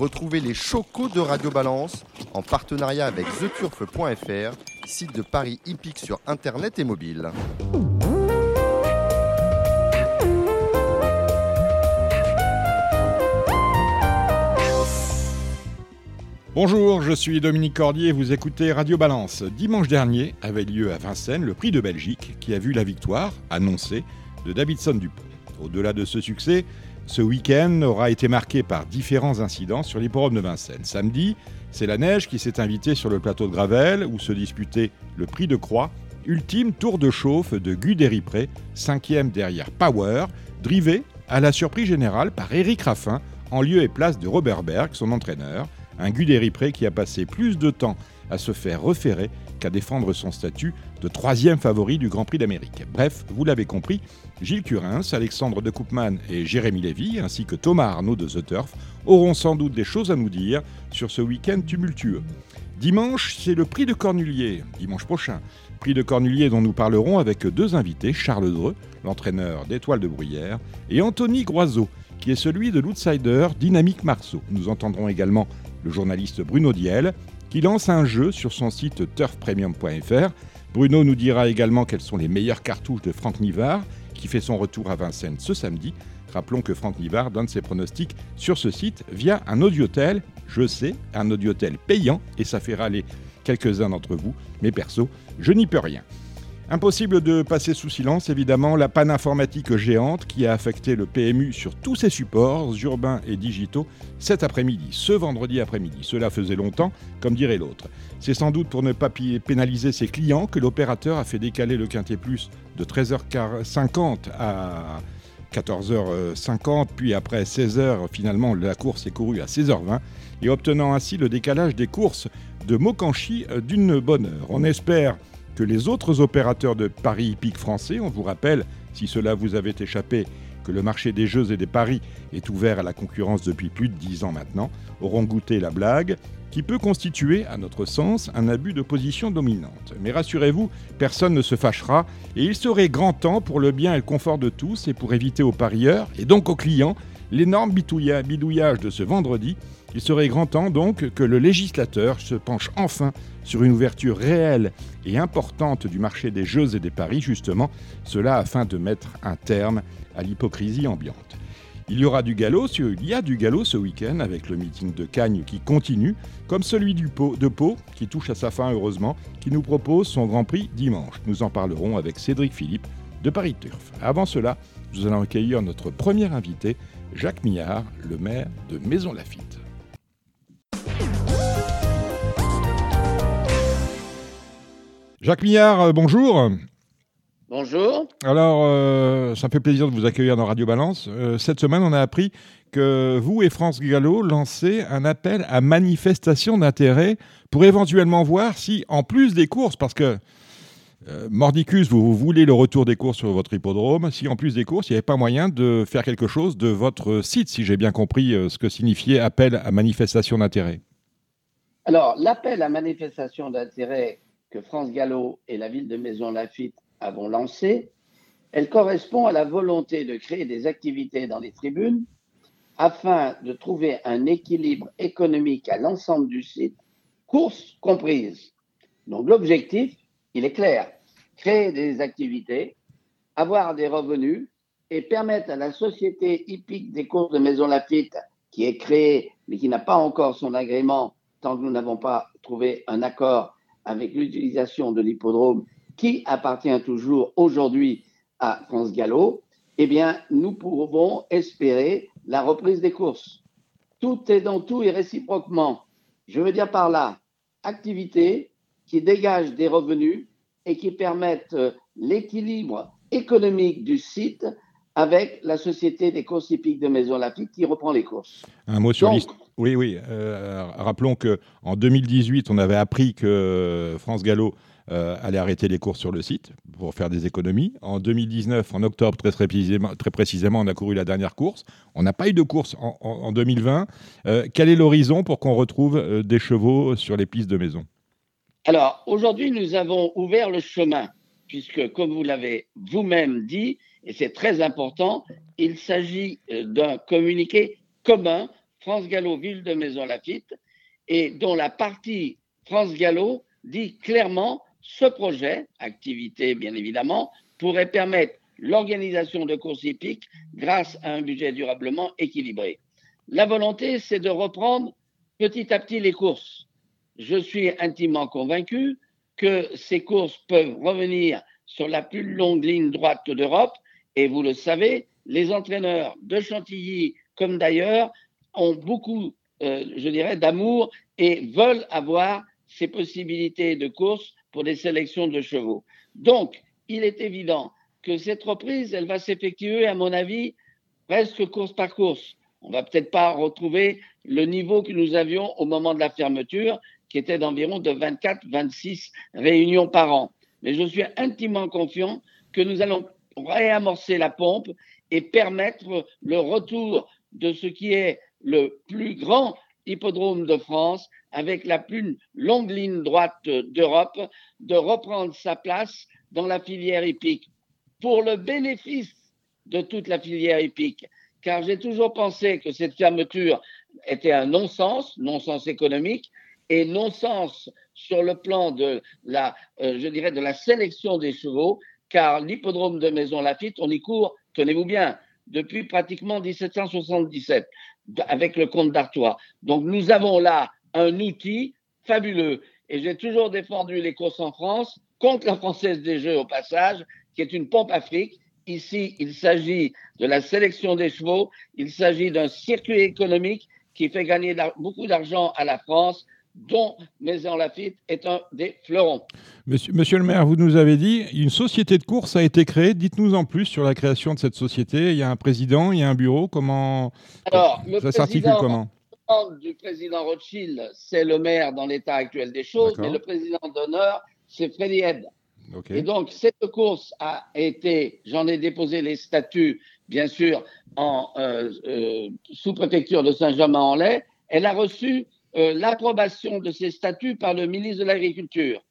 Retrouvez les chocos de Radio Balance en partenariat avec theturf.fr, site de Paris hippique sur internet et mobile. Bonjour, je suis Dominique Cordier vous écoutez Radio Balance. Dimanche dernier avait lieu à Vincennes le prix de Belgique qui a vu la victoire annoncée de Davidson Dupont. Au-delà de ce succès, ce week-end aura été marqué par différents incidents sur l'hipporome de Vincennes. Samedi, c'est la neige qui s'est invitée sur le plateau de Gravel où se disputait le prix de Croix, ultime tour de chauffe de Guy Deripré, cinquième derrière Power, drivé à la surprise générale par Eric Raffin en lieu et place de Robert Berg, son entraîneur un Guderipré qui a passé plus de temps à se faire reférer qu'à défendre son statut de troisième favori du Grand Prix d'Amérique. Bref, vous l'avez compris, Gilles Curins, Alexandre de Koopman et Jérémy Lévy, ainsi que Thomas Arnaud de The Turf, auront sans doute des choses à nous dire sur ce week-end tumultueux. Dimanche, c'est le prix de Cornulier, dimanche prochain. Prix de Cornulier dont nous parlerons avec deux invités, Charles Dreux, l'entraîneur d'Étoile de Bruyère, et Anthony Groiseau, qui est celui de l'outsider Dynamique Marceau. Nous entendrons également le journaliste Bruno Diel, qui lance un jeu sur son site turfpremium.fr. Bruno nous dira également quelles sont les meilleures cartouches de Franck Nivard, qui fait son retour à Vincennes ce samedi. Rappelons que Franck Nivard donne ses pronostics sur ce site via un audiotel, je sais, un audiotel payant, et ça fait râler quelques-uns d'entre vous, mais perso, je n'y peux rien. Impossible de passer sous silence, évidemment, la panne informatique géante qui a affecté le PMU sur tous ses supports, urbains et digitaux, cet après-midi, ce vendredi après-midi. Cela faisait longtemps, comme dirait l'autre. C'est sans doute pour ne pas pénaliser ses clients que l'opérateur a fait décaler le Quintet Plus de 13h50 à 14h50, puis après 16h, finalement, la course est courue à 16h20, et obtenant ainsi le décalage des courses de Mokanchi d'une bonne heure. On espère que les autres opérateurs de paris hippiques français. On vous rappelle, si cela vous avait échappé, que le marché des jeux et des paris est ouvert à la concurrence depuis plus de 10 ans maintenant, auront goûté la blague, qui peut constituer, à notre sens, un abus de position dominante. Mais rassurez-vous, personne ne se fâchera, et il serait grand temps pour le bien et le confort de tous, et pour éviter aux parieurs, et donc aux clients, l'énorme bidouillage de ce vendredi, il serait grand temps donc que le législateur se penche enfin sur une ouverture réelle et importante du marché des jeux et des paris, justement, cela afin de mettre un terme à l'hypocrisie ambiante. Il y aura du galop, il y a du galop ce week-end avec le meeting de Cagnes qui continue, comme celui du de Pau qui touche à sa fin heureusement, qui nous propose son Grand Prix dimanche. Nous en parlerons avec Cédric Philippe de Paris Turf. Avant cela, nous allons accueillir notre premier invité, Jacques Millard, le maire de Maison Lafitte. Jacques Millard, euh, bonjour. Bonjour. Alors, euh, ça fait plaisir de vous accueillir dans Radio Balance. Euh, cette semaine, on a appris que vous et France Gallo lancez un appel à manifestation d'intérêt pour éventuellement voir si, en plus des courses, parce que Mordicus, vous, voulez le retour des courses sur votre hippodrome, si en plus des courses, il n'y avait pas moyen de faire quelque chose de votre site, si j'ai bien compris ce que signifiait appel à manifestation d'intérêt. Alors, l'appel à manifestation d'intérêt que France Gallo et la ville de Maison-Lafitte avons lancé, elle correspond à la volonté de créer des activités dans les tribunes afin de trouver un équilibre économique à l'ensemble du site, courses comprises. Donc l'objectif, il est clair, créer des activités, avoir des revenus et permettre à la société hippique des courses de Maison Lafitte, qui est créée mais qui n'a pas encore son agrément tant que nous n'avons pas trouvé un accord avec l'utilisation de l'hippodrome qui appartient toujours aujourd'hui à France Gallo, eh bien, nous pouvons espérer la reprise des courses. Tout est dans tout et réciproquement. Je veux dire par là, activités qui dégagent des revenus et qui permettent euh, l'équilibre économique du site avec la Société des courses hippiques de Maison Lafitte qui reprend les courses. Un mot sur l'histoire. Oui, oui. Euh, rappelons qu'en 2018, on avait appris que France Gallo euh, allait arrêter les courses sur le site pour faire des économies. En 2019, en octobre très, précisément, on a couru la dernière course. On n'a pas eu de course en, 2020. Euh, quel est l'horizon pour qu'on retrouve des chevaux sur les pistes de maison? Alors, aujourd'hui, nous avons ouvert le chemin, puisque, comme vous l'avez vous-même dit, et c'est très important, il s'agit euh, d'un communiqué commun France Gallo Ville de Maison Lafitte et dont la partie France Gallo dit clairement ce projet, activité bien évidemment, pourrait permettre l'organisation de courses hippiques grâce à un budget durablement équilibré. La volonté, c'est de reprendre petit à petit les courses. Je suis intimement convaincu que ces courses peuvent revenir sur la plus longue ligne droite d'Europe. Et vous le savez, les entraîneurs de Chantilly comme d'ailleurs ont beaucoup, euh, je dirais, d'amour et veulent avoir ces possibilités de course pour des sélections de chevaux. Donc, il est évident que cette reprise, elle va s'effectuer, à mon avis, presque course par course. On va peut-être pas retrouver le niveau que nous avions au moment de la fermeture, qui était d'environ de 24-26 réunions par an. Mais je suis intimement confiant que nous allons réamorcer la pompe et permettre le retour de ce qui est le plus grand hippodrome de France avec la plus longue ligne droite d'Europe de reprendre sa place dans la filière hippique pour le bénéfice de toute la filière hippique. Car j'ai toujours pensé que cette fermeture était un non-sens, non-sens économique et non-sens sur le plan de la, euh, je dirais, de la sélection des chevaux, car l'hippodrome de Maison Lafitte, on y court, tenez-vous bien, depuis pratiquement 1777, avec le comte d'Artois. Donc nous avons là un outil fabuleux. Et j'ai toujours défendu les courses en France contre la Française des Jeux au passage, qui est une pompe Afrique. Ici, il s'agit de la sélection des chevaux, il s'agit d'un circuit économique qui fait gagner beaucoup d'argent à la France, dont Maison Lafitte est un des fleurons. Monsieur, monsieur, le maire, vous nous avez dit, une société de course a été créée. Dites-nous en plus sur la création de cette société. Il y a un président, il y a un bureau. Comment Alors, ça s'articule comment du président Rothschild, c'est le maire dans l'état actuel des choses, mais le président d'honneur, c'est Freddy Head. Et donc, cette course a été, j'en ai déposé les statuts, bien sûr, en euh, euh, sous-préfecture de Saint-Germain-en-Laye. Elle a reçu euh, l'approbation de ces statuts par le ministre de l'Agriculture.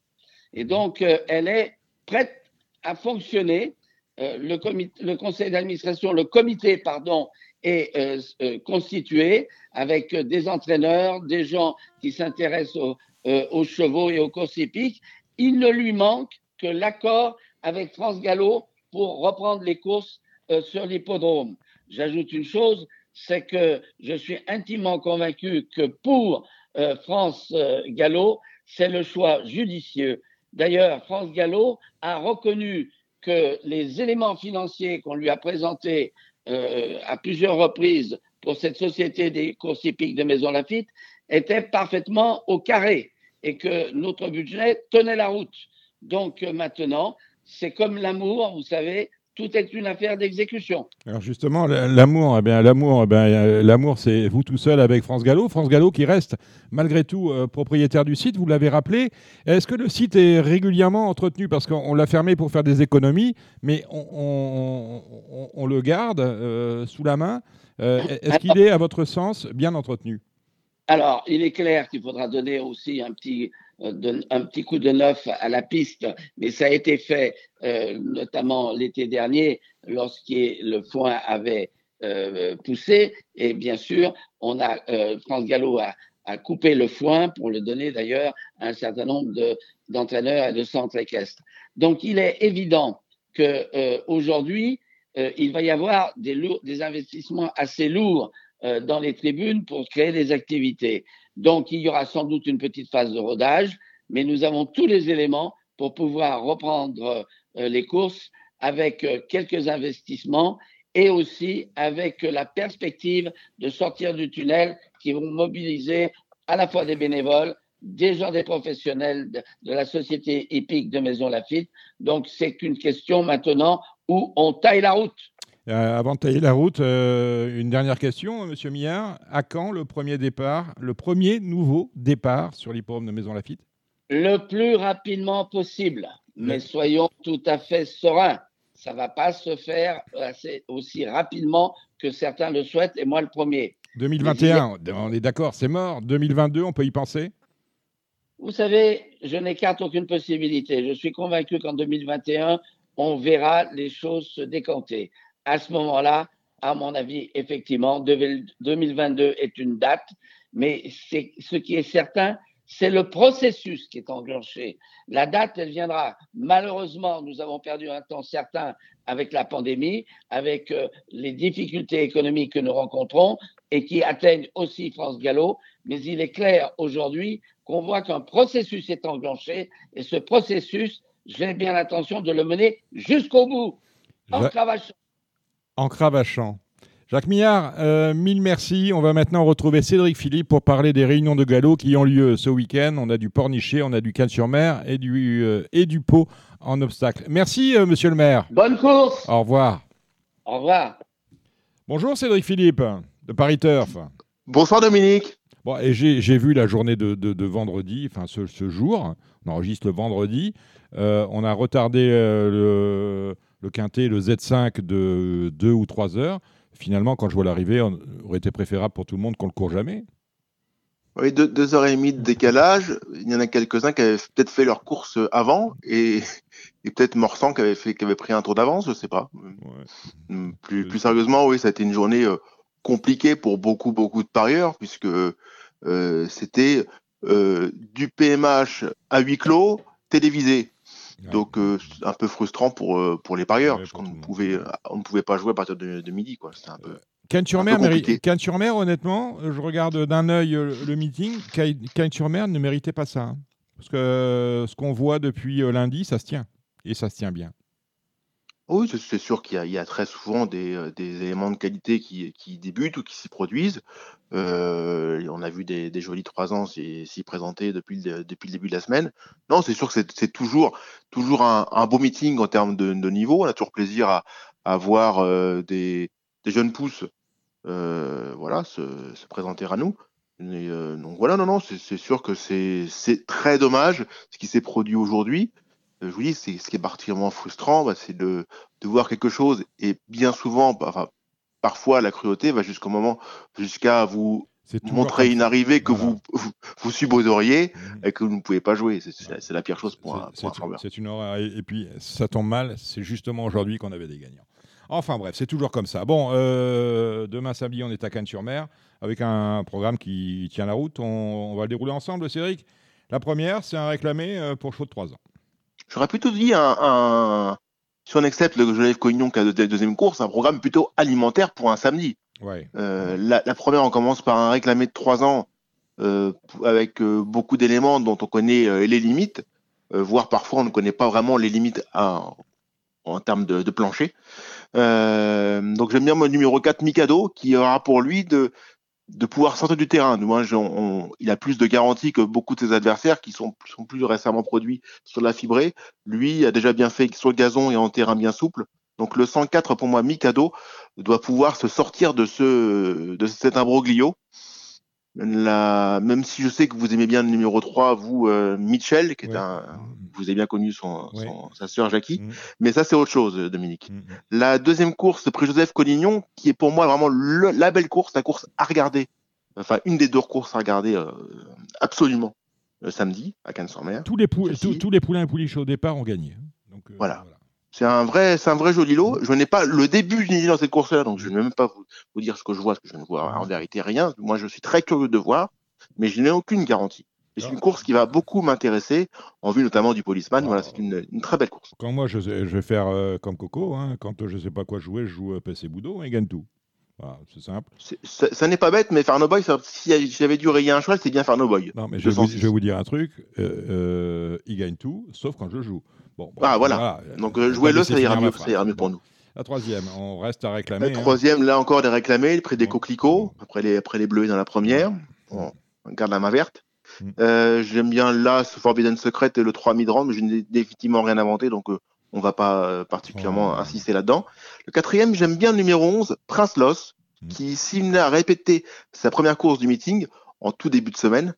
Et donc, elle est prête à fonctionner. Le, le, conseil d'administration, le comité, pardon, est constitué avec des entraîneurs, des gens qui s'intéressent aux, aux, chevaux et aux courses hippiques. Il ne lui manque que l'accord avec France Gallo pour reprendre les courses euh, sur l'hippodrome. J'ajoute une chose, c'est que je suis intimement convaincu que pour euh, France euh, Gallo, c'est le choix judicieux. D'ailleurs, France Gallo a reconnu que les éléments financiers qu'on lui a présentés à plusieurs reprises pour cette société des courses hippiques de Maison Lafitte étaient parfaitement au carré et que notre budget tenait la route. Donc euh, maintenant, c'est comme l'amour, vous savez, tout est une affaire d'exécution. Alors justement, l'amour, eh bien, l'amour, eh bien, euh, l'amour, c'est vous tout seul avec France Gallo. France Gallo qui reste malgré tout euh, propriétaire du site. Vous l'avez rappelé. Est-ce que le site est régulièrement entretenu? Parce qu'on l'a fermé pour faire des économies, mais on, le garde sous la main. Est-ce qu'il est, à votre sens, bien entretenu? Alors, il est clair qu'il faudra donner aussi un petit euh, un petit coup de neuf à la piste, mais ça a été fait euh, notamment l'été dernier lorsque le foin avait euh, poussé. Et bien sûr, on a France Gallo a, coupé le foin pour le donner d'ailleurs à un certain nombre d'entraîneurs et de centres équestres. Donc, il est évident que aujourd'hui, il va y avoir des, des investissements assez lourds dans les tribunes pour créer des activités. Donc, il y aura sans doute une petite phase de rodage, mais nous avons tous les éléments pour pouvoir reprendre euh, les courses avec euh, quelques investissements et aussi avec la perspective de sortir du tunnel qui vont mobiliser à la fois des bénévoles, des gens des professionnels de, la société hippique de Maison Lafitte. Donc, c'est qu'une question maintenant où on taille la route. Euh, avant de tailler la route, euh, une dernière question, Monsieur Millard. À quand le premier départ, le premier nouveau départ sur l'hippodrome de Maison Lafitte Le plus rapidement possible. Mais soyons tout à fait sereins. Ça ne va pas se faire aussi rapidement que certains le souhaitent, et moi le premier. 2021, on est d'accord, c'est mort. 2022, on peut y penser? Vous savez, je n'écarte aucune possibilité. Je suis convaincu qu'en 2021, on verra les choses se décanter à ce moment-là, à mon avis, effectivement, 2022 est une date, mais ce qui est certain, c'est le processus qui est enclenché. La date, elle viendra. Malheureusement, nous avons perdu un temps certain avec la pandémie, avec euh, les difficultés économiques que nous rencontrons et qui atteignent aussi France Gallo. Mais il est clair aujourd'hui qu'on voit qu'un processus est enclenché et ce processus, j'ai bien l'intention de le mener jusqu'au bout, en cravachant. En cravachant. Jacques Millard, euh, mille merci. On va maintenant retrouver Cédric Philippe pour parler des réunions de galop qui ont lieu ce week-end. On a du Pornichet, on a du Cannes-sur-Mer et du, euh, et du Pau en obstacle. Merci, euh, monsieur le maire. Bonne course. Au revoir. Au revoir. Bonjour, Cédric Philippe, de Paris Turf. Bonsoir, Dominique. Bon, et j'ai vu la journée de, vendredi, enfin ce, jour. On enregistre le vendredi. on a retardé le, le quintet, le Z5 de 2 ou 3 heures finalement, quand je vois l'arrivée, on aurait été préférable pour tout le monde qu'on le court jamais. Oui, deux, heures et demie de décalage. Il y en a quelques-uns qui avaient peut-être fait leur course avant et, peut-être Morsan qui avait, fait, qui avait pris un tour d'avance, je ne sais pas. Hum, plus, plus, sérieusement, oui, ça a été une journée euh, compliquée pour beaucoup, beaucoup de parieurs puisque euh, c'était euh, du PMH à huis clos télévisé. Donc euh, un peu frustrant pour, euh, pour les parieurs, parce qu'on ne pouvait, on ne pouvait pas jouer à partir de, midi. Quoi. C'était un peu. Cannes-sur-Mer, honnêtement, je regarde d'un œil euh, le meeting. Cannes-sur-Mer ne méritait pas ça. Hein. Parce que ce qu'on voit depuis lundi, ça se tient. Et ça se tient bien. Oui, c'est sûr qu'il y, a très souvent des, éléments de qualité qui, débutent ou qui s'y produisent. Euh, on a vu des, jolis trois ans s'y présenter depuis le, depuis le début de la semaine. Non, c'est sûr que c'est toujours, toujours un, beau meeting en termes de, niveau. On a toujours plaisir à, voir euh, des, jeunes pousses euh, voilà, se, présenter à nous. donc voilà, non, non, c'est sûr que c'est très dommage ce qui s'est produit aujourd'hui. Euh, je vous dis, c'est ce qui est particulièrement frustrant, bah, c'est de, de, voir quelque chose et bien souvent, bah, enfin, parfois la cruauté va jusqu'au moment, jusqu'à vous montrer une arrivée que vous, vous, supposeriez mmh. et que vous ne pouvez pas jouer. C'est la pire chose pour un, pour C'est une horreur. Et, puis, ça tombe mal, c'est justement aujourd'hui qu'on avait des gagnants. Enfin bref, c'est toujours comme ça. Bon, euh, demain samedi, on est à Cannes-sur-Mer avec un programme qui tient la route. On, on, va le dérouler ensemble, Cédric? La première, c'est un réclamé euh, pour chaud de 3 ans. J'aurais plutôt dit un, un si on accepte le Genève Cognon qui a la deuxième course, un programme plutôt alimentaire pour un samedi. Euh, la, première, on commence par un réclamé de trois ans euh, avec euh, beaucoup d'éléments dont on connaît les limites, voire parfois on ne connaît pas vraiment les limites en termes de, de plancher. donc j'aime bien mon numéro 4, Mikado, qui aura pour lui de, de pouvoir sortir du terrain. Moi, il a plus de garanties que beaucoup de ses adversaires qui sont, sont plus récemment produits sur la fibrée. Lui a déjà bien fait sur le gazon et en terrain bien souple. Donc le 104 pour moi Mikado doit pouvoir se sortir de ce de cet imbroglio la, même si je sais que vous aimez bien le numéro 3, vous, euh, Mitchell, qui est un, vous avez bien connu son, sa sœur Jackie, mm. mais ça c'est autre chose, Dominique. Mm, mm. La deuxième course, prix Joseph Collignon, qui est pour moi vraiment la belle course, la course à regarder, enfin une des deux courses à regarder euh, absolument le samedi à Cannes-sur-Mer. Tous les, tous les poulains et pouliches au départ ont gagné. Donc, euh, voilà. C'est un vrai, c'est un vrai joli lot. Je n'ai pas le début du dans cette course-là, donc je ne vais même pas vous, dire ce que je vois, parce que je ne vois en vérité rien. Moi, je suis très curieux de voir, mais je n'ai aucune garantie. C'est une course qui va beaucoup m'intéresser, en vue notamment du policeman. Voilà, c'est une, très belle course. Quand moi, je, vais faire euh, comme Coco, hein, quand je ne sais pas quoi jouer, je joue euh, PC Boudot et il gagne tout. c'est simple. Ça, n'est pas bête, mais Farno Boy, si j'avais dû rayer un cheval, c'est bien Farno Boy. Non, mais je, vais vous dire un truc euh, il gagne tout, sauf quand je joue ah, voilà. Donc, euh, jouez-le, ça ira, mieux, ça ira mieux pour nous. La troisième, on reste à réclamer. La hein. troisième, là encore des réclamés, le prix des coquelicots, après les, après les bleus dans la première. On garde la main verte. Mm. Euh, j'aime bien là ce Forbidden Secret et le 3 Midran, mais je n'ai définitivement rien inventé, donc euh, on ne va pas particulièrement insister là-dedans. Le quatrième, j'aime bien le numéro 11, Prince Loss, mm. qui, s'il a répété sa première course du meeting en tout début de semaine,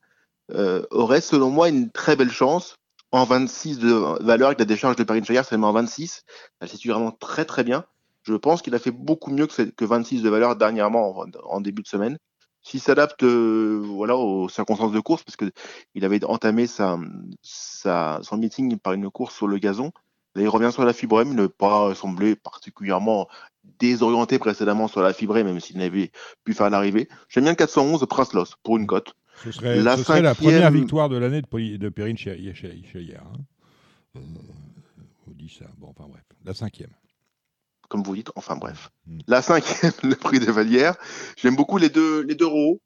aurait selon moi une très belle chance en 26 de valeur avec la décharge de Perrine Chaillard seulement en 26. Elle situe vraiment très très bien. Je pense qu'il a fait beaucoup mieux que, que 26 de valeur dernièrement en, début de semaine. S'il s'adapte euh, voilà, aux circonstances de course, parce qu'il avait entamé sa, sa, son meeting par une course sur le gazon, Là, il revient sur la fibre il ne pas semblé particulièrement désorienté précédemment sur la fibrée, même s'il n'avait pu faire l'arrivée. J'aime bien le 411 Prince Loss pour une cote. Ce serait la, première victoire de l'année de, de Perrine chez, hier. Hein. Euh, vous dit ça. Bon, enfin bref. La cinquième. Comme vous dites, enfin bref. Hmm. La cinquième, le prix de Valière. J'aime beaucoup les deux, les deux roues.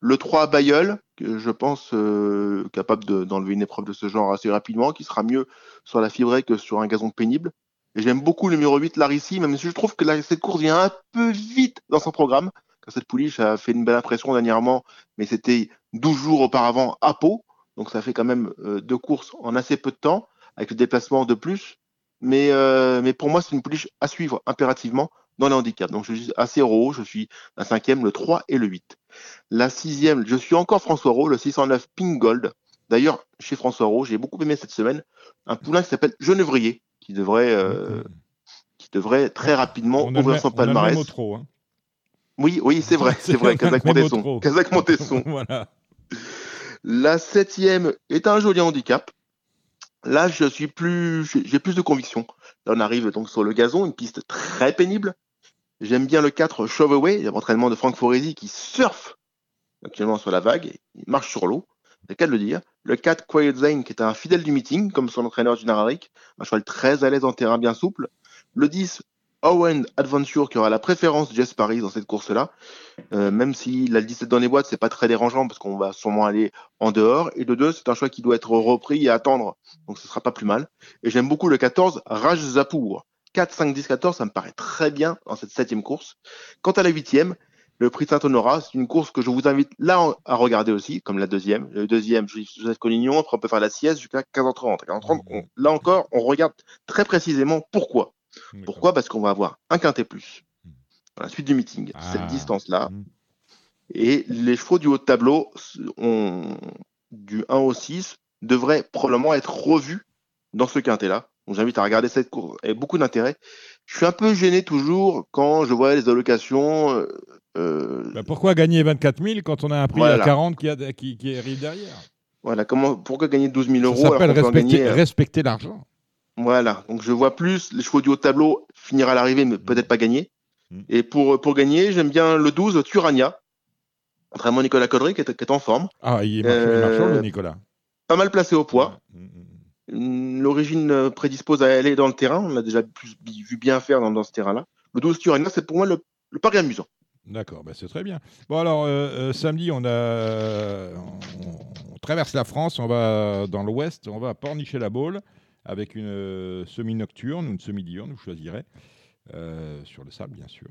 Le 3 Bayeul, que je pense euh, capable d'enlever une épreuve de ce genre assez rapidement, qui sera mieux sur la fibrée que sur un gazon pénible. Et j'aime beaucoup le numéro 8 Larissi, même si je trouve que cette course vient un peu vite dans son programme. Cette pouliche a fait une belle impression dernièrement, mais c'était 12 jours auparavant à Pau. Donc ça fait quand même euh, deux courses en assez peu de temps, avec le déplacement de plus. Mais, euh, mais pour moi, c'est une pouliche à suivre impérativement dans les handicaps. Donc je suis assez Rowe, je suis la cinquième, le 3 et le 8. La sixième, je suis encore François Rowe, le 609 Pink Gold. D'ailleurs, chez François Rowe, j'ai beaucoup aimé cette semaine un poulain qui s'appelle Genevrier, qui devrait, euh, qui devrait très rapidement ouvrir son palmarès. Hein. Oui, oui, c'est vrai, c'est vrai, Kazakh Montesson. Kazakh Montesson. voilà. La septième est un joli handicap. Là, je suis plus, j'ai plus de conviction. Là, on arrive donc sur le gazon, une piste très pénible. J'aime bien le 4 Shove Away, l'entraînement de Franck Foresi qui surfe actuellement sur la vague, il marche sur l'eau, c'est le cas de le dire. Le 4 Quiet Zane qui est un fidèle du meeting, comme son entraîneur générique, un cheval très à l'aise en terrain bien souple. Le 10 Owen Adventure qui aura la préférence de Jess Paris dans cette course-là, euh, même s'il a le 17 dans les boîtes, c'est pas très dérangeant parce qu'on va sûrement aller en dehors. Et le 2, c'est un choix qui doit être repris et attendre, donc ce sera pas plus mal. Et j'aime beaucoup le 14 Raj Zapour 4, 5, 10, 14, ça me paraît très bien dans cette septième course. Quant à la huitième, le prix Saint-Honorat, c'est une course que je vous invite là à regarder aussi, comme la deuxième. Le deuxième, Joseph Collignon, après on peut faire la sieste jusqu'à 15h30. 15h30 là encore, on regarde très précisément pourquoi. Pourquoi? Parce qu'on va avoir un quintet plus dans la suite du meeting, cette ah. distance-là. Hmm. Et les chevaux du haut de tableau, ont, du 1 au 6, devraient probablement être revus dans ce quintet-là. Donc j'invite à regarder cette course avec beaucoup d'intérêt. Je suis un peu gêné toujours quand je vois les allocations. Euh, euh, bah, pourquoi gagner 24 000 quand on a un prix à 40 qui, a, qui, qui, arrive derrière? Voilà, comment, pourquoi gagner 12 000 euros Ça s'appelle respecter, euh, respecter l'argent. Voilà, donc je vois plus les chevaux du haut tableau finir à l'arrivée, mais peut-être pas gagner. Mm. Et pour, pour gagner, j'aime bien le 12, Turania. Contrairement à Nicolas Caudry, qui est, en forme. Ah, il est marchand, le Nicolas. Pas mal placé au poids. Mm, mm, L'origine euh, prédispose à aller dans le terrain. On l'a déjà vu bien faire dans, ce terrain-là. Le 12 Turania, c'est pour moi le, pari amusant. D'accord, bah, c'est très bien. Bon, alors, euh, euh, samedi, on, a, on, traverse la France, on va dans l'ouest, on va à Pornichet-la-Baule avec une semi-nocturne, une semi-diurne, vous choisirez, sur le sable, bien sûr.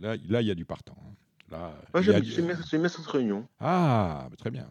là, là, il y a du partant. Hein. Là, j'aime bien cette réunion. Ah, bah, très bien.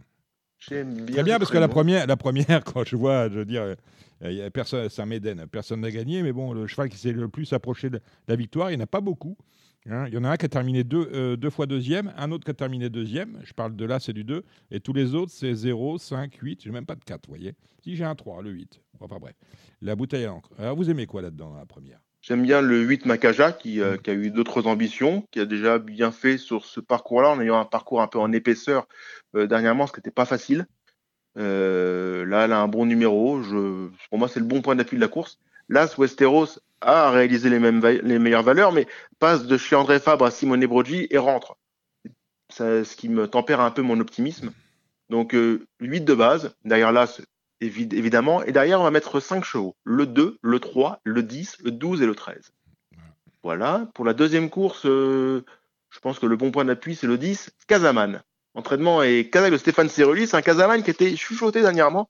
J'aime bien. Très bien, parce que la première, la première, quand je vois, je veux dire, y a personne, c'est un Méden, personne n'a gagné, mais bon, le cheval qui s'est le plus approché de la victoire, il n'y en a pas beaucoup. Hein. Il y en a un qui a terminé deux, euh, deux, fois deuxième, un autre qui a terminé deuxième. Je parle de là, c'est du 2. Et tous les autres, c'est 0, 5, 8. J'ai même pas de 4, vous voyez. Si j'ai un 3, le 8. Enfin bref. La bouteille à l'encre. Alors vous aimez quoi là-dedans, la première? J'aime bien le 8 Makaja qui, euh, qui a eu d'autres ambitions, qui a déjà bien fait sur ce parcours-là en ayant un parcours un peu en épaisseur euh, dernièrement, ce qui n'était pas facile. Là, elle a un bon numéro. Pour moi, c'est le bon point d'appui de la course. Là, Westeros a réalisé les, mêmes les meilleures valeurs, mais passe de chez André Fabre à Simone Brogi et rentre. C'est ce qui me tempère un peu mon optimisme. Donc, 8 de base. Derrière là, évidemment. Et derrière, on va mettre 5 chevaux. Le 2, le 3, le 10, le 12 et le 13. Voilà. Pour la deuxième course, euh, je pense que le bon point d'appui, c'est le 10, Casaman. Entraînement et Kazakh de Stéphane Cerulli. C'est un Casaman qui était chuchoté dernièrement,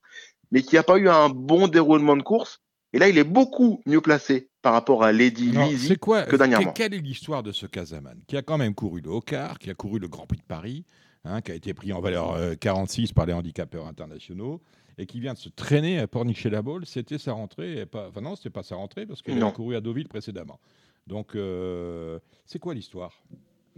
mais qui n'a pas eu un bon déroulement de course. Et là, il est beaucoup mieux placé par rapport à Lady Lizzy que dernièrement. Quelle est l'histoire de ce Casaman Qui a quand même couru le Hocar, qui a couru le Grand Prix de Paris, hein, qui a été pris en valeur 46 euh, par les handicapeurs internationaux, et qui vient de se traîner à Pornichet-la-Baule, c'était sa rentrée. Pas, enfin non, c'était pas sa rentrée parce qu'il a couru à Deauville précédemment. Donc, euh, c'est quoi l'histoire?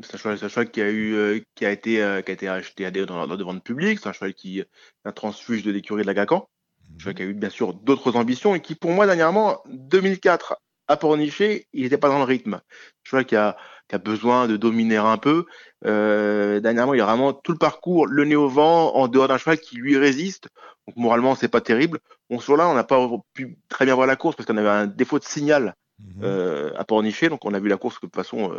C'est un cheval, qui a eu, euh, qui a été, euh, qui a été acheté à des, dans de vente publique. C'est un cheval qui est un transfuge de l'écurie de la Gacan. Un cheval qui a eu bien sûr d'autres ambitions et qui, pour moi, dernièrement, 2004 à Pornichet, il n'était pas dans le rythme. Un cheval qui a, besoin de dominer un peu. Euh, dernièrement, il a vraiment tout le parcours, le nez au vent, en dehors d'un cheval qui lui résiste. Donc moralement, c'est pas terrible. Bon, sur là, on n'a pas pu très bien voir la course parce qu'on avait un défaut de signal mhm. à Pornichet. Donc on a vu la course de façon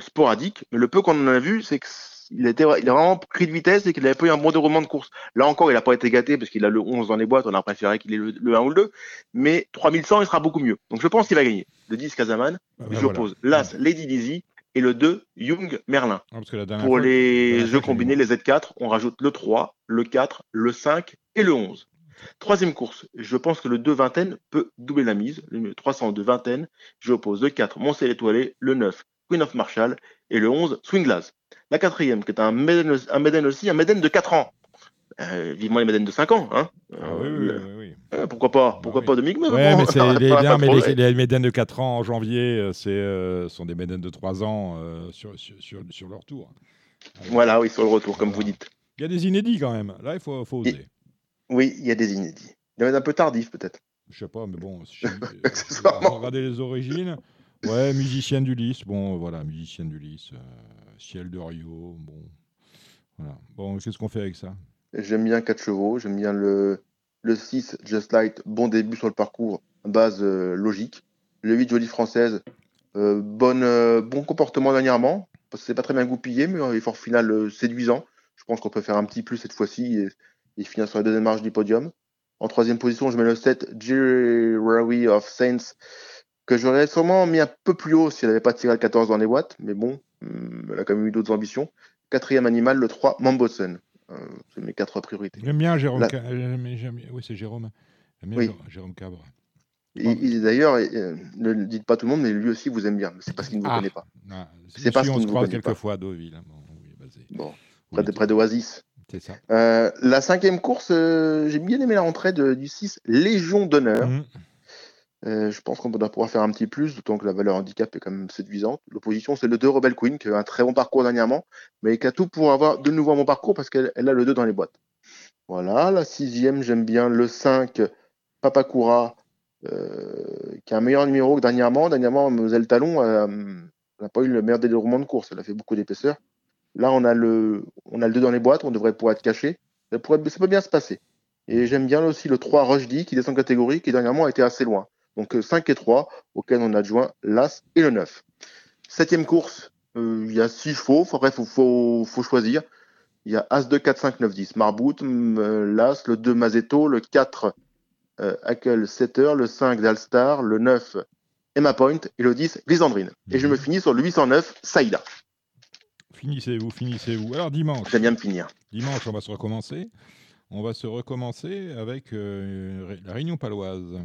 sporadique. Mais le peu qu'on en a vu, c'est était, il a vraiment pris de vitesse et qu'il avait pas eu un bon déroulement de course. Là encore, il n'a pas été gâté parce qu'il a le 11 dans les boîtes. On a préféré qu'il ait le, 1 ou le 2. Mais 3100, il sera beaucoup mieux. Donc je pense qu'il va gagner. Le 10, Kazaman. Ah ben J'oppose l'As, Lady Dizzy et le 2, Young Merlin. Ah, Pour les jeux combinés, les Z4, on rajoute le 3, le 4, le 5 et le 11. Troisième course, je pense que le 2 vingtaine peut doubler la mise. Le 300 de vingtaine, je oppose le 4, Moncel étoilé, le 9, Queen of Marshall et le 11, Swinglass. La quatrième, qui est un Meden, un aussi, un Meden de 4 ans. Euh, vivement les Meden de 5 ans. Hein. Ah oui, oui, oui, euh, pourquoi pas Pourquoi pas de Mig mais, les, bien, mais les, les Meden de 4 ans en janvier, euh, c'est sont des Meden de 3 ans sur, sur, sur, leur tour. Voilà, oui, sur le retour, comme vous dites. Il y a des inédits quand même. Là, il faut, faut oser. Oui, il y a des inédits. Il y en a un peu tardif, peut-être. Je sais pas, mais bon, si Accessoirement. regarder les origines. Ouais, musicienne d'Ulysse. Bon, voilà, musicienne d'Ulysse. Ciel de Rio. Bon, voilà. Bon, qu'est-ce qu'on fait avec ça? J'aime bien 4 chevaux. J'aime bien le, le 6, Just Light. Bon début sur le parcours. Base euh, logique. Le 8, Jolie Française. Euh, euh, bon comportement dernièrement. C'est pas très bien goupillé, mais effort final séduisant. Je pense qu'on peut faire un petit plus cette fois-ci et, finir sur la deuxième marge du podium. En troisième position, je mets le 7, Jerry of Saints, que j'aurais sûrement mis un peu plus haut si elle n'avait pas tiré le 14 dans les boîtes. Mais bon, hum, elle a quand même eu d'autres ambitions. Quatrième animal, le 3, Mambosen. Euh, c'est mes quatre priorités. J'aime bien Jérôme. Oui, c'est Jérôme. oui. Jérôme Cabre. D'ailleurs, ne le dites pas tout le monde, mais lui aussi vous aime bien. C'est parce qu'il ne vous ah. connaît pas. Ah, c'est parce qu'il ne vous connaît quelques fois à Deauville. Hein. Bon, près, de, près d'Oasis. C'est ça. Euh, la cinquième course, euh, j'ai bien aimé la rentrée de, du 6, Légion d'honneur. Mmh. Euh, je pense qu'on doit pouvoir faire un petit plus, d'autant que la valeur handicap est quand même séduisante. L'opposition, c'est le 2 Rebel Queen, qui a un très bon parcours dernièrement, mais qui a tout pour avoir de nouveau un bon parcours parce qu'elle a le 2 dans les boîtes. Voilà, la sixième, j'aime bien le 5 Papakura, euh, qui a un meilleur numéro que dernièrement. Dernièrement, Moselle Talon n'a pas eu le meilleur déroulement de course, elle a fait beaucoup d'épaisseur. Là, on a, le, on a le 2 dans les boîtes, on devrait pouvoir être caché. Ça, ça peut bien se passer. Et j'aime bien aussi le 3 Rushdie, qui descend catégorie, qui dernièrement a été assez loin. Donc 5 euh, et 3, auquel on adjoint l'As et le 9. Septième course, euh, il y a 6 chevaux, bref, il faut, faut, choisir. Il y a As 2, 4, 5, 9, 10. Marbout, euh, l'As, le 2 Mazeto, le 4 euh, Hakel Setter, le 5 Dalstar, le 9 Emma Point et le 10 Glisandrine. Et je me mhm. finis sur le 809 Saïda. Finissez-vous, finissez-vous. Alors dimanche. J'aime bien me finir. Dimanche, on va se recommencer. On va se recommencer avec la Réunion paloise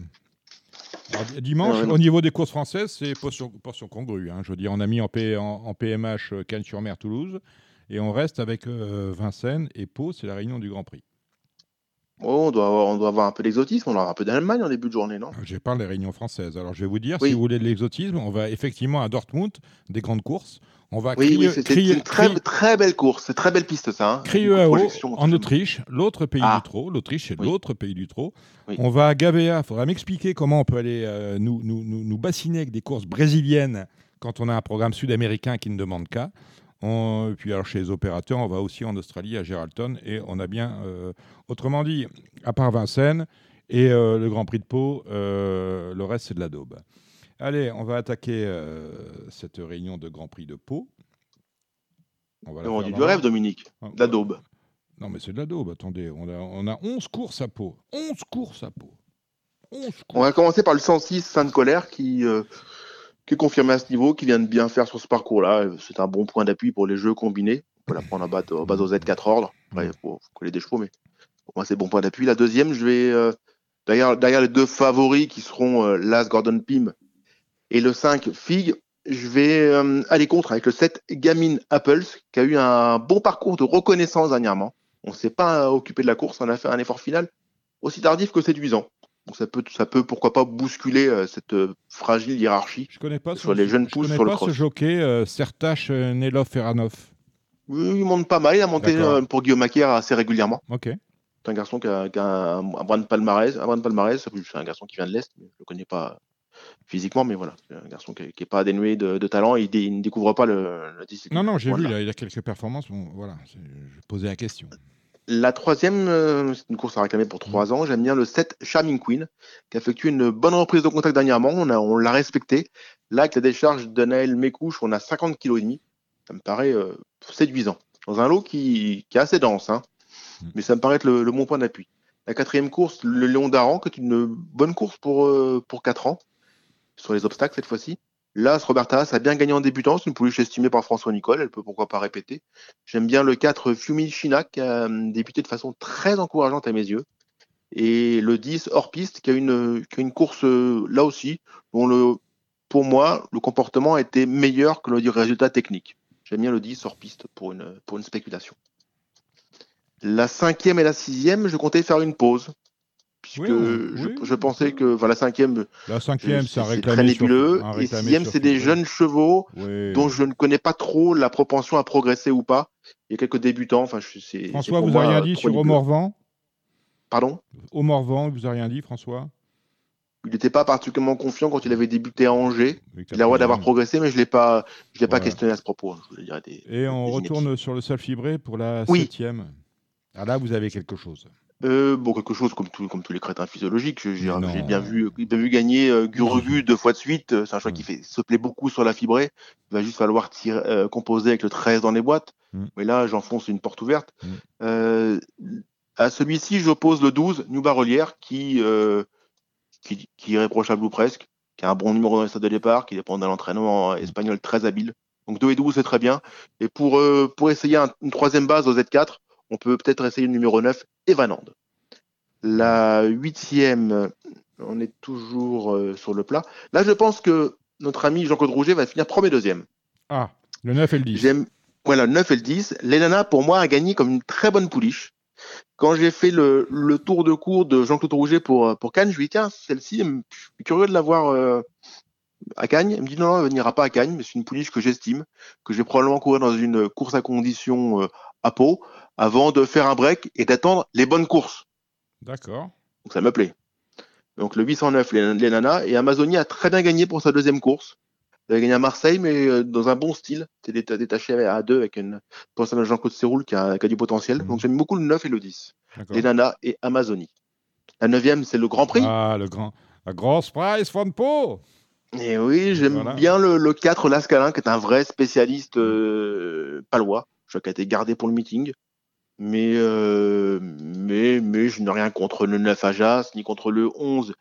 dimanche, au niveau des courses françaises, c'est portion, portion congrue. Hein. Je veux dire, on a mis en, en, PMH euh, Cannes-sur-Mer, Toulouse, et on reste avec euh, Vincennes et Pau, c'est la réunion du Grand Prix. Oh, on, doit avoir, on doit avoir un peu d'exotisme, on aura un peu d'Allemagne en début de journée, non? Je parle des réunions françaises. Alors je vais vous dire, si vous voulez de l'exotisme, on va effectivement à Dortmund, des grandes courses. On va oui, oui c'est une très, très belle course, c'est très belle piste ça. Hein. en Autriche, l'autre pays ah. du trot. L'Autriche, c'est l'autre pays du trot. On va à Gavea, il faudra m'expliquer comment on peut aller euh, nous, nous, nous, nous, bassiner avec des courses brésiliennes quand on a un programme sud-américain qui ne demande qu'à. Puis alors chez les opérateurs, on va aussi en Australie, à Geraldton, et on a bien, euh, autrement dit, à part Vincennes et euh, le Grand Prix de Pau, le reste c'est de la daube. Allez, on va attaquer euh, cette réunion de Grand Prix de Pau. On va on dit du rêve, Dominique. Ah, de la daube. Non, mais c'est de la daube, attendez. On a, on a 11 courses à Pau. 11 courses à Pau. 11 courses. On va commencer par le 106 Sainte-Colère qui, euh, qui est confirmé à ce niveau, qui vient de bien faire sur ce parcours-là. C'est un bon point d'appui pour les jeux combinés. On peut la prendre à base, aux Z4 ordres. il faut, coller des chevaux, mais pour moi, c'est bon point d'appui. La deuxième, je vais. Euh, derrière, derrière, les deux favoris qui seront Las Gordon Pym et le 5, Fig, je vais euh, aller contre avec le 7, Gamin Apples, qui a eu un bon parcours de reconnaissance dernièrement. On ne s'est pas occupé de la course, on a fait un effort final aussi tardif que séduisant. Donc ça peut, ça peut pourquoi pas bousculer euh, cette euh, fragile hiérarchie je connais pas sur les jeunes pousses sur le cross. ce jockey, Sertache Nelov Feranov. Oui, il monte pas mal, il a monté pour Guillaume Macaire assez régulièrement. Ok. C'est un garçon qui a, un, brin de palmarès, un brin de palmarès, c'est un garçon qui vient de l'Est, mais je le connais pas physiquement, mais voilà, c'est un garçon qui n'est pas dénué de, talent, il, il, ne découvre pas le, Non, non, j'ai vu, il a, quelques performances, bon, voilà, je posais la question. La troisième, euh, c'est une course à réclamer pour trois ans. J'aime bien le 7 Charming Queen, qui a effectué une bonne reprise de contact dernièrement. On, on l'a respecté. Là, avec la décharge de Naël Mécouche, on a 50 kg et demi. Ça me paraît euh, séduisant. Dans un lot qui, est assez dense, hein. mm. mais ça me paraît être le, bon point d'appui. La quatrième course, le Léon d'Aran, qui est une bonne course pour, euh, pour 4 ans, sur les obstacles cette fois-ci. Là, Roberta a bien gagné en débutant. C'est une pouliche estimée par François Nicole. Elle peut pourquoi pas répéter. J'aime bien le 4 Fumi China qui a euh, débuté de façon très encourageante à mes yeux. Et le 10 hors piste qui a une, course euh, là aussi dont le, pour moi, le comportement a été meilleur que le résultat technique. J'aime bien le 10 hors piste pour une, pour une spéculation. La cinquième et la sixième, je comptais faire une pause puisque je, pensais que voilà, la cinquième, la cinquième, c'est très nébuleux. et sixième, c'est des jeunes chevaux dont je ne connais pas trop la propension à progresser ou pas. Il y a quelques débutants. Enfin, François, vous n'avez rien dit sur Omorvan Pardon? Omorvan, vous avez rien dit, François? Il n'était pas particulièrement confiant quand il avait débuté à Angers. Il a le droit d'avoir progressé, mais je ne l'ai pas, je l'ai pas questionné à ce propos. Hein, et on retourne sur le sol fibré pour la septième. Ah là, vous avez quelque chose. Euh, bon, quelque chose comme, comme tous les crétins physiologiques. J'ai bien vu, bien vu gagner euh, Gurugu deux fois de suite. Euh, c'est un choix qui fait, se plaît beaucoup sur la fibrée. Il va juste falloir tirer, euh, composer avec le 13 dans les boîtes. Mm. Mais là, j'enfonce une porte ouverte. Mm. à celui-ci, j'oppose le 12, New Barolière, qui, qui, qui, est irréprochable ou presque, qui a un bon numéro dans les stades de départ, qui dépend d'un entraînement espagnol très habile. Donc 2 et 12, c'est très bien. Et pour, pour essayer une troisième base au Z4, on peut peut-être essayer le numéro 9, Evanande. La huitième, on est toujours euh, sur le plat. Là, je pense que notre ami Jean-Claude Rouget va finir premier deuxième. Ah, le 9 et le 10. J'aime, voilà, le 9 et le 10. L'Elana, pour moi, a gagné comme une très bonne pouliche. Quand j'ai fait le, tour de cours de Jean-Claude Rouget pour, pour Cannes, je lui ai dit, tiens, celle-ci, je suis curieux de la voir euh, à Cannes. Il me dit, non, non, elle n'ira pas à Cannes, mais c'est une pouliche que j'estime, que je vais probablement courir dans une course à condition euh, à peau avant de faire un break et d'attendre les bonnes courses. D'accord. Donc ça me plaît. Donc le 809, les, les nanas, et Amazonie a très bien gagné pour sa deuxième course. Elle a gagné à Marseille, mais euh, dans un bon style. C'est détaché à deux avec une pour Jean-Claude Séroul qui a, du potentiel. Mhm. Donc j'aime beaucoup le 9 et le 10. Les nanas et Amazonie. La neuvième, c'est le Grand Prix. Ah, le grand, la grosse prize from Po. Et oui, j'aime bien le, le, 4, Lascalin, qui est un vrai spécialiste euh, palois. Je crois qu'il a été gardé pour le meeting. Mais, euh, mais, mais je n'ai rien contre le 9 Ajas, ni contre le 11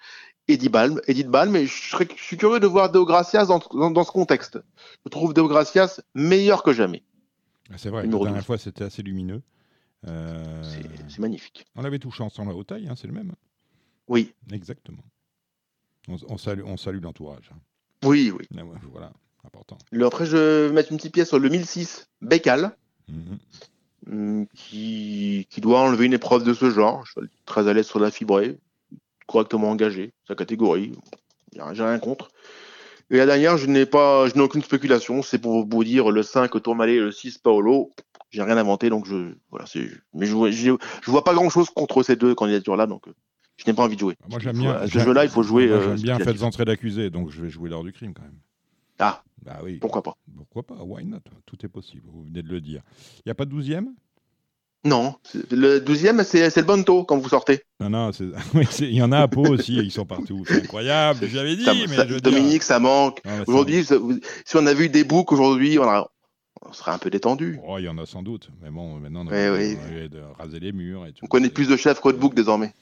Edith Balm. Edith Balm, mais je, serais, je suis curieux de voir Deo Gracias dans, dans, ce contexte. Je trouve Deo Gracias meilleur que jamais. Ah, c'est vrai, la dernière fois c'était assez lumineux. Euh... C'est magnifique. On avait touché ensemble à haute taille, hein, c'est le même. Oui. Exactement. On, on salue, on salue l'entourage. Hein. Oui, oui. Ah voilà, important. après, je vais mettre une petite pièce sur le 1006 Bécal. Hum, qui, qui, doit enlever une épreuve de ce genre. Je suis très à l'aise sur la fibrée, correctement engagé, sa catégorie. J'ai rien contre. Et la dernière, je n'ai pas, je n'ai aucune spéculation. C'est pour vous dire le 5 Tourmalet et le 6 Paolo. J'ai rien inventé, donc je, voilà, c'est, mais je, je, je, vois pas grand chose contre ces deux candidatures-là, donc je n'ai pas envie de jouer. Moi, j'aime bien. ce jeu-là, il faut jouer. Moi, j'aime euh, bien faites entrer d'accusé, donc je vais jouer l'heure du crime quand même. Ah, bah oui. Pourquoi pas Pourquoi pas Why not? Tout est possible, vous venez de le dire. Il n'y a pas de douzième? Non, le douzième, c'est le Bonto quand vous sortez. Non, non, il y en a à Pau aussi, ils sont partout. C'est incroyable, j'avais dit. mais Dominique, ça manque. aujourd'hui, si on avait eu des boucs aujourd'hui, on, serait un peu détendu. Oh, il y en a sans doute, mais bon, maintenant, on, a, de raser les murs et tout. On connaît plus de chefs que de boucs désormais.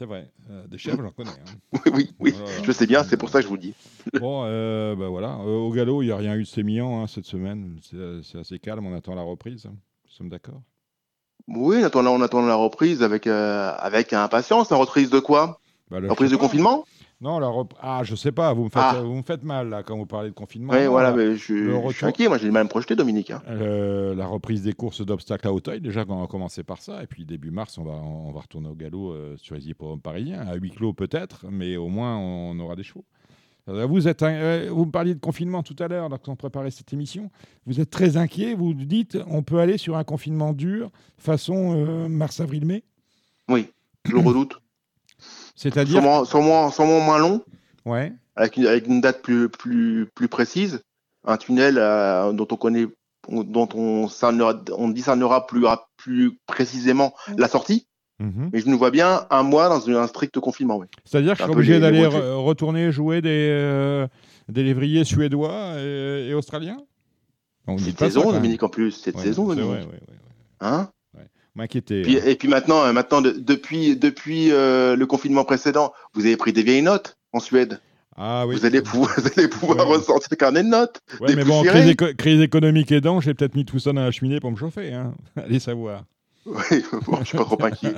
C'est vrai. Euh, des chefs, j'en connais. Hein. oui, oui, je sais bien, c'est pour ça que je vous dis. bon, euh, bah voilà. Euh, au galop, il n'y a rien eu de sémillant hein, cette semaine. C'est assez calme, on attend la reprise. Nous sommes d'accord Oui, on attend, on attend la reprise avec, avec impatience. La reprise de quoi? Bah, La reprise de confinement? Non, la ah, je sais pas, vous me, faites, ah. vous me faites mal là quand vous parlez de confinement. Oui, voilà, mais je, je, suis inquiet, moi j'ai mal me projeter, Dominique. Hein. Euh, la reprise des courses d'obstacles à Hauteuil, déjà on va commencer par ça, et puis début mars, on va, on va retourner au galop euh, sur les hippodromes parisiens, à huis clos peut-être, mais au moins on aura des chevaux. Euh, vous, êtes, vous me parliez de confinement tout à l'heure, quand on préparait cette émission. Vous êtes très inquiet, vous dites on peut aller sur un confinement dur, façon mars, avril, mai? Oui, je le redoute. C'est-à-dire sûrement, moins long. Ouais. Avec une, avec une date plus, plus, plus précise. Un tunnel euh, dont on connaît, dont on, on discernera plus, plus précisément la sortie. Mhm. Mais je nous vois bien un mois dans un strict confinement. Oui. C'est-à-dire que je suis obligé d'aller retourner jouer des, euh, des lévriers suédois et, australiens? Cette saison, Dominique, en plus. Cette saison, Dominique. Hein? M'inquiéter. Hein. Et puis maintenant, euh, maintenant depuis, depuis euh, le confinement précédent, vous avez pris des vieilles notes en Suède. Ah, oui. vous, allez pouvoir, vous allez pouvoir ressortir le carnet de notes. Ouais, mais bon, crise, crise, économique aidant, j'ai peut-être mis tout ça dans la cheminée pour me chauffer. Hein. Allez savoir. Oui, bon, je suis pas trop inquiet.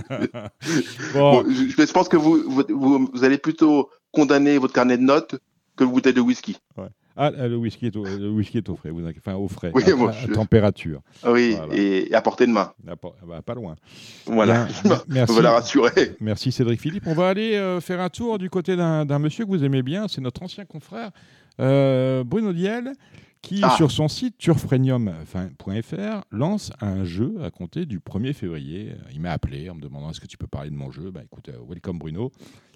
bon. je, pense que vous, vous, vous, allez plutôt condamner votre carnet de notes que le bouteille de whisky. Ouais. Ah, le whisky est au, le whisky est au frais, vous, enfin au frais, oui, à, température. Oui, et à portée de main. bah, pas loin. Voilà, merci. On va la rassurer. Merci Cédric Philippe. On va aller euh, faire un tour du côté d'un monsieur que vous aimez bien, c'est notre ancien confrère euh, Bruno Diel, qui, ah. sur son site turfrenium.fr, lance un jeu à compter du 1er février. Il m'a appelé en me demandant est-ce que tu peux parler de mon jeu? Bah, Écoute, euh, welcome Bruno.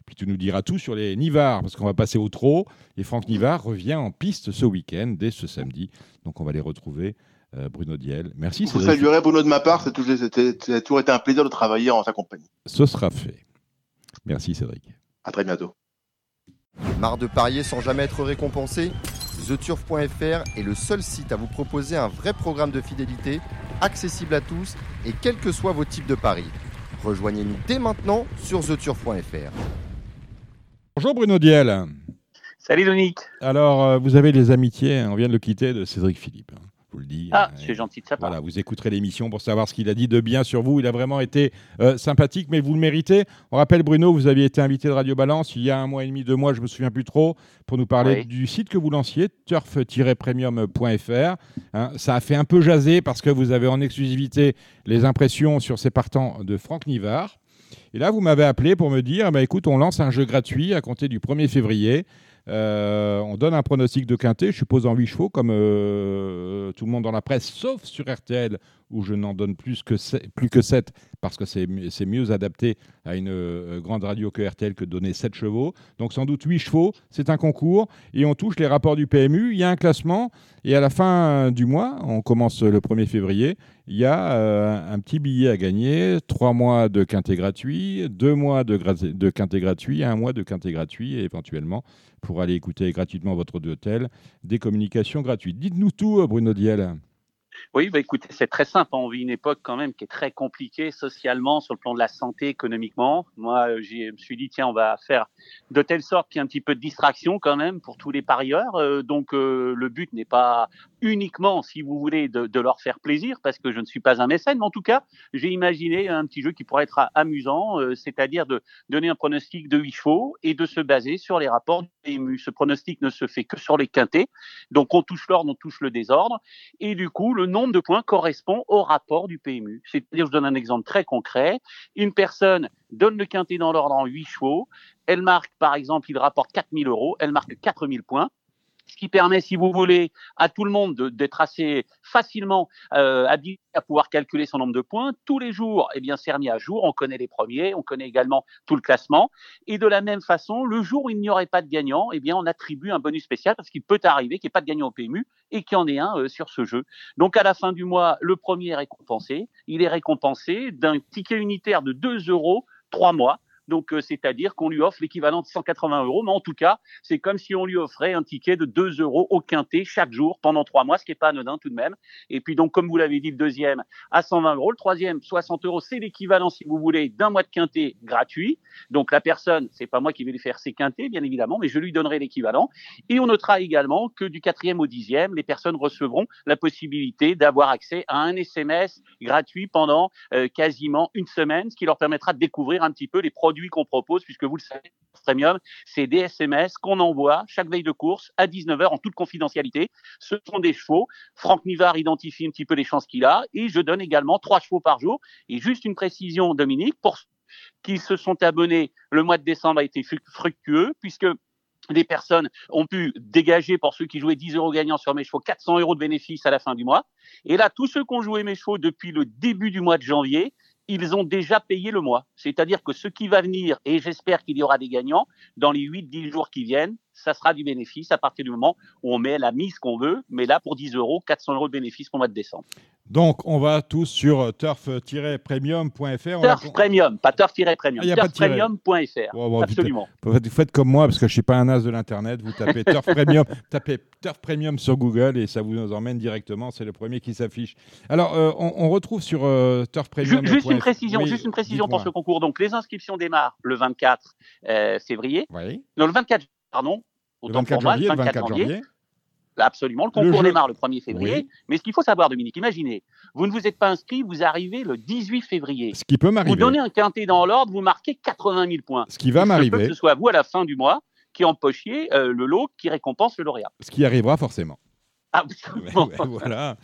Puis tu nous diras tout sur les Nivars, parce qu'on va passer au trot. Et Franck Nivard revient en piste ce week-end, dès ce samedi. Donc on va les retrouver. Euh, Bruno Diel. Merci. Vous saluerez Bruno de ma part, ça a toujours été un plaisir de travailler en sa compagnie. Ce sera fait. Merci Cédric. À très bientôt. Marre de parier sans jamais être récompensé? TheTurf.fr est le seul site à vous proposer un vrai programme de fidélité, accessible à tous et quels que soient vos types de paris. Rejoignez-nous dès maintenant sur TheTurf.fr. Bonjour Bruno Diel. Salut Dominique. Alors, euh, vous avez les amitiés, on vient de le quitter, de Cédric Philippe vous le dis. Ah, c'est gentil de sa part. Voilà, vous écouterez l'émission pour savoir ce qu'il a dit de bien sur vous. Il a vraiment été euh, sympathique, mais vous le méritez. On rappelle, Bruno, vous aviez été invité de Radio Balance il y a un mois et demi, deux mois, je me souviens plus trop, pour nous parler du site que vous lanciez, turf-premium.fr. Hein, ça a fait un peu jaser parce que vous avez en exclusivité les impressions sur ces partants de Franck Nivard. Et là, vous m'avez appelé pour me dire, bah, écoute, on lance un jeu gratuit à compter du 1er février. Euh, on donne un pronostic de quintet, je suppose en 8 chevaux, comme euh, tout le monde dans la presse, sauf sur RTL, où je n'en donne plus que, 7, plus que 7, parce que c'est mieux adapté à une euh, grande radio que RTL que de donner 7 chevaux. Donc sans doute 8 chevaux, c'est un concours, et on touche les rapports du PMU, il y a un classement, et à la fin du mois, on commence le 1er février, il y a un petit billet à gagner, 3 mois de quintet gratuit, 2 mois de, de quintet gratuit, 1 mois de quintet gratuit, et éventuellement pour aller écouter gratuitement votre hôtel, des communications gratuites. Dites-nous tout, Bruno Diel. Oui, bah écoutez, c'est très simple. On vit une époque quand même qui est très compliquée socialement, sur le plan de la santé, économiquement. Moi, euh, je me suis dit, tiens, on va faire de telle sorte qu'il y ait un petit peu de distraction quand même pour tous les parieurs. Euh, donc, euh, le but n'est pas uniquement, si vous voulez, de, de, leur faire plaisir, parce que je ne suis pas un mécène, mais en tout cas, j'ai imaginé un petit jeu qui pourrait être amusant, c'est-à-dire de donner un pronostic de 8 chevaux et de se baser sur les rapports du PMU. Ce pronostic ne se fait que sur les quintés, donc on touche l'ordre, on touche le désordre, et du coup, le nombre de points correspond au rapport du PMU. C'est-à-dire, je donne un exemple très concret. Une personne donne le quintet dans l'ordre en 8 chevaux. Elle marque, par exemple, il rapporte 4000 euros. Elle marque 4000 points ce qui permet, si vous voulez, à tout le monde d'être assez facilement euh, habitué à pouvoir calculer son nombre de points. Tous les jours, eh bien, c'est remis à jour. On connaît les premiers, on connaît également tout le classement. Et de la même façon, le jour où il n'y aurait pas de gagnant, eh bien, on attribue un bonus spécial parce qu'il peut arriver qu'il n'y ait pas de gagnant au PMU et qu'il y en ait un euh, sur ce jeu. Donc, à la fin du mois, le premier est récompensé. Il est récompensé d'un ticket unitaire de 2 euros, 3 mois donc, euh, c'est-à-dire qu'on lui offre l'équivalent de 180 euros, mais en tout cas, c'est comme si on lui offrait un ticket de 2 euros au quintet chaque jour pendant trois mois, ce qui n'est pas anodin tout de même. Et puis donc, comme vous l'avez dit, le deuxième à 120 euros, le troisième 60 euros, c'est l'équivalent, si vous voulez, d'un mois de quintet gratuit. Donc la personne, c'est pas moi qui vais lui faire ses quintets, bien évidemment, mais je lui donnerai l'équivalent. Et on notera également que du quatrième au dixième, les personnes recevront la possibilité d'avoir accès à un SMS gratuit pendant euh, quasiment une semaine, ce qui leur permettra de découvrir un petit peu les produits qu'on propose, puisque vous le savez, Premium, c'est des SMS qu'on envoie chaque veille de course à 19h en toute confidentialité. Ce sont des chevaux. Franck Nivard identifie un petit peu les chances qu'il a et je donne également trois chevaux par jour. Et juste une précision, Dominique, pour ceux qui se sont abonnés, le mois de décembre a été fructueux puisque les personnes ont pu dégager pour ceux qui jouaient 10 euros gagnants sur mes chevaux 400 euros de bénéfices à la fin du mois. Et là, tous ceux qui ont joué mes chevaux depuis le début du mois de janvier, ils ont déjà payé le mois. C'est-à-dire que ce qui va venir, et j'espère qu'il y aura des gagnants, dans les 8-10 jours qui viennent, ça sera du bénéfice à partir du moment où on met la mise qu'on veut. Mais là, pour 10 euros, 400 euros de bénéfice pour le mois de décembre. Donc, on va tous sur turf-premium.fr. Turf Premium, pas turf-premium. Ah, turf-premium.fr. Absolument. Vous faites comme moi, parce que je ne suis pas un as de l'Internet. Vous tapez Turf Premium, tapez Turf Premium sur Google et ça vous emmène directement. C'est le premier qui s'affiche. Alors, euh, on, retrouve sur euh, Turf Premium. Juste une précision, juste une précision pour ce concours. Donc, les inscriptions démarrent le 24 euh, février. Oui. Non, le 24, pardon. le 24 janvier, le 24 janvier. Absolument, le concours démarre le 1er février. Mais ce qu'il faut savoir, Dominique, imaginez, vous ne vous êtes pas inscrit, vous arrivez le 18 février. Ce qui peut m'arriver. Vous donnez un quintet dans l'ordre, vous marquez 80 000 points. Ce qui va m'arriver. Que ce soit vous à la fin du mois qui empochiez euh, le lot qui récompense le lauréat. Ce qui arrivera forcément. Absolument. voilà.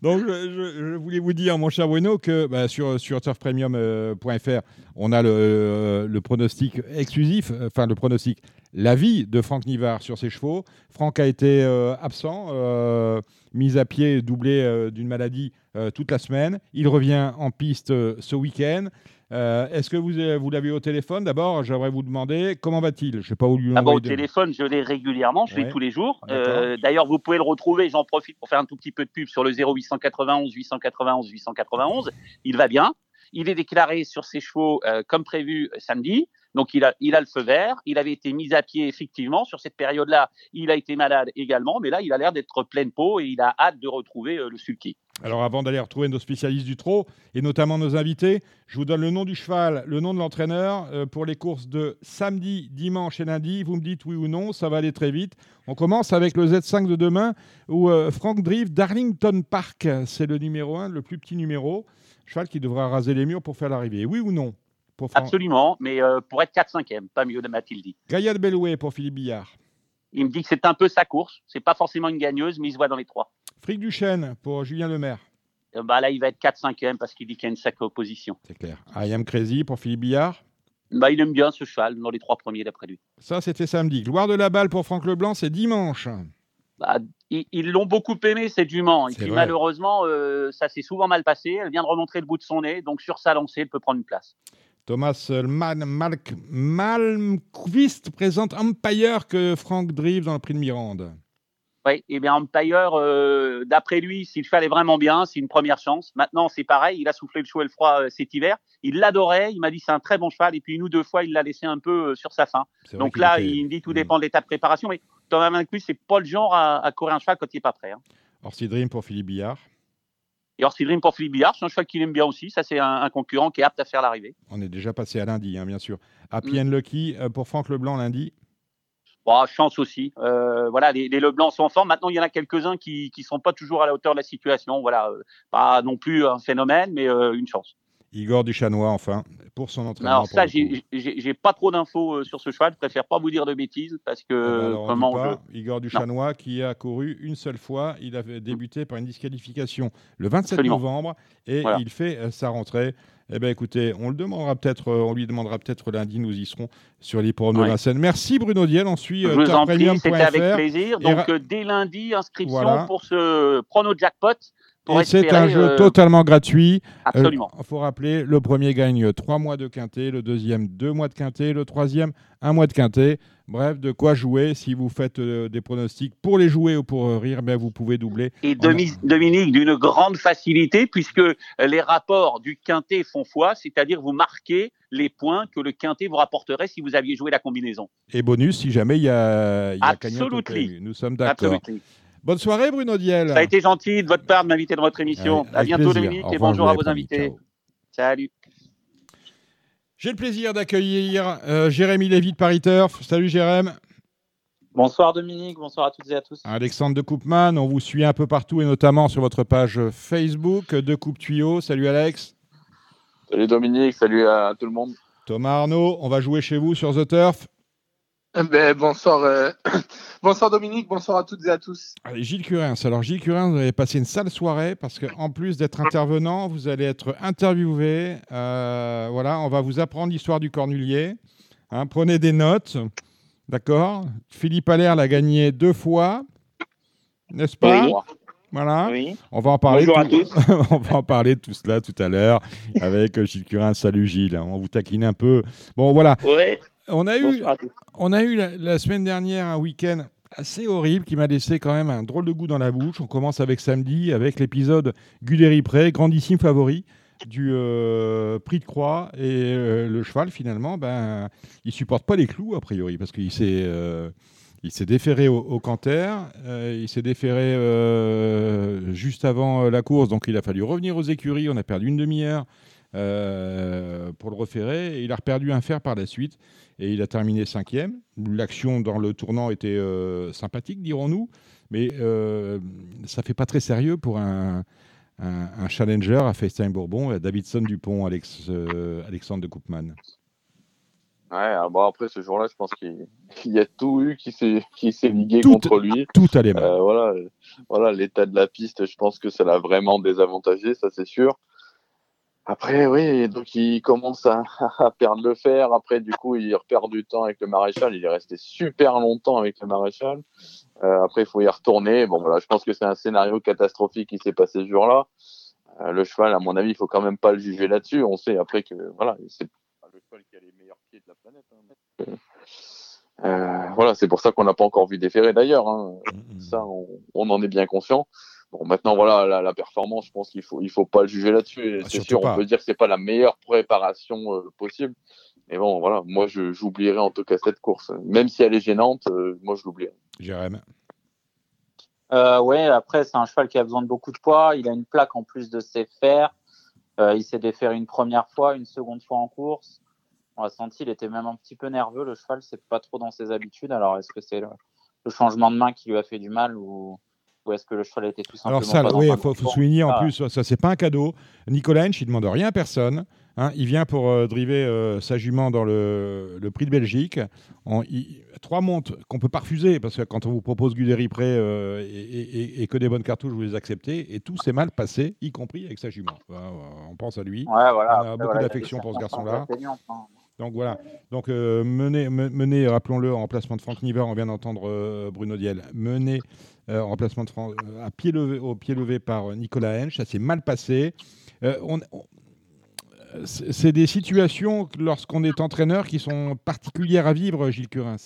Donc, je, voulais vous dire, mon cher Bruno, que bah, sur, sur turfpremium.fr, euh, on a le, le, pronostic exclusif, enfin le pronostic, l'avis de Franck Nivard sur ses chevaux. Franck a été euh, absent, euh, mis à pied, doublé euh, d'une maladie toute la semaine. Il revient en piste ce week-end. Est-ce que vous, vous l'avez au téléphone? D'abord, j'aimerais vous demander comment va-t-il? Je sais pas où lui ah Au téléphone, je l'ai régulièrement, je l'ai tous les jours. D'ailleurs, vous pouvez le retrouver, j'en profite pour faire un tout petit peu de pub sur le 0891 891 891. Il va bien. Il est déclaré sur ses chevaux comme prévu samedi. Donc il a, le feu vert. Il avait été mis à pied effectivement sur cette période-là. Il a été malade également, mais là il a l'air d'être pleine peau et il a hâte de retrouver euh, le sulky. Alors avant d'aller retrouver nos spécialistes du trot et notamment nos invités, je vous donne le nom du cheval, le nom de l'entraîneur euh, pour les courses de samedi, dimanche et lundi. Vous me dites oui ou non, ça va aller très vite. On commence avec le Z5 de demain où euh, Frank Drive Darlington Park, c'est le numéro 1, le plus petit numéro. Cheval qui devra raser les murs pour faire l'arrivée. Oui ou non? Absolument, mais euh, pour être 4-5e, pas mieux de Mathilde. Gaillard de Belloué pour Philippe Billard. Il me dit que c'est un peu sa course. C'est pas forcément une gagneuse, mais il se voit dans les trois. Fric Duchesne pour Julien Lemaire. Euh, bah là, il va être 4-5e parce qu'il dit qu'il y a une sacrée opposition. C'est clair. I am crazy pour Philippe Billard. Bah, il aime bien ce cheval, dans les trois premiers d'après lui. Ça, c'était samedi. Gloire de la balle pour Franck Leblanc, c'est dimanche. Bah, ils l'ont beaucoup aimé, c'est. Et puis malheureusement, euh, ça s'est souvent mal passé. Elle vient de remontrer le bout de son nez, donc sur sa lancée, elle peut prendre une place. Thomas Malmquist présente Empire que Frank Drive dans le prix de Mirande. Oui, et eh bien Empire, euh, d'après lui, s'il fallait vraiment bien, c'est une première chance. Maintenant, c'est pareil, il a soufflé le chaud et le froid euh, cet hiver. Il l'adorait, il m'a dit c'est un très bon cheval, et puis une ou deux fois, il l'a laissé un peu euh, sur sa fin. Donc là, il me dit tout dépend de l'état de préparation, mais Thomas Malmquist, c'est pas le genre à, courir un cheval quand il n'est pas prêt. Hein. Orsi Dream pour Philippe Billard. Et Orsi Dream pour Philippe Billard, c'est un cheval qu'il aime bien aussi. Ça, c'est un, concurrent qui est apte à faire l'arrivée. On est déjà passé à lundi, hein, bien sûr. Happy mm. Lucky euh, pour Franck Leblanc lundi? Bon, chance aussi. Euh, voilà, les, les, Leblancs sont en forme. Maintenant, il y en a quelques-uns qui ne sont pas toujours à la hauteur de la situation. Voilà, euh, pas non plus un phénomène, mais une chance. Igor Duchanois, enfin, pour son entraînement. Alors ça, j'ai pas trop d'infos euh, sur ce cheval. Je préfère pas vous dire de bêtises parce que eh ben, Igor Duchanois qui a couru une seule fois. Il a débuté par une disqualification le 27 novembre et il fait euh, sa rentrée. Eh bien, écoutez, on le demandera peut-être, euh, on lui demandera peut-être lundi. Nous y serons sur l'hippodrome de Vincennes. Merci Bruno Diel. On suit Je vous en prie, c'était avec plaisir. Donc dès lundi, inscription pour ce prono jackpot c'est un jeu euh, totalement gratuit. Absolument. Il faut rappeler, le premier gagne trois mois de quintet, le deuxième deux mois de quintet, le troisième un mois de quintet. Bref, de quoi jouer. Si vous faites euh, des pronostics pour les jouer ou pour euh, rire, ben vous pouvez doubler. Et Dominique, d'une grande facilité, puisque les rapports du quintet font foi, c'est-à-dire vous marquez les points que le quintet vous rapporterait si vous aviez joué la combinaison. Et bonus si jamais il y a, y a Nous sommes d'accord. Bonne soirée, Bruno Diel. Ça a été gentil de votre part de m'inviter dans votre émission. à bientôt, Dominique, et bonjour à vos invités. Salut. J'ai le plaisir d'accueillir euh, Jérémy Lévy de Paris Turf. Salut, Jérémy. Bonsoir Dominique, bonsoir à toutes et à tous. Alexandre de Coupman, on vous suit un peu partout et notamment sur votre page Facebook de Coupe Tuyau. Salut Alex. Salut Dominique, salut à tout le monde. Thomas Arnaud, on va jouer chez vous sur The Turf. Ben, bonsoir, euh, bonsoir Dominique, bonsoir à toutes et à tous. Allez, Gilles Curins. Alors Gilles Curins, vous allez passer une sale soirée parce qu'en plus d'être intervenant, vous allez être interviewé. Euh, voilà, on va vous apprendre l'histoire du Cornulier. Hein, prenez des notes, d'accord? Philippe Allaire l'a gagné deux fois, n'est-ce pas? Oui. Voilà. Oui. On va en parler. Bonjour à tous. on va en parler de tout cela tout à l'heure avec Gilles Curins. Salut Gilles. On vous taquine un peu. Bon, voilà. Ouais. On a eu, on a eu la, semaine dernière un week-end assez horrible qui m'a laissé quand même un drôle de goût dans la bouche. On commence avec samedi, avec l'épisode Guderi-Pré, grandissime favori du euh, prix de croix. Et euh, le cheval, finalement, ben, il supporte pas les clous, a priori, parce qu'il s'est. Euh, il s'est déféré au, canter, il s'est déféré juste avant la course, donc il a fallu revenir aux écuries. On a perdu une demi-heure pour le reférer et il a perdu un fer par la suite et il a terminé cinquième. L'action dans le tournant était sympathique, dirons-nous, mais ça fait pas très sérieux pour un, un, challenger à FaceTime Bourbon, Davidson Dupont, Alex, euh, Alexandre de Koopman. Ouais, ah, bon après ce jour-là, je pense qu'il y a tout eu qui s'est qui s'est ligué contre lui. Tout allait mal. Euh, voilà, voilà l'état de la piste. Je pense que ça l'a vraiment désavantagé, ça c'est sûr. Après, oui, donc il commence à, à, perdre le fer. Après, du coup, il repère du temps avec le maréchal. Il est resté super longtemps avec le maréchal. Euh, après, il faut y retourner. Bon, voilà, je pense que c'est un scénario catastrophique qui s'est passé ce jour-là. Euh, le cheval, à mon avis, il faut quand même pas le juger là-dessus. On sait après que voilà, c'est pas le cheval qui a les meilleurs pieds de la planète. Hein. Euh, voilà, c'est pour ça qu'on n'a pas encore vu déférer d'ailleurs. Hein. Ça, on, on, en est bien conscient. Bon, maintenant, voilà, la, la performance, je pense qu'il faut, il faut pas le juger là-dessus. Ah, c'est sûr, on peut dire que c'est pas la meilleure préparation euh, possible. Mais bon, voilà, moi, j'oublierai en tout cas cette course. Même si elle est gênante, euh, moi, je l'oublierai. Jérém. Euh, ouais, après, c'est un cheval qui a besoin de beaucoup de poids. Il a une plaque en plus de ses fers. Euh, il s'est déféré une première fois, une seconde fois en course. On a senti, il était même un petit peu nerveux. Le cheval, c'est pas trop dans ses habitudes. Alors, est-ce que c'est le, changement de main qui lui a fait du mal ou, ou est-ce que le cheval était tout simplement Alors ça, oui, il faut, souligner en plus, ça c'est pas un cadeau. Nicolas Hench, il demande rien à personne. Hein, il vient pour euh, driver euh, sa jument dans le, prix de Belgique. En, trois montes qu'on peut pas refuser parce que quand on vous propose Guderi Pré euh, et, que des bonnes cartouches, vous les acceptez. Et tout s'est mal passé, y compris avec sa jument. on pense à lui. on a beaucoup d'affection pour ce garçon-là. Donc voilà. Donc mené rappelons-le, en remplacement de Franck Niver, on vient d'entendre Bruno Diel, mené en remplacement de Franck, à pied levé, au pied levé par Nicolas Hench. Ça s'est mal passé. c'est des situations, lorsqu'on est entraîneur, qui sont particulières à vivre, Gilles Curins.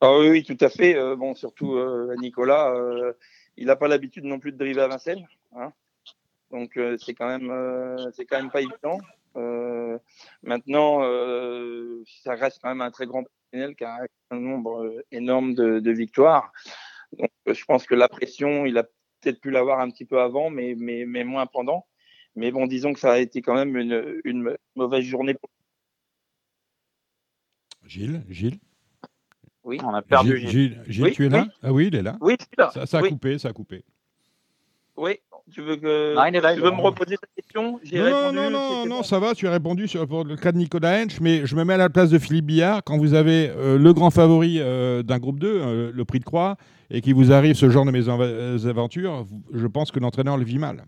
Ah oui, tout à fait. Euh, bon, surtout euh, Nicolas, euh, il n'a pas l'habitude non plus de driver à Vincennes. Hein. Donc c'est quand c'est quand même pas évident. Maintenant, ça reste quand même un très grand professionnel qui a un nombre énorme de, de victoires. Donc je pense que la pression, il a peut-être pu l'avoir un petit peu avant, mais, mais, mais moins pendant. Mais bon, disons que ça a été quand même une, une mauvaise journée. Gilles, Gilles? Oui, on a perdu Gilles. Gilles, tu es là? Ah oui, il est là. Oui, je suis là. Ça, a coupé, ça a coupé. Oui, tu veux, que... tu veux me reposer ta question? Non, non, non, non, ça va, tu as répondu sur pour le cas de Nicolas Hench, mais je me mets à la place de Philippe Billard. Quand vous avez euh, le grand favori euh, d'un groupe 2, euh, le prix de croix, et qu'il vous arrive ce genre de mésaventures, je pense que l'entraîneur le vit mal.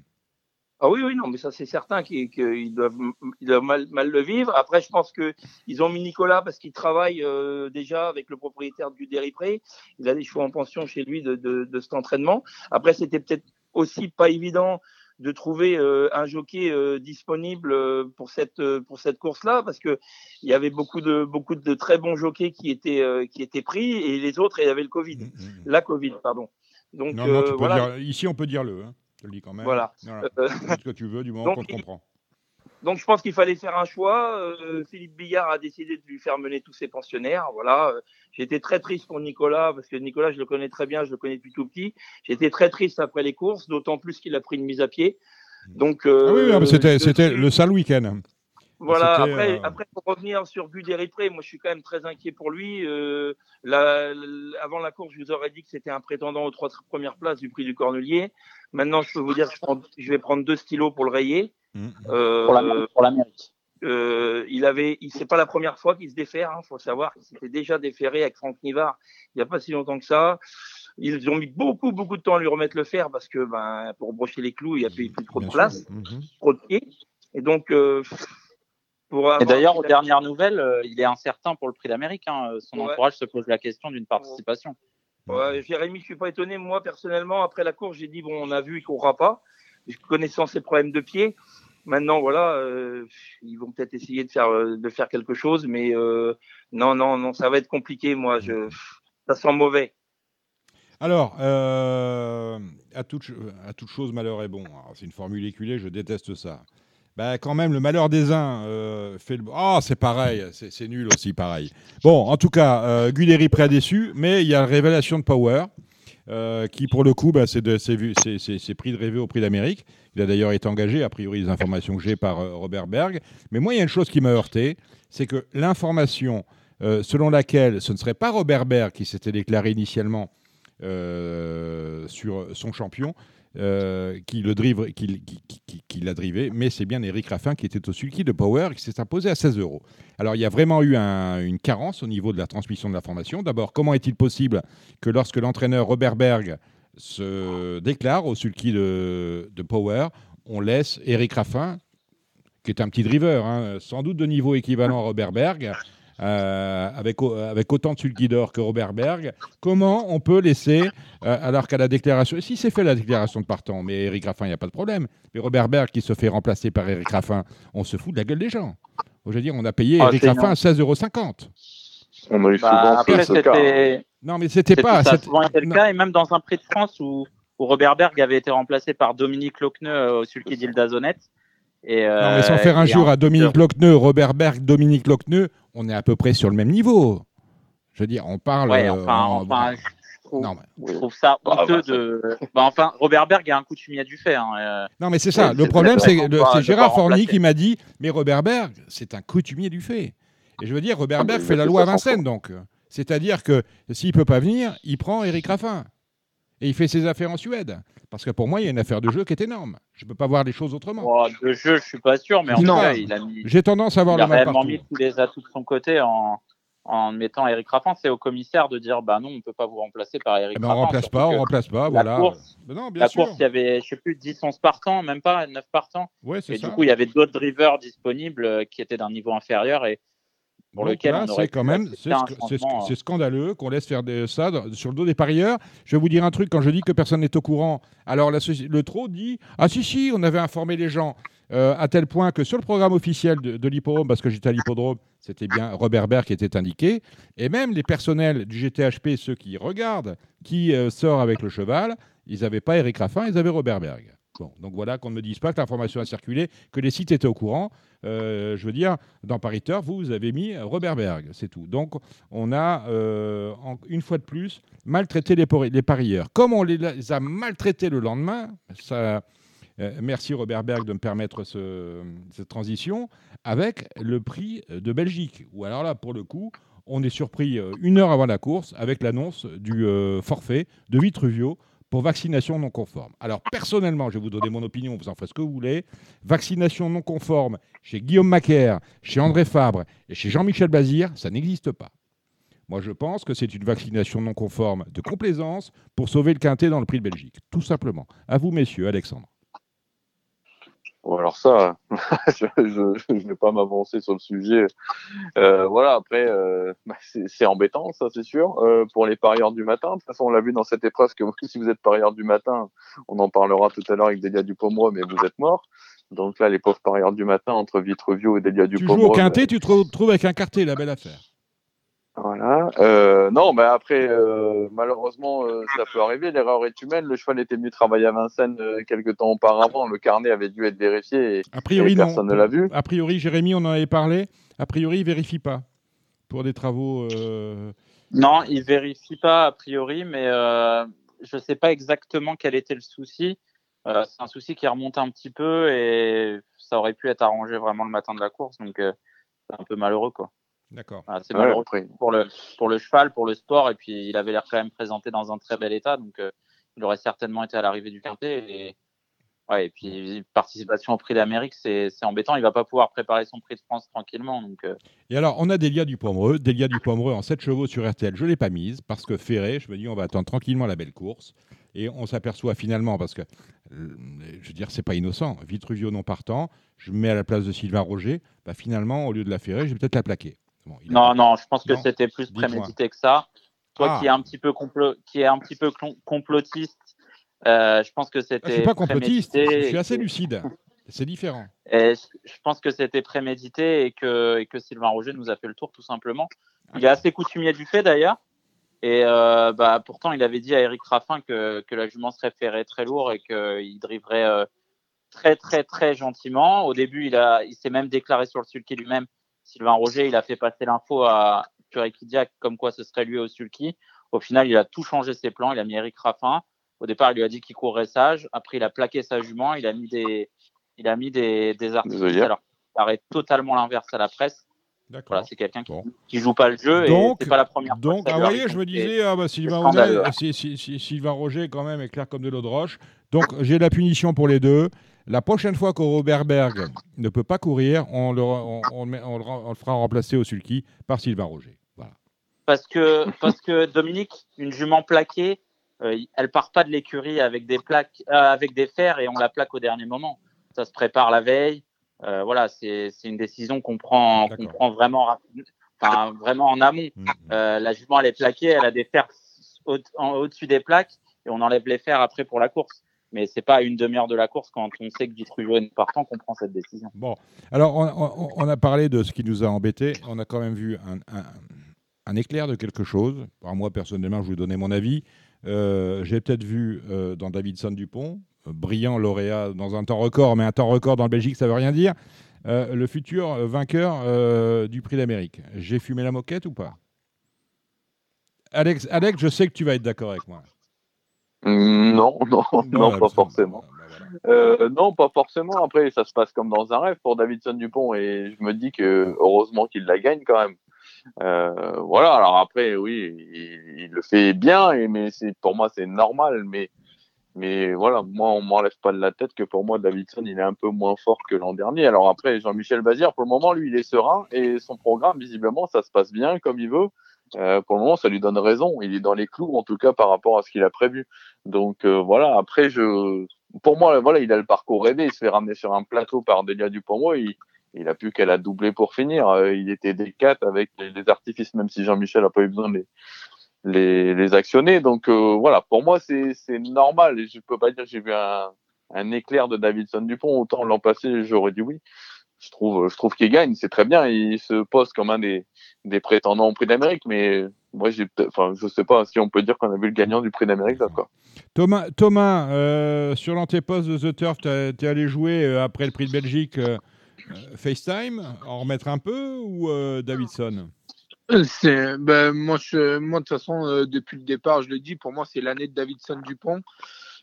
Ah oui, oui, non, mais ça c'est certain qu'ils doivent, ils doivent mal, mal, le vivre. Après, je pense qu'ils ont mis Nicolas parce qu'il travaille euh, déjà avec le propriétaire du Déripré. Il a des chevaux en pension chez lui de, de, de cet entraînement. Après, c'était peut-être aussi pas évident de trouver euh, un jockey euh, disponible pour cette pour cette course-là parce que il y avait beaucoup de beaucoup de très bons jockeys qui étaient qui étaient pris et les autres il y avait le Covid, mmh, mmh, mmh. la Covid, pardon. Donc non, non, tu peux voilà. dire, ici on peut dire le. Hein. Je le dis quand même. Voilà. Euh, ce que tu veux du moment qu'on te comprend. Donc je pense qu'il fallait faire un choix. Euh, Philippe Billard a décidé de lui faire mener tous ses pensionnaires. Voilà. J'étais très triste pour Nicolas parce que Nicolas, je le connais très bien, je le connais depuis tout petit. J'étais très triste après les courses, d'autant plus qu'il a pris une mise à pied. Donc euh, ah oui, ah, c'était c'était le sale week-end. Voilà, après, euh, après, pour revenir sur But Pré, moi je suis quand même très inquiet pour lui. Euh, avant la course, je vous aurais dit que c'était un prétendant aux trois premières places du prix du Cornelier. Maintenant, je peux vous dire que je, vais prendre deux stylos pour le rayer. Mmh. Euh, pour l'Amérique. Euh, il avait, il c'est pas la première fois qu'il se défère. Il hein, faut savoir qu'il s'était déjà déféré avec Franck Nivard il n'y a pas si longtemps que ça. Ils ont mis beaucoup beaucoup de temps à lui remettre le fer parce que ben pour brocher les clous, il n'y a plus, trop de place, mmh. trop de pieds. Et donc euh, et d'ailleurs, aux dernières nouvelles, euh, il est incertain pour le prix d'Amérique. Hein. Son entourage se pose la question d'une participation. Ouais, Jérémy, je suis pas étonné. Moi, personnellement, après la course, j'ai dit bon, on a vu, il courra pas. Connaissant ses problèmes de pied, maintenant, voilà, euh, ils vont peut-être essayer de faire euh, de faire quelque chose, mais non, non, non, ça va être compliqué. Moi, ça sent mauvais. Alors, euh, à, toute, chose, malheur est bon. C'est une formule éculée, je déteste ça. Bah, quand même, le malheur des uns euh, fait le. Ah, c'est pareil, c'est nul aussi, pareil. Bon, en tout cas, euh, Guderi prêt à déçu, mais il y a la révélation de Power, euh, qui pour le coup, bah, c'est prix de rêver au prix d'Amérique. Il a d'ailleurs été engagé, a priori, les informations que j'ai par Robert Berg. Mais moi, il y a une chose qui m'a heurté, c'est que l'information selon laquelle ce ne serait pas Robert Berg qui s'était déclaré initialement sur son champion, euh, qui drive, qui, l'a drivé, mais c'est bien Eric Raffin qui était au sulky de Power qui s'est imposé à 16 euros. Alors il y a vraiment eu une carence au niveau de la transmission de l'information. D'abord, comment est-il possible que lorsque l'entraîneur Robert Berg se déclare au sulky de, de Power, on laisse Eric Raffin, qui est un petit driver, hein, sans doute de niveau équivalent à Robert Berg, euh, avec, avec autant de sulky d'or que Robert Berg, comment on peut laisser, euh, alors qu'à la déclaration, si c'est fait la déclaration de partant, mais Eric Raffin, il n'y a pas de problème, mais Robert Berg qui se fait remplacer par Eric Raffin, on se fout de la gueule des gens. Je veux dire, on a payé ah, Eric Raffin à 16,50 euros. On a eu bah, après, c'était... Non, mais c'était pas. Ça a souvent été le cas, et même dans un prix de France où, où Robert Berg avait été remplacé par Dominique Lochneux euh, au sulky d'Île. Et, non, mais sans faire un jour à Dominique Lochneux, Robert Berg, Dominique Lochneux, on est à peu près sur le même niveau. Je veux dire, on parle. Ouais, enfin, enfin je, trouve, ça bah, honteux de. Bah, enfin, Robert Berg a un coutumier du fait. Hein, euh. Non, mais c'est ça. le problème, c'est Gérard Forny qui m'a dit Mais Robert Berg, c'est un coutumier du fait. Et je veux dire, Robert Berg fait la loi à Vincennes, donc. C'est-à-dire que s'il peut pas venir, il prend Eric Raffin. Et il fait ses affaires en Suède. Parce que pour moi, il y a une affaire de jeu qui est énorme. Je ne peux pas voir les choses autrement. Oh, de jeu, je suis pas sûr, mais en tout cas, il a mis. J'ai tendance à voir il a réellement mis tous les atouts de son côté en, en mettant Eric Raffin. C'est au commissaire de dire bah non, on ne peut pas vous remplacer par Eric eh ben, Raffin. On remplace pas, on remplace pas. La voilà. Course, non, bien la course, il y avait, je sais plus, 10, 11 partants, même pas 9 partants. Ouais, et ça. du coup, il y avait d'autres drivers disponibles euh, qui étaient d'un niveau inférieur et pour lequel c'est quand même c'est scandaleux qu'on laisse faire ça sur le dos des parieurs. Je vais vous dire un truc quand je dis que personne n'est au courant. Alors le trop dit ah si si on avait informé les gens euh, à tel point que sur le programme officiel de, l'hippodrome parce que j'étais à l'hippodrome c'était bien Robert Berg qui était indiqué et même les personnels du GTHP ceux qui regardent qui euh, sort avec le cheval ils n'avaient pas Eric Raffin ils avaient Robert Berg donc voilà qu'on ne me dise pas que l'information a circulé, que les sites étaient au courant. Euh, je veux dire, dans Paris vous, avez mis Robert Berg, c'est tout. Donc on a, euh, une fois de plus, maltraité les, les, parieurs. Comme on les a maltraités le lendemain, ça, euh, merci Robert Berg de me permettre cette transition, avec le prix de Belgique. Ou alors là, pour le coup, on est surpris une heure avant la course avec l'annonce du forfait de Vitruvio pour vaccination non conforme. Alors personnellement, je vais vous donner mon opinion, vous en faites ce que vous voulez. Vaccination non conforme chez Guillaume Macaire, chez André Fabre et chez Jean-Michel Bazir, ça n'existe pas. Moi, je pense que c'est une vaccination non conforme de complaisance pour sauver le quintet dans le prix de Belgique, tout simplement. À vous, messieurs, Alexandre alors ça, je ne vais pas m'avancer sur le sujet. Euh, voilà, après, euh, bah, c'est embêtant, ça c'est sûr, euh, pour les parieurs du matin. De toute façon, on l'a vu dans cette épreuve que si vous êtes parieur du matin, on en parlera tout à l'heure avec Delia Dupomereux, mais vous êtes mort. Donc là, les pauvres parieurs du matin entre Vitrevio et Delia Dupomereux. Tu joues au quintet, tu te retrouves avec un quartier, la belle affaire. Voilà. Euh, non, mais après, euh, malheureusement, euh, ça peut arriver. L'erreur est humaine. Le cheval était venu travailler à Vincennes quelques temps auparavant. Le carnet avait dû être vérifié et, a priori, personne ne l'a vu. A priori, Jérémy, on en avait parlé. A priori, il vérifie pas pour des travaux. Non, il vérifie pas a priori, mais je ne sais pas exactement quel était le souci. c'est un souci qui remonte un petit peu et ça aurait pu être arrangé vraiment le matin de la course. Donc, c'est un peu malheureux, quoi. D'accord. c'est malheureux pour le, pour le cheval, pour le sport, et puis il avait l'air quand même présenté dans un très bel état, donc euh, il aurait certainement été à l'arrivée du quintet. Et, ouais, et puis participation au Prix d'Amérique, c'est embêtant, il va pas pouvoir préparer son Prix de France tranquillement. Donc, euh. Et alors, on a Delia Dupomereux, Delia Dupomereux en 7 chevaux sur RTL, je l'ai pas mise parce que Ferré, je me dis on va attendre tranquillement la belle course. Et on s'aperçoit finalement, parce que, euh, je veux dire, c'est pas innocent, Vitruvio non partant, je me mets à la place de Sylvain Roger, bah finalement, au lieu de la ferrer, je vais peut-être la plaquer non, non, je pense que c'était plus prémédité que ça. Toi qui ah. est un petit peu qui est un petit peu complotiste, euh, je pense que c'était. je suis pas complotiste, je suis assez lucide. C'est différent. Et je pense que c'était prémédité et que, et que Sylvain Roger nous a fait le tour tout simplement. Il est assez coutumier du fait d'ailleurs. Et euh, bah, pourtant, il avait dit à Eric Raffin que, que la jument serait ferrée très lourd et qu'il driverait euh, très, très, très gentiment. Au début, il, a, il s'est même déclaré sur le sulky lui-même. Sylvain Roger, il a fait passer l'info à Kurekidiak comme quoi ce serait lui au sulky. Au final, il a tout changé ses plans. Il a mis Eric Raffin. Au départ, il lui a dit qu'il courrait sage. Après, il a plaqué sa jument. Il a mis des, il a mis des, des articles. Alors, il paraît totalement l'inverse à la presse. Voilà, c'est quelqu'un qui, ne joue pas le jeu donc, et c'est pas la première donc. Donc, vous voyez, je me disais, ah bah, Sylvain, Roger, si, si, si, Sylvain Roger, quand même, est clair comme de l'eau de roche. Donc, j'ai la punition pour les deux. La prochaine fois que Robert Berg ne peut pas courir, on le, on, on, le, fera remplacer au sulky par Sylvain Roger. Voilà. Parce que, parce que Dominique, une jument plaquée, euh, elle part pas de l'écurie avec des plaques, euh, avec des fers et on la plaque au dernier moment. Ça se prépare la veille euh, voilà, c'est une décision qu'on prend, qu'on prend vraiment, enfin, vraiment en amont. Mm, mm. Euh, la jument, elle est plaquée, elle a des fers au-dessus des plaques et on enlève les fers après pour la course. Mais c'est pas une demi-heure de la course quand on sait que Vitruviot est partant qu'on prend cette décision. Bon, alors on, on, a parlé de ce qui nous a embêtés. On a quand même vu un, un, un éclair de quelque chose. moi, personnellement, je vous donnais mon avis. Euh, J'ai peut-être vu dans Davidson Dupont brillant lauréat dans un temps record, mais un temps record dans le Belgique, ça veut rien dire. Euh, le futur vainqueur euh, du prix d'Amérique. J'ai fumé la moquette ou pas? Alex, Alex, je sais que tu vas être d'accord avec moi. Mm, non, non, non, pas forcément. Bah, euh, non, pas forcément. Après, ça se passe comme dans un rêve pour Davidson Dupont et je me dis que heureusement qu'il la gagne quand même. voilà. Alors après, oui, il, il, le fait bien, mais c'est pour moi c'est normal. Mais mais voilà, moi, on m'enlève pas de la tête que pour moi, Davidson, il est un peu moins fort que l'an dernier. Alors après, Jean-Michel Bazir, pour le moment, lui, il est serein et son programme, visiblement, ça se passe bien comme il veut. Euh, pour le moment, ça lui donne raison. Il est dans les clous, en tout cas, par rapport à ce qu'il a prévu. Donc euh, voilà. Après, je, pour moi, voilà, il a le parcours rêvé. Il se fait ramener sur un plateau par Delia Dupont. Il, il a plus qu'elle a doublé pour finir. Euh, il était des 4 avec les, artifices, même si Jean-Michel a pas eu besoin des, les, les actionner. Donc euh, voilà, pour moi c'est normal et je peux pas dire j'ai vu un, éclair de Davidson Dupont. Autant l'an passé j'aurais dit oui. Je trouve, qu'il gagne, c'est très bien. Il se pose comme un des, prétendants au prix d'Amérique, mais moi, j'ai, je sais pas si on peut dire qu'on a vu le gagnant du prix d'Amérique. Thomas, Thomas euh, sur l'antéposte de The Turf, tu es allé jouer euh, après le prix de Belgique FaceTime, en remettre un peu ou Davidson? Ben, moi, je, moi, de toute façon, euh, depuis le départ, je le dis, pour moi, c'est l'année de Davidson Dupont.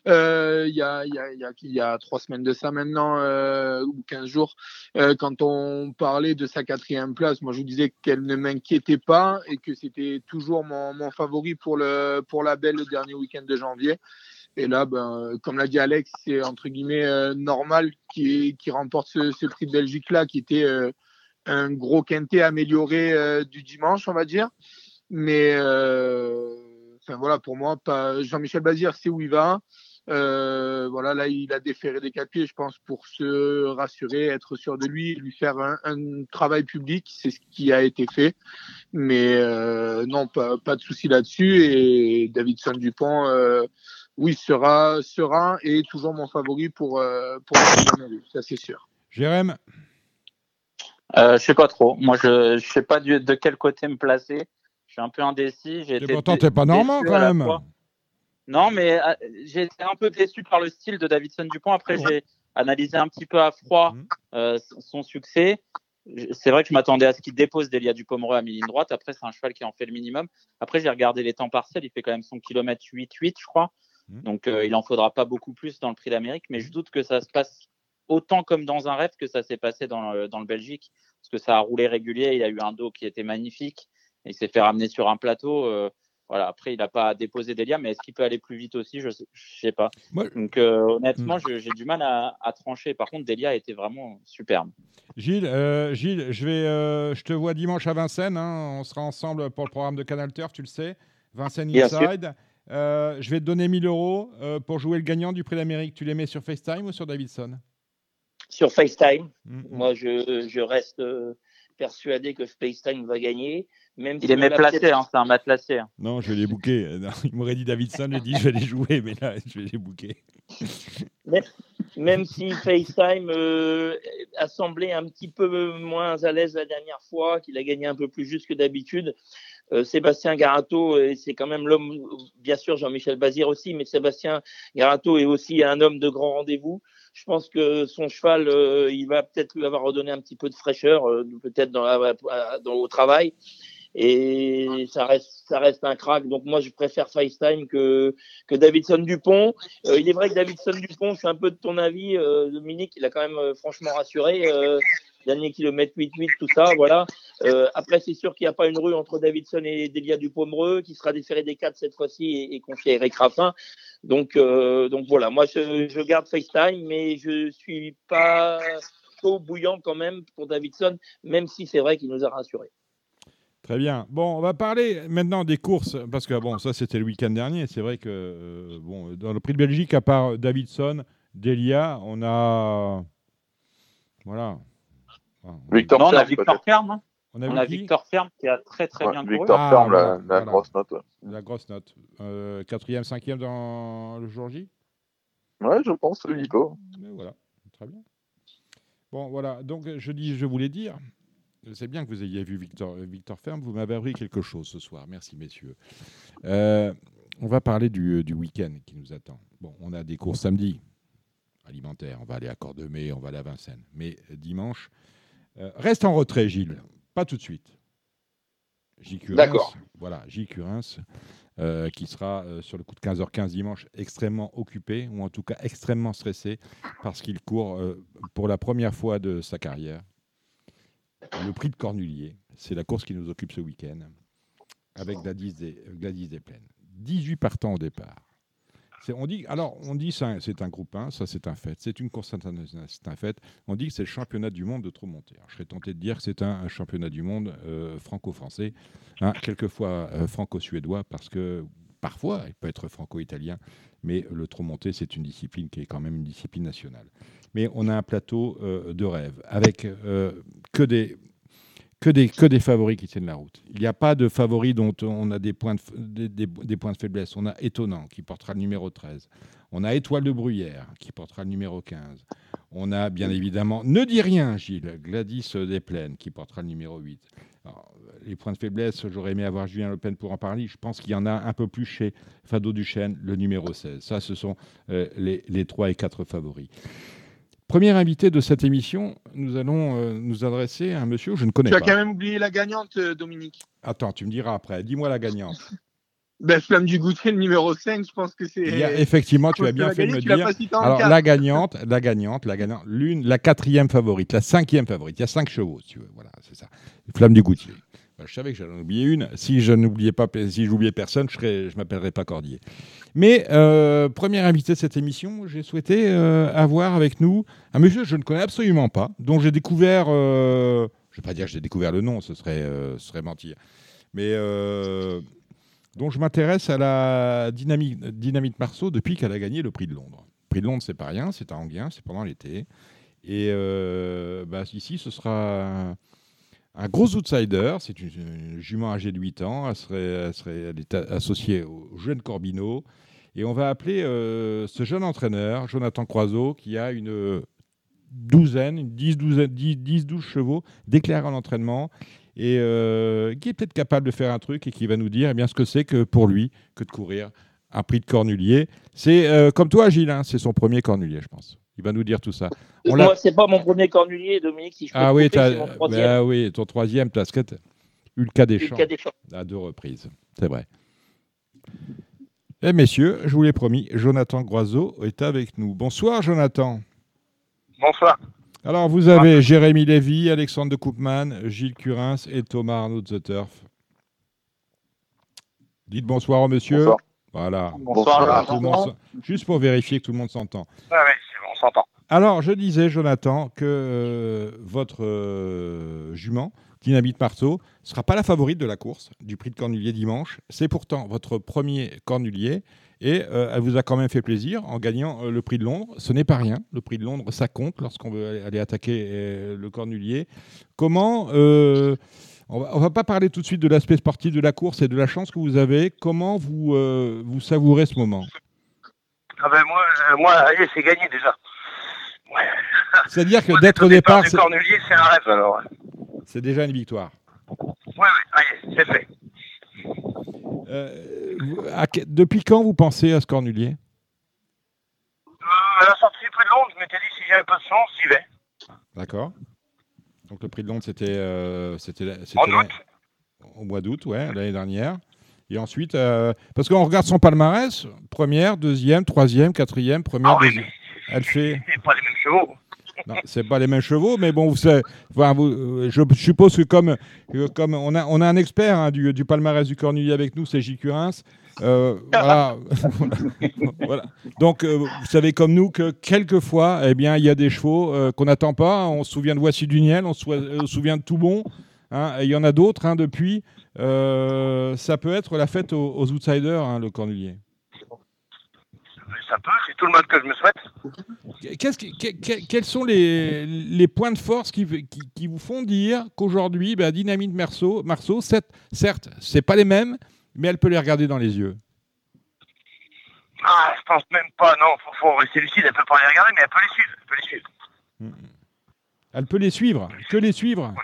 Euh, il y, a, y, a, y, y a trois semaines de ça maintenant, euh, ou quinze jours, euh, quand on parlait de sa quatrième place, moi je vous disais qu'elle ne m'inquiétait pas et que c'était toujours mon, mon, favori pour, le, pour la belle le dernier week-end de janvier. Et là, ben, comme l'a dit Alex, c'est entre guillemets euh, normal qui remporte ce, ce, prix de Belgique-là, qui était un gros quintet amélioré euh, du dimanche, on va dire. Mais euh, enfin voilà, pour moi, Jean-Michel Bazir sait où il va. Euh, voilà, là, il a déféré des quatre je pense, pour se rassurer, être sûr de lui, lui faire un, un travail public. C'est ce qui a été fait. Mais euh, non, pas, pas de souci là-dessus. Et Davidson Dupont, euh, oui, sera, sera et toujours mon favori pour, pour ça, c'est sûr. Jérém? Euh, je sais pas trop. Moi, je, je sais pas de quel côté me placer. Je suis un peu indécis. J'ai été pourtant, t'es pas normand quand même. Non, mais euh, j'ai été un peu déçu par le style de Davidson Dupont. Après, j'ai analysé un petit peu à froid mhm. euh, son succès. C'est vrai que je m'attendais à ce qu'il dépose Delia Dupomereux à mi-ligne droite. Après, c'est un cheval qui en fait le minimum. Après, j'ai regardé les temps partiels. Il fait quand même son kilomètre 8-8, je crois. Mhm. Donc, euh, il en faudra pas beaucoup plus dans le prix d'Amérique. Mais je doute que ça se passe autant comme dans un rêve que ça s'est passé dans le, dans le Belgique, parce que ça a roulé régulier, il a eu un dos qui était magnifique, et il s'est fait ramener sur un plateau. Euh, voilà, après, il n'a pas déposé Delia, mais est-ce qu'il peut aller plus vite aussi? Je ne sais, pas. Donc, euh, honnêtement, hmm. j'ai du mal à, à, trancher. Par contre, Delia a été vraiment superbe. Gilles, euh, Gilles je, vais, je te vois dimanche à Vincennes. Hein. on sera ensemble pour le programme de Canal Turf, tu le sais. Vincennes Inside. je vais te donner 1000 euros pour jouer le gagnant du Prix d'Amérique. Tu les mets sur FaceTime ou sur Davidson? Sur FaceTime. Mm, mm. Moi, je, je reste, persuadé que FaceTime va gagner. Même il est même placé, hein, c'est un matelassé. Hein. Non, je vais les bouquer. Il m'aurait dit Davidson, j'ai dit je vais les jouer, mais là, je vais les bouquer. Même, si FaceTime euh, a semblé un petit peu moins à l'aise la dernière fois, qu'il a gagné un peu plus juste que d'habitude, euh, Sébastien Garato, c'est quand même l'homme, bien sûr Jean-Michel Bazir aussi, mais Sébastien Garato est aussi un homme de grand rendez-vous. Je pense que son cheval, euh, il va peut-être lui avoir redonné un petit peu de fraîcheur, euh, peut-être dans, dans, au travail. Et ça reste, ça reste un crack. Donc moi, je préfère FaceTime que, que Davidson Dupont. Euh, il est vrai que Davidson Dupont, je suis un peu de ton avis, euh, Dominique. Il a quand même euh, franchement rassuré. Euh, dernier kilomètre 8-8, tout ça, voilà. Euh, après, c'est sûr qu'il n'y a pas une rue entre Davidson et Delia Dupomereux, qui sera déféré des quatre cette fois-ci et, et, confié à Eric Raffin. Donc, donc voilà, moi, je, je garde FaceTime, mais je suis pas chaud bouillant quand même pour Davidson, même si c'est vrai qu'il nous a rassurés. Très bien. Bon, on va parler maintenant des courses, parce que bon, ça c'était le week-end dernier. C'est vrai que euh, bon, dans le prix de Belgique, à part Davidson, Delia, on a. Voilà. Victor non, on a Victor On a, Victor Ferme qui a très très bien couru. Victor Ferme, la, la grosse note. La grosse note. Euh, quatrième, cinquième dans le jour J? Ouais, je pense, Nico. Voilà, très bien. Bon, voilà. Donc, je dis, je voulais dire, c'est bien que vous ayez vu Victor, euh, Victor Ferme. Vous m'avez appris quelque chose ce soir. Merci, messieurs. Euh, on va parler du, du week-end qui nous attend. Bon, on a des courses samedi alimentaires. On va aller à Cordemais, on va aller à Vincennes. Mais dimanche, euh, reste en retrait, Gilles. Pas tout de suite. D'accord. Voilà, Gilles Curins, euh, qui sera euh, sur le coup de 15h15 dimanche extrêmement occupé, ou en tout cas extrêmement stressé, parce qu'il court pour la première fois de sa carrière le prix de Cornulier, c'est la course qui nous occupe ce week-end, avec Gladys des, Gladys des Plaines. 18 partants au départ. On dit, alors, on dit c'est un, groupe 1, ça c'est un fait. C'est une course internationale, c'est un fait. On dit que c'est le championnat du monde de trop monter. je serais tenté de dire que c'est un, championnat du monde euh, franco-français, hein, quelquefois euh, franco-suédois, parce que parfois il peut être franco-italien, mais le trop monté, c'est une discipline qui est quand même une discipline nationale mais on a un plateau euh, de rêve avec que des que des, favoris qui tiennent la route. Il n'y a pas de favoris dont on a des points de, faiblesse. On a Étonnant qui portera le numéro 13. On a Étoile de Bruyère qui portera le numéro 15. On a bien évidemment Ne dis rien, Gilles, Gladys Desplaines qui portera le numéro 8. les points de faiblesse, j'aurais aimé avoir Julien Le Pen pour en parler. Je pense qu'il y en a un peu plus chez Fado Duchesne, le numéro 16. Ça, ce sont euh, les, les 3 et 4 favoris. Premier invité de cette émission, nous allons euh, nous adresser à un monsieur que je ne connais pas. Tu as quand même oublié la gagnante, euh, Dominique. Attends, tu me diras après. Dis-moi la gagnante. ben, Flamme du Goutier, le numéro 5, je pense que c'est. effectivement, tu as bien fait de me dire. Alors, la gagnante, la gagnante, la gagnante, l'une, la quatrième favorite, la cinquième favorite. Il y a cinq chevaux, si tu veux. Voilà, c'est ça. Flamme du Goutier. Ben, je savais que j'allais en oublier une. Si je n'oubliais pas, si j'oubliais personne, je ne je m'appellerais pas Cordier. Mais euh, premier invité de cette émission, j'ai souhaité euh, avoir avec nous un monsieur que je ne connais absolument pas, dont j'ai découvert, euh, je ne vais pas dire que j'ai découvert le nom, ce serait, ce serait mentir, mais dont je m'intéresse à la dynamique, Dynamite Marceau depuis qu'elle a gagné le prix de Londres. Le prix de Londres, c'est pas rien, c'est à Anguien, c'est pendant l'été. Et bah, ici, ce sera un gros outsider, c'est une, jument âgée de 8 ans, elle, serait, serait associée au jeune Corbineau. Et on va appeler euh, ce jeune entraîneur, Jonathan Croiseau, qui a une douzaine, 10, 12, 10, 12 chevaux déclarés en entraînement et euh, qui est peut-être capable de faire un truc et qui va nous dire eh bien, ce que c'est que pour lui que de courir un prix de cornulier. C'est euh, comme toi, Gilles, hein, c'est son premier cornulier, je pense. Il va nous dire tout ça. Moi, c'est pas mon premier cornulier, Dominique. Si je ah, oui, mon troisième. ah oui, ton troisième, tu as Ulca Deschamps. Deschamps. À deux reprises, c'est vrai. Eh messieurs, je vous l'ai promis, Jonathan Groiseau est avec nous. Bonsoir Jonathan. Bonsoir. Alors vous avez Jérémy Lévy, Alexandre de Koopman, Gilles Curins et Thomas Arnaud de The Turf. Dites bonsoir au monsieur. Bonsoir. Voilà. Bonsoir. Juste pour vérifier que tout le monde s'entend. Ah oui, Alors je disais Jonathan que euh, votre euh, jument Dynamite Marceau ne sera pas la favorite de la course du prix de Cornulier dimanche. C'est pourtant votre premier Cornulier et euh, elle vous a quand même fait plaisir en gagnant le prix de Londres. Ce n'est pas rien. Le prix de Londres, ça compte lorsqu'on veut aller attaquer le Cornulier. Comment on va, va pas parler tout de suite de l'aspect sportif de la course et de la chance que vous avez. Comment vous, vous savourez ce moment? Ah ben moi, moi c'est gagné déjà. C'est-à-dire que d'être au départ. c'est un rêve alors. C'est déjà une victoire. Oui, oui, c'est fait. Euh, depuis quand vous pensez à ce cornulier? Euh, À la sortie du prix de Londres, je m'étais dit si j'avais pas de chance, j'y vais. D'accord. Donc le prix de Londres, c'était euh, au mois d'août, ouais, l'année dernière. Et ensuite, euh, parce qu'on regarde son palmarès, première, deuxième, troisième, quatrième, première, ah deuxième. Elle fait. C'est pas les mêmes chevaux. Non, c'est pas les mêmes chevaux, mais bon, vous savez, euh, je suppose que comme, comme on, a, on a un expert hein, du, du, palmarès du Cornulier avec nous, c'est J. Curins. Euh, voilà. Donc, euh, vous savez comme nous que quelquefois, eh bien, il y a des chevaux qu'on n'attend pas. On se souvient de Voici du Niel, on se souvient de Toulon. Hein, il y en a d'autres hein, depuis. ça peut être la fête aux, outsiders, hein, le Cornulier ça peut, c'est tout le monde que je me souhaite. Qu'est-ce quels sont les, les, points de force qui, qui, vous font dire qu'aujourd'hui, ben, Dynamite Marceau, Marceau certes, c'est pas les mêmes, mais elle peut les regarder dans les yeux? Ah, je pense même pas, non, faut, faut rester lucide, elle peut pas les regarder, mais elle peut les suivre. Elle peut les suivre. Hmm. Elle peut les suivre Que les suivre euh,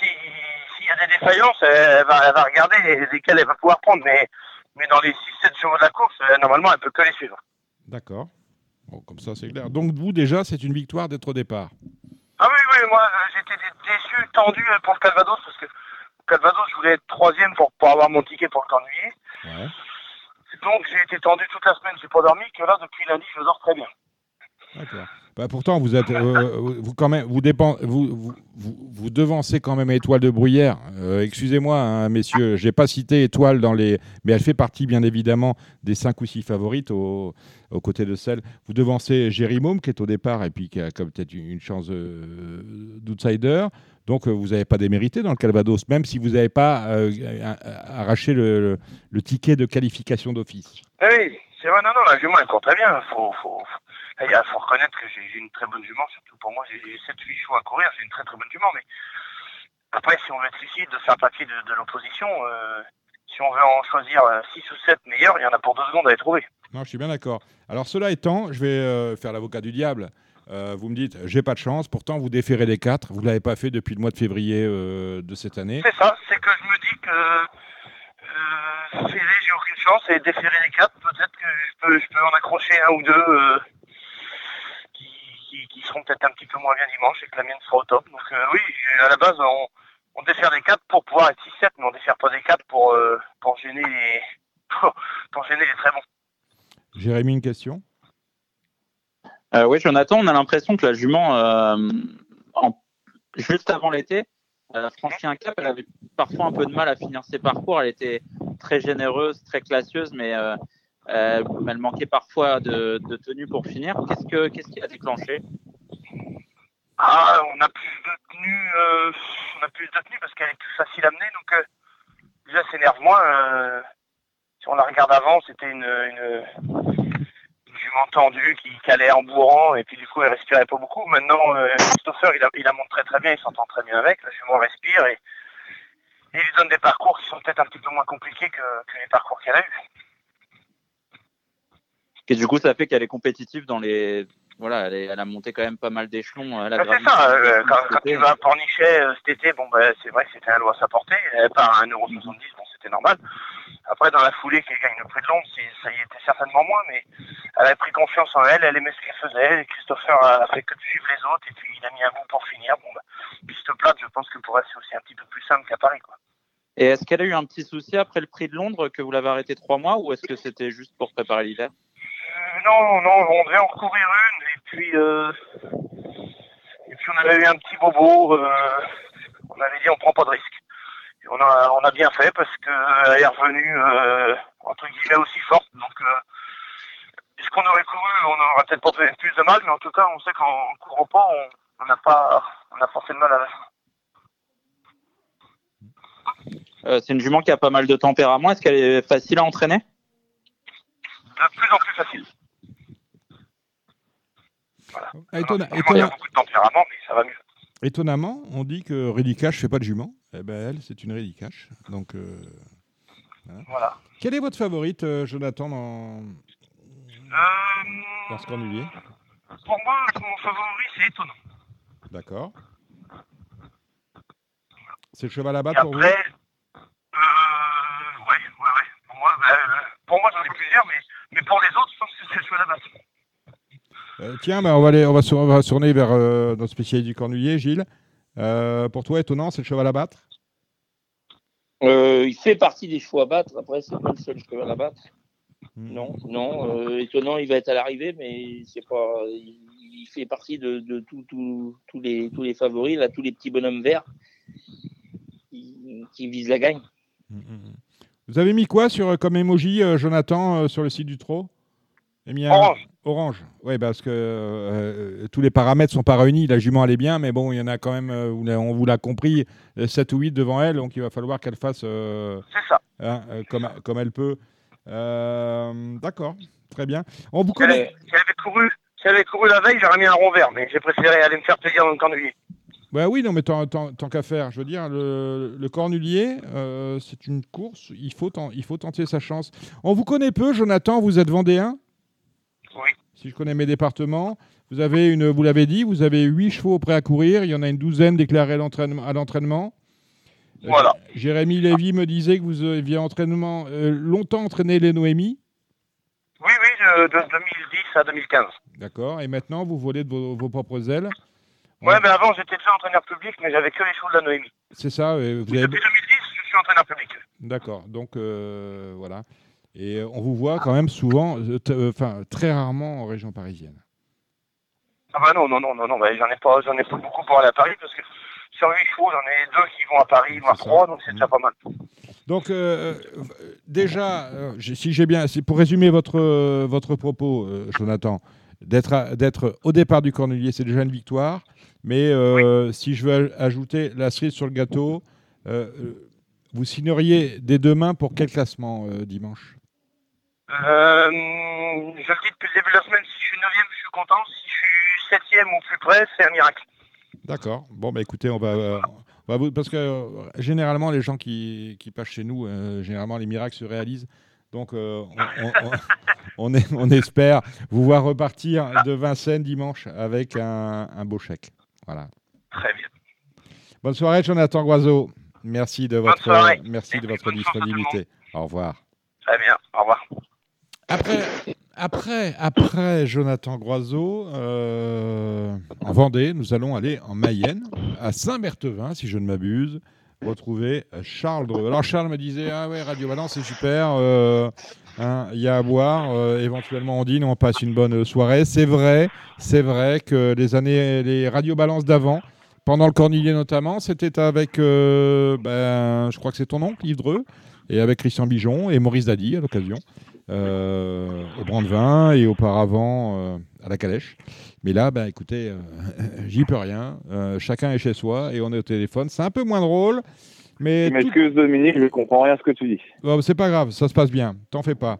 S'il y a des défaillances, elle va, elle va regarder lesquelles elle va pouvoir prendre, mais mais dans les 6-7 chevaux de la course, euh, normalement, elle peut que les suivre. D'accord. Bon, comme ça, c'est clair. Donc, vous, déjà, c'est une victoire d'être au départ Ah oui, oui, moi, euh, j'étais déçu, tendu euh, pour le Calvados, parce que Calvados, je voulais être troisième pour, pour avoir mon ticket pour le cornulier. Ouais. Donc, j'ai été tendu toute la semaine, j'ai pas dormi, que là, depuis lundi, je dors très bien. D'accord. Bah pourtant, vous êtes, euh, vous quand même, vous, vous, vous, vous, devancez quand même Étoile de Bruyère. Euh, excusez-moi, hein, messieurs, j'ai pas cité Étoile dans les, mais elle fait partie bien évidemment des cinq ou six favorites aux, côtés de celle. Vous devancez Jérimôme qui est au départ et puis qui a peut-être une chance euh, d'outsider. Donc vous n'avez pas démérité dans le Calvados, même si vous n'avez pas arraché le, ticket de qualification d'office. Ah oui, c'est vrai, non, non, la jument elle court très bien. Faut, faut, il faut reconnaître que j'ai une très bonne jument, surtout pour moi, j'ai 7-8 chevaux à courir, j'ai une très très bonne jument, mais après, si on veut être lucide, de faire partie de, de l'opposition, euh, si on veut en choisir 6 euh, ou 7 meilleurs, il y en a pour deux secondes à les trouver. Non, je suis bien d'accord. Alors, cela étant, je vais euh, faire l'avocat du diable. vous me dites, j'ai pas de chance, pourtant vous déférez les 4, vous ne l'avez pas fait depuis le mois de février de cette année. C'est ça, c'est que je me dis que j'ai aucune chance et déférer les 4, peut-être que je peux, je peux en accrocher un ou deux qui, seront peut-être un petit peu moins bien dimanche et que la mienne sera au top. Donc euh, oui, à la base, on, on défère des 4 pour pouvoir être 6-7, mais on défère pas des 4 pour, euh, pour, gêner les, pour gêner les très bons. Jérémy, une question? Euh, Oui, Jonathan, on a l'impression que la jument, en, juste avant l'été, elle a franchi un cap. Elle avait parfois un peu de mal à finir ses parcours. Elle était très généreuse, très classieuse, mais euh, elle manquait parfois de, tenue pour finir. Qu'est-ce, que, qui a déclenché? Ah, on a plus de tenue, euh, de tenue parce qu'elle est plus facile à mener. Donc euh, déjà, c'est énerve moins. Euh, si on la regarde avant, c'était une, une, jument tendue qui calait en bourrant et puis du coup, elle respirait pas beaucoup. Maintenant, euh, Christopher, il, il la monte très très bien, il s'entend très bien avec. La jument respire et, et il lui donne des parcours qui sont peut-être un petit peu moins compliqués que, que les parcours qu'elle a eu. Et du coup, ça fait qu'elle est compétitive dans les. Voilà, elle, a monté quand même pas mal d'échelons. Bah, c'est ça, euh, quand, tu vas à Pornichet euh, cet été, bon, bah, c'est vrai que c'était un lot à sa portée. Elle part à 1,70€, bon, c'était normal. Après, dans la foulée qu'elle gagne le prix de Londres, ça y était certainement moins, mais elle a pris confiance en elle, elle aimait ce qu'elle faisait. Et Christopher a fait que de suivre les autres, et puis il a mis un bout pour finir. Bon, bah, piste plate, je pense que pour elle, c'est aussi un petit peu plus simple qu'à Paris, quoi. Et est-ce qu'elle a eu un petit souci après le prix de Londres que vous l'avez arrêté trois mois, ou est-ce que c'était juste pour préparer l'hiver? Non, non, on devait en courir une et puis euh, et puis on avait eu un petit bobo. Euh, on avait dit on prend pas de risque. Et on a on a bien fait parce qu'elle est revenue euh, entre guillemets aussi forte. Donc est-ce qu'on aurait couru On aurait peut-être pas fait plus de mal, mais en tout cas on sait qu'en courant pas, on n'a pas, on a forcément la. Euh, c'est une jument qui a pas mal de tempérament. Est-ce qu'elle est facile à entraîner? De plus en plus facile. Voilà. Ah, étonna- Alors, il y a étonna- beaucoup de tempérament, mais ça va mieux. Étonnamment, on dit que Rédicache fait pas de jument. Eh ben elle, c'est une Rédicache. Donc euh, voilà. Voilà. Quelle est votre favorite, euh, Jonathan, dans, Euh, dans ce cornulier? pour moi, mon favori, c'est étonnant. D'accord. C'est le cheval à battre pour vous? après, euh, ouais, ouais, ouais. Pour moi, bah, euh, pour moi, j'en ai plusieurs, mais, mais pour les autres, je pense que c'est le choix là-bas. Euh, Tiens, bah, on, va aller, on, va se, on va se tourner vers euh, notre spécialiste du cornulier, Gilles. Euh, pour toi, étonnant, c'est le cheval à battre? Euh, il fait partie des chevaux à battre. Après, c'est pas le seul cheval à battre. Hmm. Non, non. euh, étonnant, il va être à l'arrivée, mais c'est pas. Il, il fait partie de, de tous tous- tous les, tous les favoris, là, tous les petits bonhommes verts qui, qui visent la gagne. Vous avez mis quoi sur, comme emoji, euh, Jonathan, euh, sur le site du Trot? J'ai mis un- Orange. Orange. Oui, parce que euh, tous les paramètres sont pas réunis. La jument, elle est bien, mais bon, il y en a quand même, euh, on vous l'a compris, 7 ou 8 devant elle, donc il va falloir qu'elle fasse euh, ça. hein, euh, comme, comme elle peut. Euh, D'accord, très bien. On vous connaît. si elle avait couru, si elle avait couru la veille, j'aurais mis un rond vert, mais j'ai préféré aller me faire plaisir dans le cornulier. Bah oui, non, mais tant, tant- tant qu'à faire, je veux dire, le, le cornulier, euh, c'est une course, il faut, il faut tenter sa chance. On vous connaît peu, Jonathan, vous êtes vendéen? Oui. Si je connais mes départements, vous avez une, vous l'avez dit, vous avez huit chevaux prêts à courir, il y en a une douzaine déclarés à l'entraînement. Euh, Voilà. Jérémy Lévy me disait que vous aviez entraînement, euh, longtemps entraîné les Noémies. Oui, oui, de, de 2010 à 2015. D'accord. Et maintenant, vous volez de vos, vos propres ailes. Ouais, mais avant, j'étais déjà entraîneur public, mais j'avais que les chevaux de la Noémie. C'est ça. vous avez- Depuis 2010, je suis entraîneur public. D'accord. Donc euh, voilà. Et euh, on vous voit quand même souvent, euh, enfin très rarement en région parisienne. Ah bah non, non, non, non, non, bah, j'en ai pas, j'en ai pas beaucoup pour aller à Paris parce que sur 8 chevaux, j'en ai deux qui vont à Paris, voire trois, donc c'est déjà pas mal. Donc euh, déjà, euh, si j'ai bien, c'est pour résumer votre euh, votre propos, Jonathan, d'être d'être au départ du Cornulier, c'est déjà une victoire. Mais euh, si je veux aj- ajouter la cerise sur le gâteau, euh, euh, vous signeriez des deux mains pour quel classement dimanche? Euh, je le dis depuis le début de la semaine, si je suis 9 je suis content. Si je suis 7 ou plus près, c'est un miracle. D'accord. Bon, bah écoutez, on va, euh, on va vous- parce que euh, généralement les gens qui, qui passent chez nous, généralement les miracles se réalisent. Donc on, on- on- on est- on espère vous voir repartir de Vincennes dimanche avec un, un beau chèque. Voilà. Très bien. Bonne soirée, Jonathan Groiseau. Merci de votre, merci de votre disponibilité. Au revoir. Très bien. Au revoir. Après, après, après Jonathan Groiseau, euh, en Vendée, nous allons aller en Mayenne, à Saint-Berthevin, si je ne m'abuse, retrouver Charles Dreux. Alors Charles me disait, ah ouais, Radio Valence, c'est super, euh, hein, il y a à boire, euh, éventuellement on dîne, on passe une bonne soirée. C'est vrai, c'est vrai que les années, les Radio Balance d'avant, pendant le Cornilier notamment, c'était avec, euh, ben, je crois que c'est ton oncle, Yves Dreux, et avec Christian Bijon et Maurice Dadi à l'occasion euh, au Brandevin et auparavant à la Calèche. Mais là, bah, écoutez, j'y peux rien. Chacun est chez soi et on est au téléphone. C'est un peu moins drôle, mais Je tout- m'excuse Dominique, je comprends rien à ce que tu dis. Bon, c'est pas grave, ça se passe bien. T'en fais pas.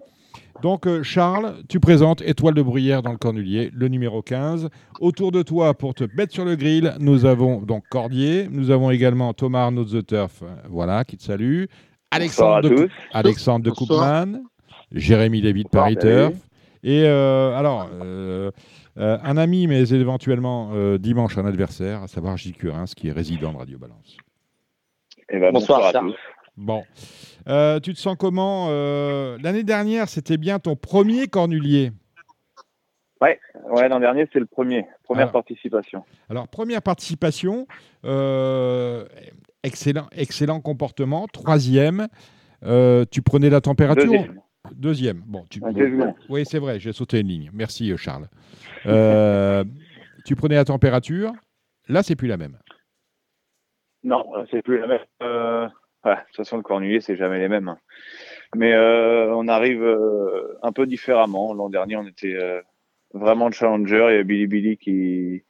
Donc, euh, Charles, tu présentes Étoile de Bruyère dans le Cornulier, le numéro 15. Autour de toi, pour te mettre sur le grill, nous avons donc Cordier. Nous avons également Thomas Arnaud de The Turf, euh, voilà, qui te salue. Bonsoir Alexandre à de, Alexandre de. Koopman, Jérémy Bonsoir, Paris. Turf. Et euh, alors, euh, euh, un ami, mais éventuellement euh, dimanche un adversaire, à savoir Gilles Curins, qui est résident de Radio Balance. Eh ben, Bonsoir, bonsoir, à Charles. tous. Bon. Euh, tu te sens comment euh, L'année dernière, c'était bien ton premier cornulier? Ouais, ouais l'an dernier, c'est le premier. Première Ah. participation. Alors, première participation, euh, excellent, excellent comportement. Troisième, euh, tu prenais la température? Deuxième. Deuxième. Bon, tu... Oui, c'est vrai, j'ai sauté une ligne. Merci, Charles. Euh, tu prenais la température? Là, c'est plus la même. Non, euh, c'est plus la même. Euh, ouais, de toute façon, le cornulier, c'est jamais les mêmes. hein. Mais euh, on arrive euh, un peu différemment. L'an dernier, on était euh, vraiment le challenger. Il y a Billy Billy qui,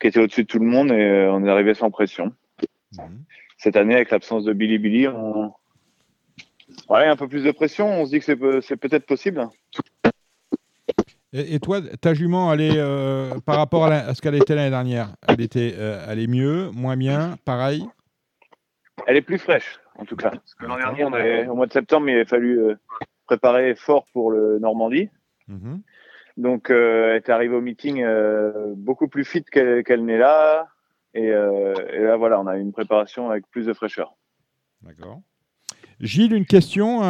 qui était au-dessus de tout le monde et on est arrivé sans pression. Mhm. Cette année, avec l'absence de Billy Billy, on, ouais, un peu plus de pression. On se dit que c'est peut-être possible. Et, toi, ta jument, elle est, euh, par rapport à, ce qu'elle était l'année dernière, elle, était, euh, elle est mieux, moins bien, pareil? Elle est plus fraîche, en tout cas. Parce que l'an dernier, au mois de septembre, il avait fallu euh, préparer fort pour le Normandie. Mhm. Donc, elle est arrivée au meeting beaucoup plus fit qu'elle n'est là. Et, et, là, voilà, on a une préparation avec plus de fraîcheur. D'accord. Gilles, une question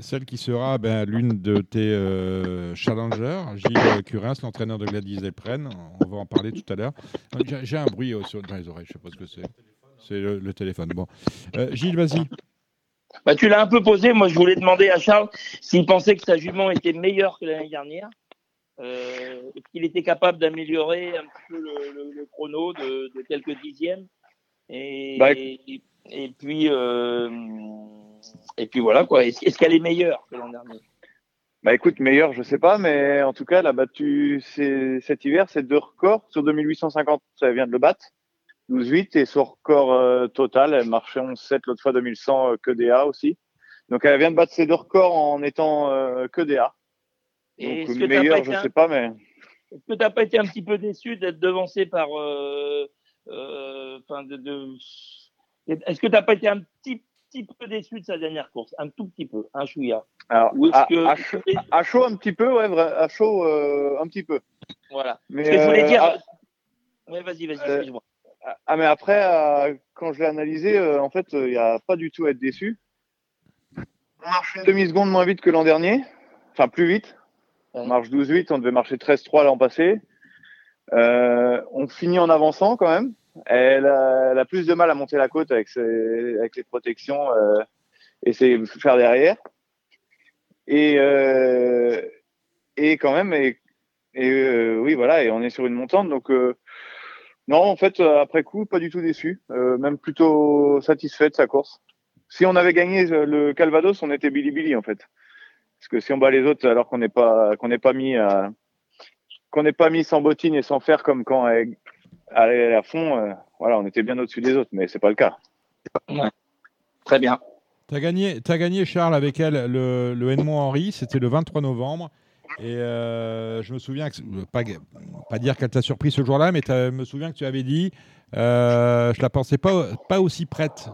celle qui sera ben, l'une de tes euh, challengers, Gilles Curins, l'entraîneur de Gladys Delpren. On va en parler tout à l'heure. J'ai un bruit dans les oreilles, je ne sais pas ce que c'est. C'est le, téléphone. Bon. Euh, Gilles, vas-y. Bah, tu l'as un peu posé. Moi, je voulais demander à Charles s'il pensait que sa jument était meilleure que l'année dernière. Euh, qu'il était capable d'améliorer un petit peu le, chrono de, quelques dixièmes. Et, bah, et, puis, euh, et puis voilà quoi. Est-ce qu'elle est meilleure que l'an dernier? Bah écoute, meilleure, je sais pas, mais en tout cas, elle a battu cet hiver c'est deux records sur 2850. Ça vient de le battre. 12-8 et son record euh, total, elle marchait 11-7 l'autre fois 2100 euh, que DA aussi. Donc elle vient de battre ses deux records en étant euh, que DA. Donc meilleure, je ne sais pas, mais. Est-ce que tu n'as pas été un petit peu déçu d'être devancé par. de, de... Est-ce que tu n'as pas été un petit petit peu déçu de sa dernière course, un tout petit peu, un chouïa. Alors, à, chaud, un petit peu, ouais, à chaud euh, un petit peu. Voilà. Mais, Ce que je voulais dire. Euh, oui, vas-y, vas-y, euh, excuse-moi. Ah, mais après, quand je l'ai analysé, en fait, il n'y a pas du tout à être déçu. On marche une demi-seconde moins vite que l'an dernier, enfin plus vite. On marche 12-8, on devait marcher 13-3 l'an passé. on finit en avançant quand même. Elle a, plus de mal à monter la côte avec, avec les protections euh, et ses faire derrière. Et, euh, et quand même, euh, oui, voilà, et on est sur une montante. Donc, non, en fait, après coup, pas du tout déçu, même plutôt satisfait de sa course. Si on avait gagné le Calvados, on était Billy en fait. Parce que si on bat les autres alors qu'on n'est pas qu'on pas mis qu'on n'est pas mis sans bottines et sans fer comme quand aller à fond, euh, voilà, on était bien au-dessus des autres, mais c'est pas le cas. Très bien. Tu as gagné, as gagné, Charles, avec elle le, le Henri, c'était le 23 novembre. Et euh, je me souviens, que, pas, pas dire qu'elle t'a surpris ce jour-là, mais je me souviens que tu avais dit, euh, je la pensais pas, pas aussi prête.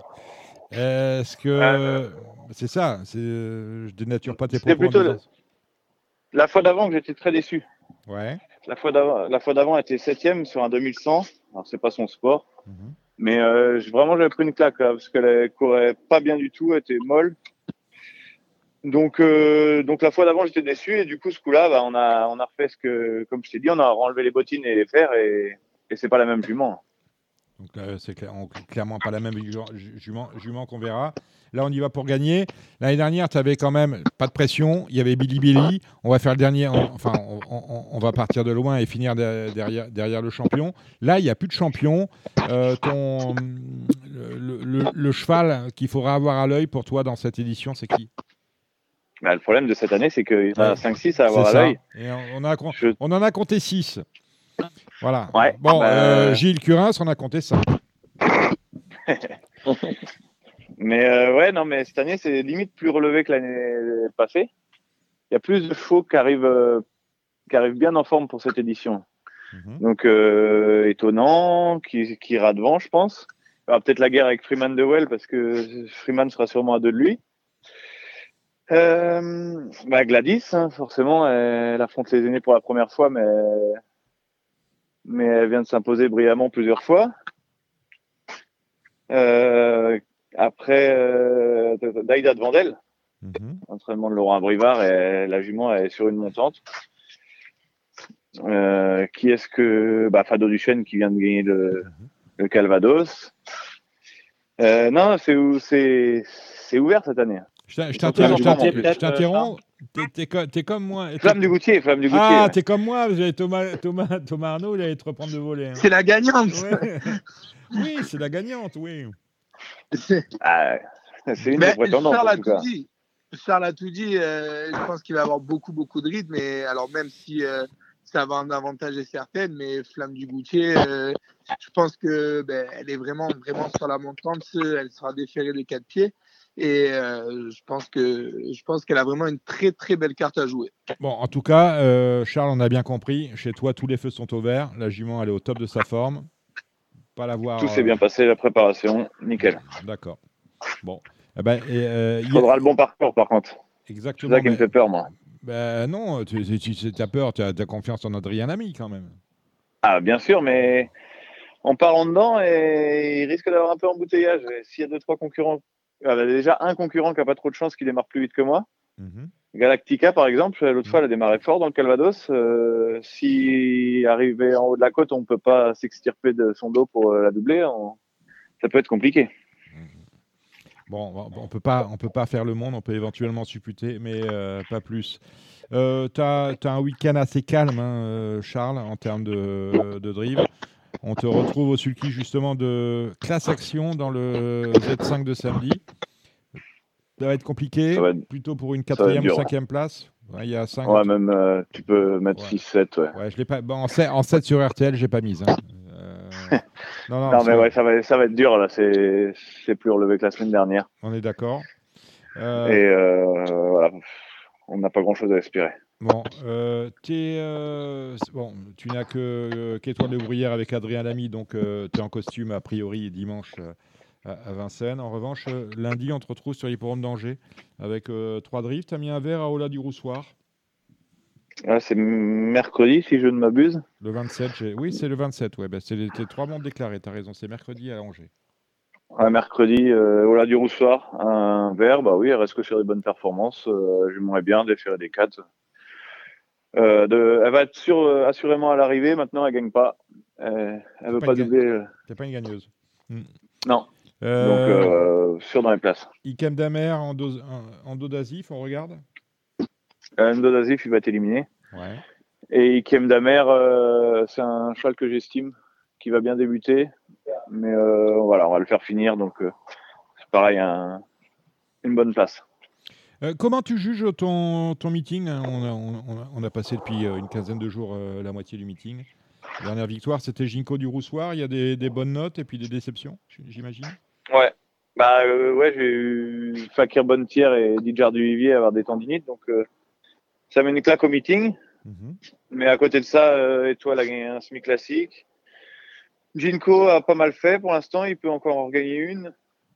Est-ce que c'est ça Je dénature pas tes propos. plutôt la fois d'avant que j'étais très déçu. Ouais. La fois d'avant, la fois d'avant, elle était septième sur un 2100. Alors c'est pas son sport, mhm. mais euh, vraiment j'avais pris une claque parce qu'elle courait pas bien du tout, elle était molle. Donc, euh, donc la fois d'avant j'étais déçu et du coup ce coup-là, bah, on a, on a refait ce que, comme je t'ai dit, on a enlevé les bottines et les fers et, et c'est pas la même jument. Donc c'est clairement pas la même jument, jument qu'on verra. Là, on y va pour gagner. L'année dernière, tu avais quand même pas de pression. Il y avait Billy Billy. On va faire le dernier. enfin, on, va partir de loin et finir derrière, derrière le champion. Là, il n'y a plus de champion. Euh, ton, le, cheval qu'il faudra avoir à l'œil pour toi dans cette édition, c'est qui? Bah, Le problème de cette année, c'est qu'il y en a 5-6 à avoir à l'œil. On, on, en a compté 6. Voilà. bon, bah, euh, Gilles Curins, on a compté ça. mais euh, ouais, non, mais cette année, c'est limite plus relevé que l'année passée. Il y a plus de chevaux qui arrivent, euh, qui arrivent bien en forme pour cette édition. Mhm. Donc, étonnant, qui, qui ira devant, je pense. Il y aura peut-être la guerre avec Freeman de Well parce que Freeman sera sûrement à deux de lui. Bah Gladys, hein, forcément, elle affronte les aînés pour la première fois, mais mais elle vient de s'imposer brillamment plusieurs fois. Euh, après, euh, Daïda de Vandel, mhm. entraînement de Laurent Brivard, et la jument est sur une montante. Euh, qui est-ce que bah, Fado Duchesne qui vient de gagner le, mhm. le Calvados. Euh, non, c'est ouvert cette année. Je t'interromps. T'es comme moi. Flamme du Goutier, Flamme du Goutier. Ah, t'es comme moi. Thomas, Thomas, Thomas Arnaud, il allait te reprendre de voler. Hein. C'est la gagnante. oui, c'est la gagnante, oui. Ah, c'est une des prétendantes. Charles a tout dit. Charles a tout dit. Euh, je pense qu'il va avoir beaucoup, beaucoup de rythme. Mais alors, même si euh, ça va en avantager certaines, mais Flamme du Goutier, je pense que ben, elle est vraiment, vraiment sur la montante. Elle sera déférée des quatre pieds. Et je pense que je pense qu'elle a vraiment une très très belle carte à jouer. Bon, en tout cas, Charles, on a bien compris. Chez toi, tous les feux sont au vert. La jument, elle est au top de sa forme. Pas l'avoir. Tout s'est bien passé, la préparation, nickel. D'accord. Bon. Eh ben, il faudra le bon parcours, par contre. Exactement. C'est ça qui me fait peur, moi. Ben non, tu, as peur, tu as, confiance en Adrien Ami quand même. Ah, bien sûr, mais en parlant dedans, et il risque d'avoir un peu embouteillage. S'il y a deux, trois concurrents, il y a déjà un concurrent qui n'a pas trop de chance qui démarre plus vite que moi. Mhm. Galactica, par exemple, l'autre fois, elle a démarré fort dans le Calvados. Euh, si arrivé en haut de la côte, on ne peut pas s'extirper de son dos pour euh, la doubler, ça peut être compliqué. Bon, on peut pas, on peut pas faire le monde, on peut éventuellement supputer, mais euh, pas plus. Euh, tu as, un week-end assez calme, hein, euh, Charles, en termes de, de, drive. On te retrouve au sulky justement de classe action dans le Z5 de samedi. Ça va être compliqué, plutôt pour une quatrième ou cinquième place. il y a 5, ouais, même tu peux mettre 6-7. Ouais. ouais. je l'ai pas... en, 7, en 7 sur RTL, j'ai pas mise. Hein. non, non, mais ouais, ça va, ça va être dur là. C'est plus relevé que la semaine dernière. On est d'accord. Euh, Et euh, voilà, on n'a pas grand chose à espérer. Bon, euh, es, bon tu n'as que qu'étoile de bruyère avec Adrien Lamy, donc tu es en costume a priori dimanche à, Vincennes. En revanche, lundi, on te retrouve sur l'hipporome d'Angers avec trois drifts. Tu as mis un verre à Ola du Roussoir. Ah, c'est mercredi, si je ne m'abuse. Le 27, oui, c'est le 27. Ouais, bah, c'est les, trois membres déclarés, tu as raison, c'est mercredi à Angers. Un mercredi, euh, au du Roussoir, un verre, bah oui, elle reste que sur des bonnes performances. Euh, J'aimerais bien déférer des 4. Euh, de, elle va être sûr, euh, assurément à l'arrivée, maintenant elle gagne pas. Euh, elle veut pas, doubler. C'est pas une gagneuse. Hmm. Non. Donc, sûr dans les places. Ikem Damer en, dos, en, dos d'Azif, on regarde Endo Dazif, il va être éliminé. Et Ikiem Damer, euh, c'est un cheval que j'estime, qui va bien débuter. Mais euh, voilà, on va le faire finir. Donc, euh, c'est pareil, une bonne place. Comment tu juges ton, ton meeting on a, passé depuis une quinzaine de jours la moitié du meeting. La dernière victoire, c'était Ginko du Roussoir. Il y a des, des, bonnes notes et puis des déceptions, j'imagine? Ouais. Bah ouais, j'ai eu Fakir Bonnetière et Dijar Duvivier avoir des tendinites. Donc ça met une claque au meeting. Mhm. Mais à côté de ça, euh, Étoile a gagné un semi classique. Jinko a pas mal fait pour l'instant. Il peut encore en gagner une.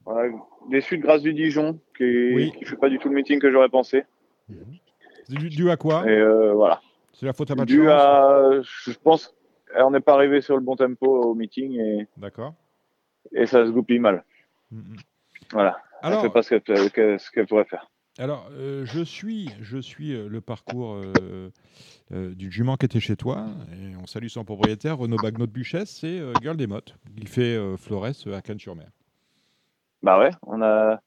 Voilà. Déçu de Grâce du Dijon, qui ne fait pas du tout le meeting que j'aurais pensé. Mhm. Dû, à quoi Et euh, voilà. C'est la faute à pas de à, je pense, on n'est pas arrivé sur le bon tempo au meeting et. D'accord. Et ça se goupille mal. Mhm. Voilà. Alors, ne fait pas ce qu'elle pourrait faire. Alors, euh, je suis, je suis euh, le parcours euh, du jument qui était chez toi. Et on salue son propriétaire, Renaud Bagnot de Buchesse, c'est Girl des Mottes. Il fait Flores à Cannes-sur-Mer. Bah ouais, on a,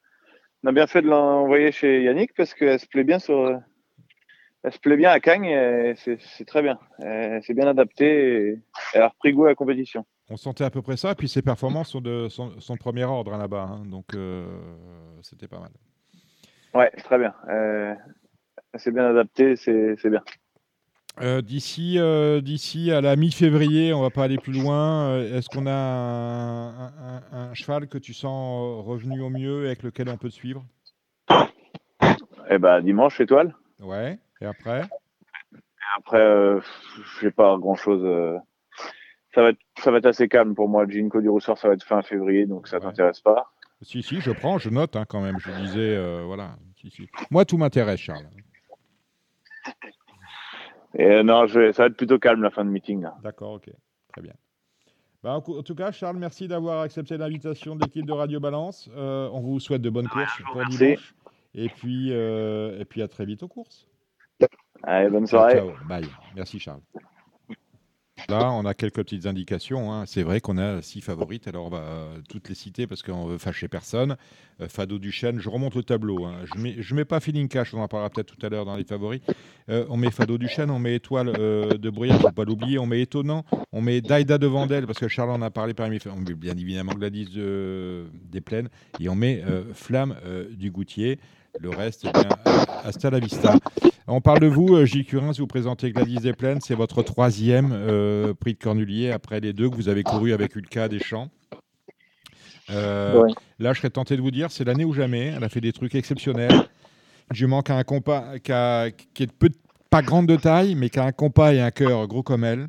on a bien fait de l'envoyer chez Yannick parce qu'elle se plaît bien sur. Elle se plaît bien à Cagnes et c'est très bien. C'est bien adapté et elle a repris goût à la compétition. On sentait à peu près ça, et puis ses performances sont de son, premier ordre hein, là-bas, hein. donc c'était pas mal. Ouais, très bien. Euh, c'est bien adapté, c'est bien. Euh, d'ici, euh, d'ici à la mi-février, on va pas aller plus loin. Est-ce qu'on a un, cheval que tu sens revenu au mieux et avec lequel on peut te suivre? Eh ben, dimanche, étoile. Ouais. Et après? Après, je n'ai pas grand-chose. Ça va, être, ça va être assez calme pour moi. Ginko du Rousseur, ça va être fin février, donc ça t'intéresse pas? Si, si, je prends, je note hein, quand même. Je disais, euh, voilà. Moi, tout m'intéresse, Charles. Et euh, non, ça va être plutôt calme la fin de meeting. D'accord, ok. Très bien. Bah, en, tout cas, Charles, merci d'avoir accepté l'invitation de l'équipe de Radio Balance. Euh, on vous souhaite de bonnes courses pour dimanche. Et puis, et puis à très vite aux courses. Allez, bonne soirée. ciao. Bye. Merci, Charles. Là, on a quelques petites indications. Hein. C'est vrai qu'on a six favorites. Alors, on va euh, toutes les citer parce qu'on veut fâcher personne. Euh, Fado Duchesne, je remonte le tableau. Hein. Je je mets pas Feeling Cash, on en parlera peut-être tout à l'heure dans les favoris. Euh, on met Fado Duchesne, on met Étoile de Bruyère, faut pas l'oublier. On met Étonnant, on met Daida de Vandel parce que Charles en a parlé parmi On met bien évidemment Gladys de, des Plaines et on met Flamme du Goutier. Le reste, eh bien, hasta la vista. On parle de vous, Gilles Curin, vous présentez Gladys des Plaines. C'est votre troisième prix de Cornulier après les deux que vous avez couru avec Ulka Deschamps. Euh, Là, je serais tenté de vous dire, c'est l'année ou jamais. Elle a fait des trucs exceptionnels. Je manque un compas qui, est peu, pas grande de taille, mais qui a un compas et un cœur gros comme elle.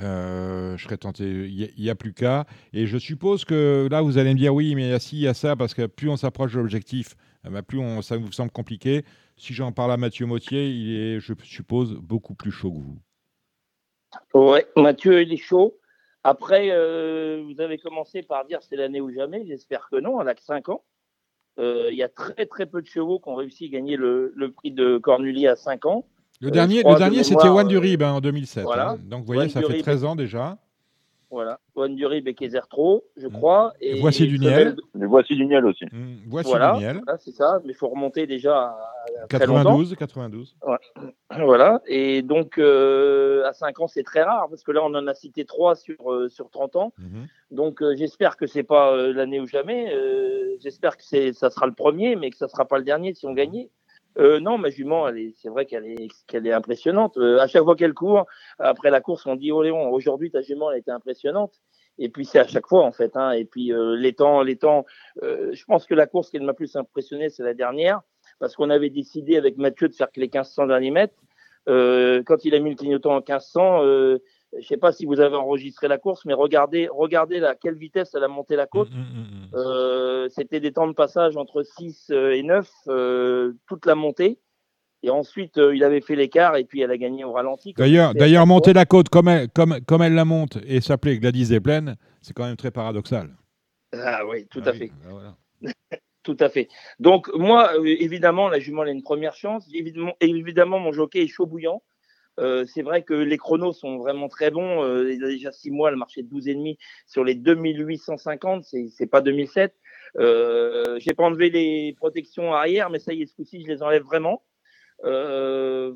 Euh, je serais tenté, il n'y a, plus qu'à. Et je suppose que là, vous allez me dire oui, mais il y a ci, il y a ça, parce que plus on s'approche de l'objectif, plus on, ça vous semble compliqué. Si j'en parle à Mathieu Mautier, il est, je suppose, beaucoup plus chaud que vous. Oui, Mathieu, il est chaud. Après, euh, vous avez commencé par dire c'est l'année ou jamais. J'espère que non. Elle a que 5 ans. Euh, il y a très très peu de chevaux qui ont réussi à gagner le, prix de Cornulier à 5 ans. Le dernier, le dernier c'était One Durib hein, en 2007. Hein. Donc vous voyez, ça fait 13 ans déjà. Voilà, One Durib et Kézertro, je mm. crois. Et, voici du Niel. voici du Niel aussi. Mm. Voici du Niel. Voilà, c'est ça, mais il faut remonter déjà à, 92, 92. Voilà, et donc euh, à 5 ans, c'est très rare, parce que là, on en a cité 3 sur, euh, sur 30 ans. Mm-hmm. Donc euh, j'espère que c'est pas l'année ou jamais. j'espère que ça sera le premier, mais que ça sera pas le dernier si on gagnait. Euh, non, ma jument, c'est vrai qu'elle est, qu'elle est impressionnante. Euh, à chaque fois qu'elle court, après la course, on dit oh Léon, aujourd'hui ta jument elle été impressionnante. Et puis c'est à chaque fois en fait. Hein. Et puis euh, les temps, les temps. Euh, je pense que la course qui m'a plus impressionné, c'est la dernière, parce qu'on avait décidé avec Mathieu de faire que les 1500 derniers mètres. quand il a mis le clignotant en 1500, je ne sais pas si vous avez enregistré la course, mais regardez, regardez à quelle vitesse elle a monté la côte. Mmh, mmh, mmh, euh, c'était des temps de passage entre 6 euh, et 9, euh, toute la montée. Et ensuite, il avait fait l'écart et puis elle a gagné au ralenti. D'ailleurs, d'ailleurs monter la côte comme elle, comme, comme elle la monte et s'appeler Gladys des Plaines, c'est quand même très paradoxal. Ah oui, tout ah à fait. Ben tout à fait. Donc, moi, évidemment, la jument a une première chance. Évidemment, évidemment mon jockey est chaud bouillant. Euh, c'est vrai que les chronos sont vraiment très bons. Euh, il y a déjà six mois, le marché de 12,5 sur les 2850, c'est pas 2007. Euh, J'ai pas enlevé les protections arrière, mais ça y est, ce coup-ci, je les enlève vraiment. Euh,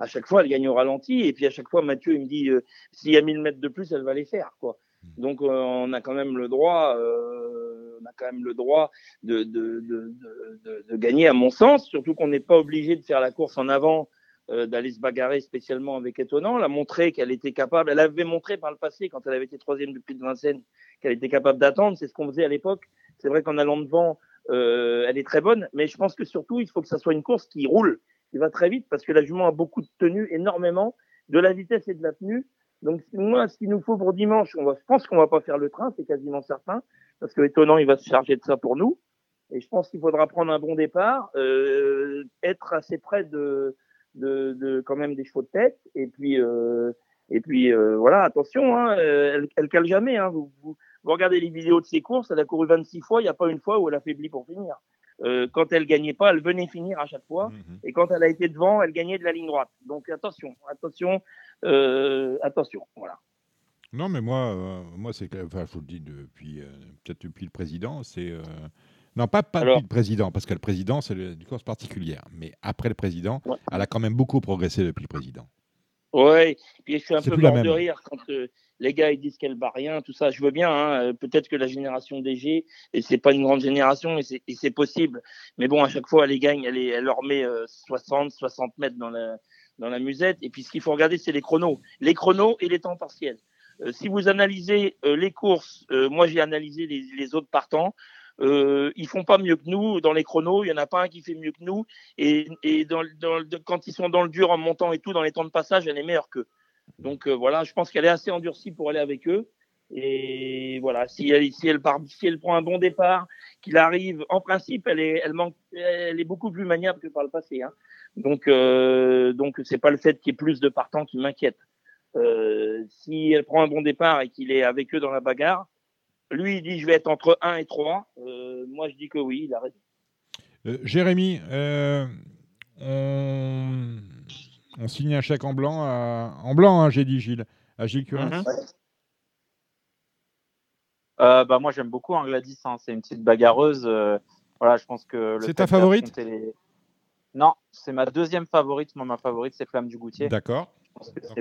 à chaque fois, elle gagne au ralenti. Et puis à chaque fois, Mathieu, il me dit, s'il y a 1000 mètres de plus, elle va les faire. Quoi. Donc on a quand même le droit, on a quand même le droit de, de, de, de gagner, à mon sens. Surtout qu'on n'est pas obligé de faire la course en avant euh, d'aller se bagarrer spécialement avec Étonnant. Elle a montré qu'elle était capable, elle avait montré par le passé, quand elle avait été troisième depuis de Vincennes, qu'elle était capable d'attendre. C'est ce qu'on faisait à l'époque. C'est vrai qu'en allant devant, euh, elle est très bonne, mais je pense que surtout, il faut que ça soit une course qui roule, qui va très vite, parce que la jument a beaucoup de tenue, énormément, de la vitesse et de la tenue. Donc, moi, ce qu'il nous faut pour dimanche, on va, je pense qu'on va pas faire le train, c'est quasiment certain, parce que étonnant, il va se charger de ça pour nous. Et je pense qu'il faudra prendre un bon départ, euh, être assez près de, de, de, quand même des chevaux de tête. Et puis, euh, et puis euh, voilà, attention, hein, elle, elle cale jamais. Hein, vous, vous, regardez les vidéos de ses courses, elle a couru 26 fois, il n'y a pas une fois où elle a faibli pour finir. Euh, quand elle gagnait pas, elle venait finir à chaque fois. Mhm. Et quand elle a été devant, elle gagnait de la ligne droite. Donc attention, attention, euh, attention. Voilà. Non, mais moi, euh, moi c'est, enfin, je vous le dis depuis, euh, peut-être depuis le président, c'est non, pas, pas depuis le président, parce que le président, c'est une course particulière. Mais après le président, elle a quand même beaucoup progressé depuis le président. Oui, puis je suis un peu mort de rire quand euh, les gars ils disent qu'elle bat rien, tout ça. Je veux bien, hein, euh, peut-être que la génération DG, et c'est pas une grande génération, et c'est possible. Mais bon, à chaque fois, elle les gagne, elle, elle leur met 60, euh, 60 mètres dans la, dans la musette. Et puis ce qu'il faut regarder, c'est les chronos. Les chronos et les temps partiels. si vous analysez les courses, moi j'ai analysé les, les autres partants. Euh, ils font pas mieux que nous dans les chronos. Il y en a pas un qui fait mieux que nous. Et, et dans, dans, quand ils sont dans le dur en montant et tout, dans les temps de passage, elle est meilleure qu'eux. Donc euh, voilà, je pense qu'elle est assez endurcie pour aller avec eux. Et voilà, si elle, si elle, part, si elle prend un bon départ, qu'il arrive, en principe, elle est, elle manque, elle est beaucoup plus maniable que par le passé. Hein. Donc, euh, donc c'est pas le fait qu'il y ait plus de partants qui m'inquiète. Euh, si elle prend un bon départ et qu'il est avec eux dans la bagarre, lui, il dit je vais être entre 1 et 3. Euh, moi, je dis que oui, il a raison. Euh, Jérémy, euh, on... signe un chèque en blanc, en blanc, hein, j'ai dit Gilles, à Gilles Curins. Mhm. bah, moi, j'aime beaucoup hein, Gladys. Hein. c'est une petite bagarreuse. voilà, je pense que. C'est ta favorite? Non, c'est ma deuxième favorite. Moi, ma favorite, c'est Flamme du Goutier. D'accord.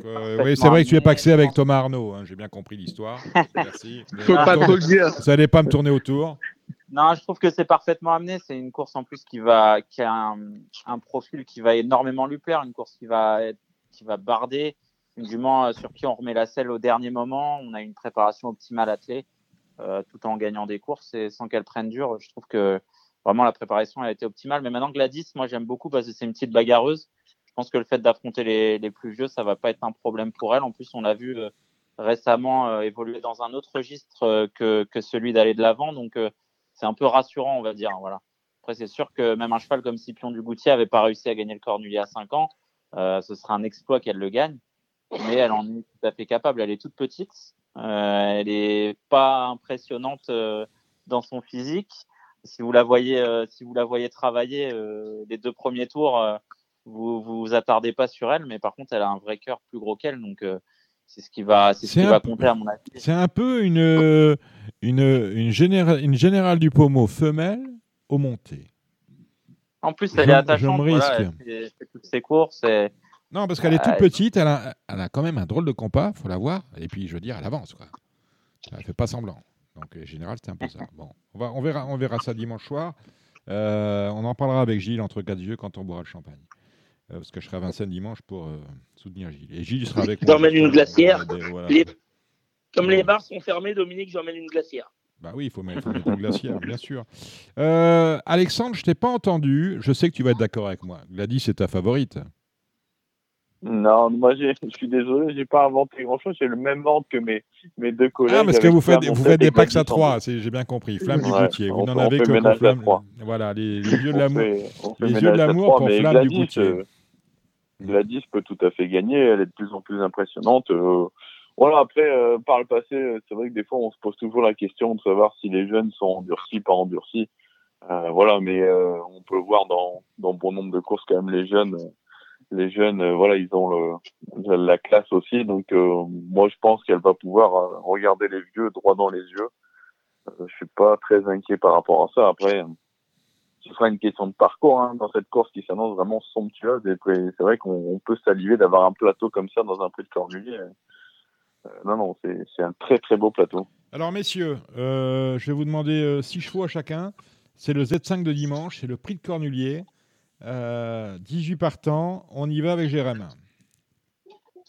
Euh, oui, c'est vrai que tu es paxé avec Thomas Arnaud. Hein, j'ai bien compris l'histoire. Merci. Pas trop le dire. Vous n'allez pas me tourner autour. Non, je trouve que c'est parfaitement amené. C'est une course en plus qui va, qui a un, profil qui va énormément lui plaire, une course qui va, qui va barder, une jument euh, sur qui on remet la selle au dernier moment. On a une préparation optimale attelée, euh, tout en gagnant des courses et sans qu'elle prenne dur. Je trouve que vraiment la préparation a été optimale. Mais maintenant Gladys, moi j'aime beaucoup parce que c'est une petite bagarreuse. Je pense que le fait d'affronter les, les, plus vieux, ça va pas être un problème pour elle. En plus, on l'a vu euh, récemment euh, évoluer dans un autre registre euh, que, que celui d'aller de l'avant. Donc c'est un peu rassurant, on va dire. Voilà. Après, c'est sûr que même un cheval comme Scipion du Goutier avait pas réussi à gagner le Cornulier à 5 ans. ce sera un exploit qu'elle le gagne mais elle en est tout à fait capable. Elle est toute petite, euh, elle est pas impressionnante euh, dans son physique. Si vous la voyez, euh, si vous la voyez travailler euh, les deux premiers tours, vous vous attardez pas sur elle, mais par contre, elle a un vrai cœur plus gros qu'elle, donc c'est ce qui va, c'est ce qui va compter à mon avis. C'est un peu une une une, générale, une générale du pommeau femelle au monté. En plus, elle est attachante. Je me risque. elle fait, toutes ses courses. Et non, parce qu'elle est toute petite, elle a, elle a, quand même un drôle de compas, faut la voir. Et puis, je veux dire, elle avance. Quoi. Elle fait pas semblant. Donc, en général, c'était un peu ça. Bon, on, va, on, verra, on verra ça dimanche soir. Euh, on en parlera avec Gilles entre quatre yeux quand on boira le champagne. Euh, parce que je serai à Vincennes dimanche pour euh, soutenir Gilles. Et Gilles sera avec moi. J'emmène une glacière. Comme les bars sont fermés, Dominique, j'emmène une glacière. Bah oui, il faut mettre, une glacière, bien sûr. Alexandre, je t'ai pas entendu. Je sais que tu vas être d'accord avec moi. Gladys, c'est ta favorite. Non, moi je suis désolé, j'ai pas inventé grand chose, j'ai le même ordre que mes, mes deux collègues. Ah, parce que vous faites, vous faites des packs à trois, j'ai bien compris. Flamme du Goutier, vous n'en avez que Flamme. Voilà, les, les yeux de l'amour. Les yeux de l'amour pour Flamme du Goutier. Euh, Gladys peut tout à fait gagner, elle est de plus en plus impressionnante. Euh, voilà, après, euh, par le passé, c'est vrai que des fois on se pose toujours la question de savoir si les jeunes sont endurcis, pas endurcis. voilà, mais on peut voir dans, dans bon nombre de courses quand même les jeunes les jeunes, euh, voilà, ils ont la classe aussi. Donc, euh, moi, je pense qu'elle va pouvoir euh, regarder les vieux droit dans les yeux. je suis pas très inquiet par rapport à ça. Après, ce sera une question de parcours hein, dans cette course qui s'annonce vraiment somptueuse. Et c'est vrai qu'on peut saliver d'avoir un plateau comme ça dans un prix de Cornulier. non, non, c'est un très très beau plateau. Alors, messieurs, je vais vous demander six chevaux à chacun. C'est le Z5 de dimanche, c'est le prix de Cornulier. 18 euh, partants. On y va avec Jérém.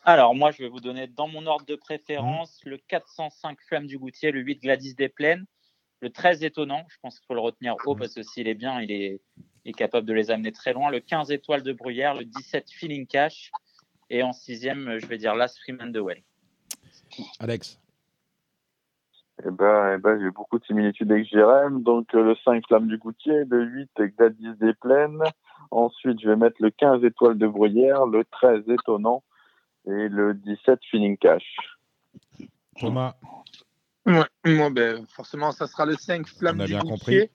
Alors, moi, je vais vous donner dans mon ordre de préférence le 405 Flamme du Goutier, le 8 Gladys des Plaines, le 13 étonnant. Je pense qu'il faut le retenir haut parce que s'il est bien, il est, capable de les amener très loin. Le 15 étoiles de Bruyère, le 17 Feeling Cash. Et en sixième, je vais dire Last Freeman de Well. Alex. Eh ben, eh ben j'ai beaucoup de similitudes avec Jérém. Donc, euh, le 5 Flamme du Goutier, le 8 Gladys des Plaines, Ensuite, je vais mettre le 15 étoiles de bruyère, le 13 étonnant et le 17 feeling cash. Thomas. moi, ben, forcément, ça sera le 5 flamme On a bien compris.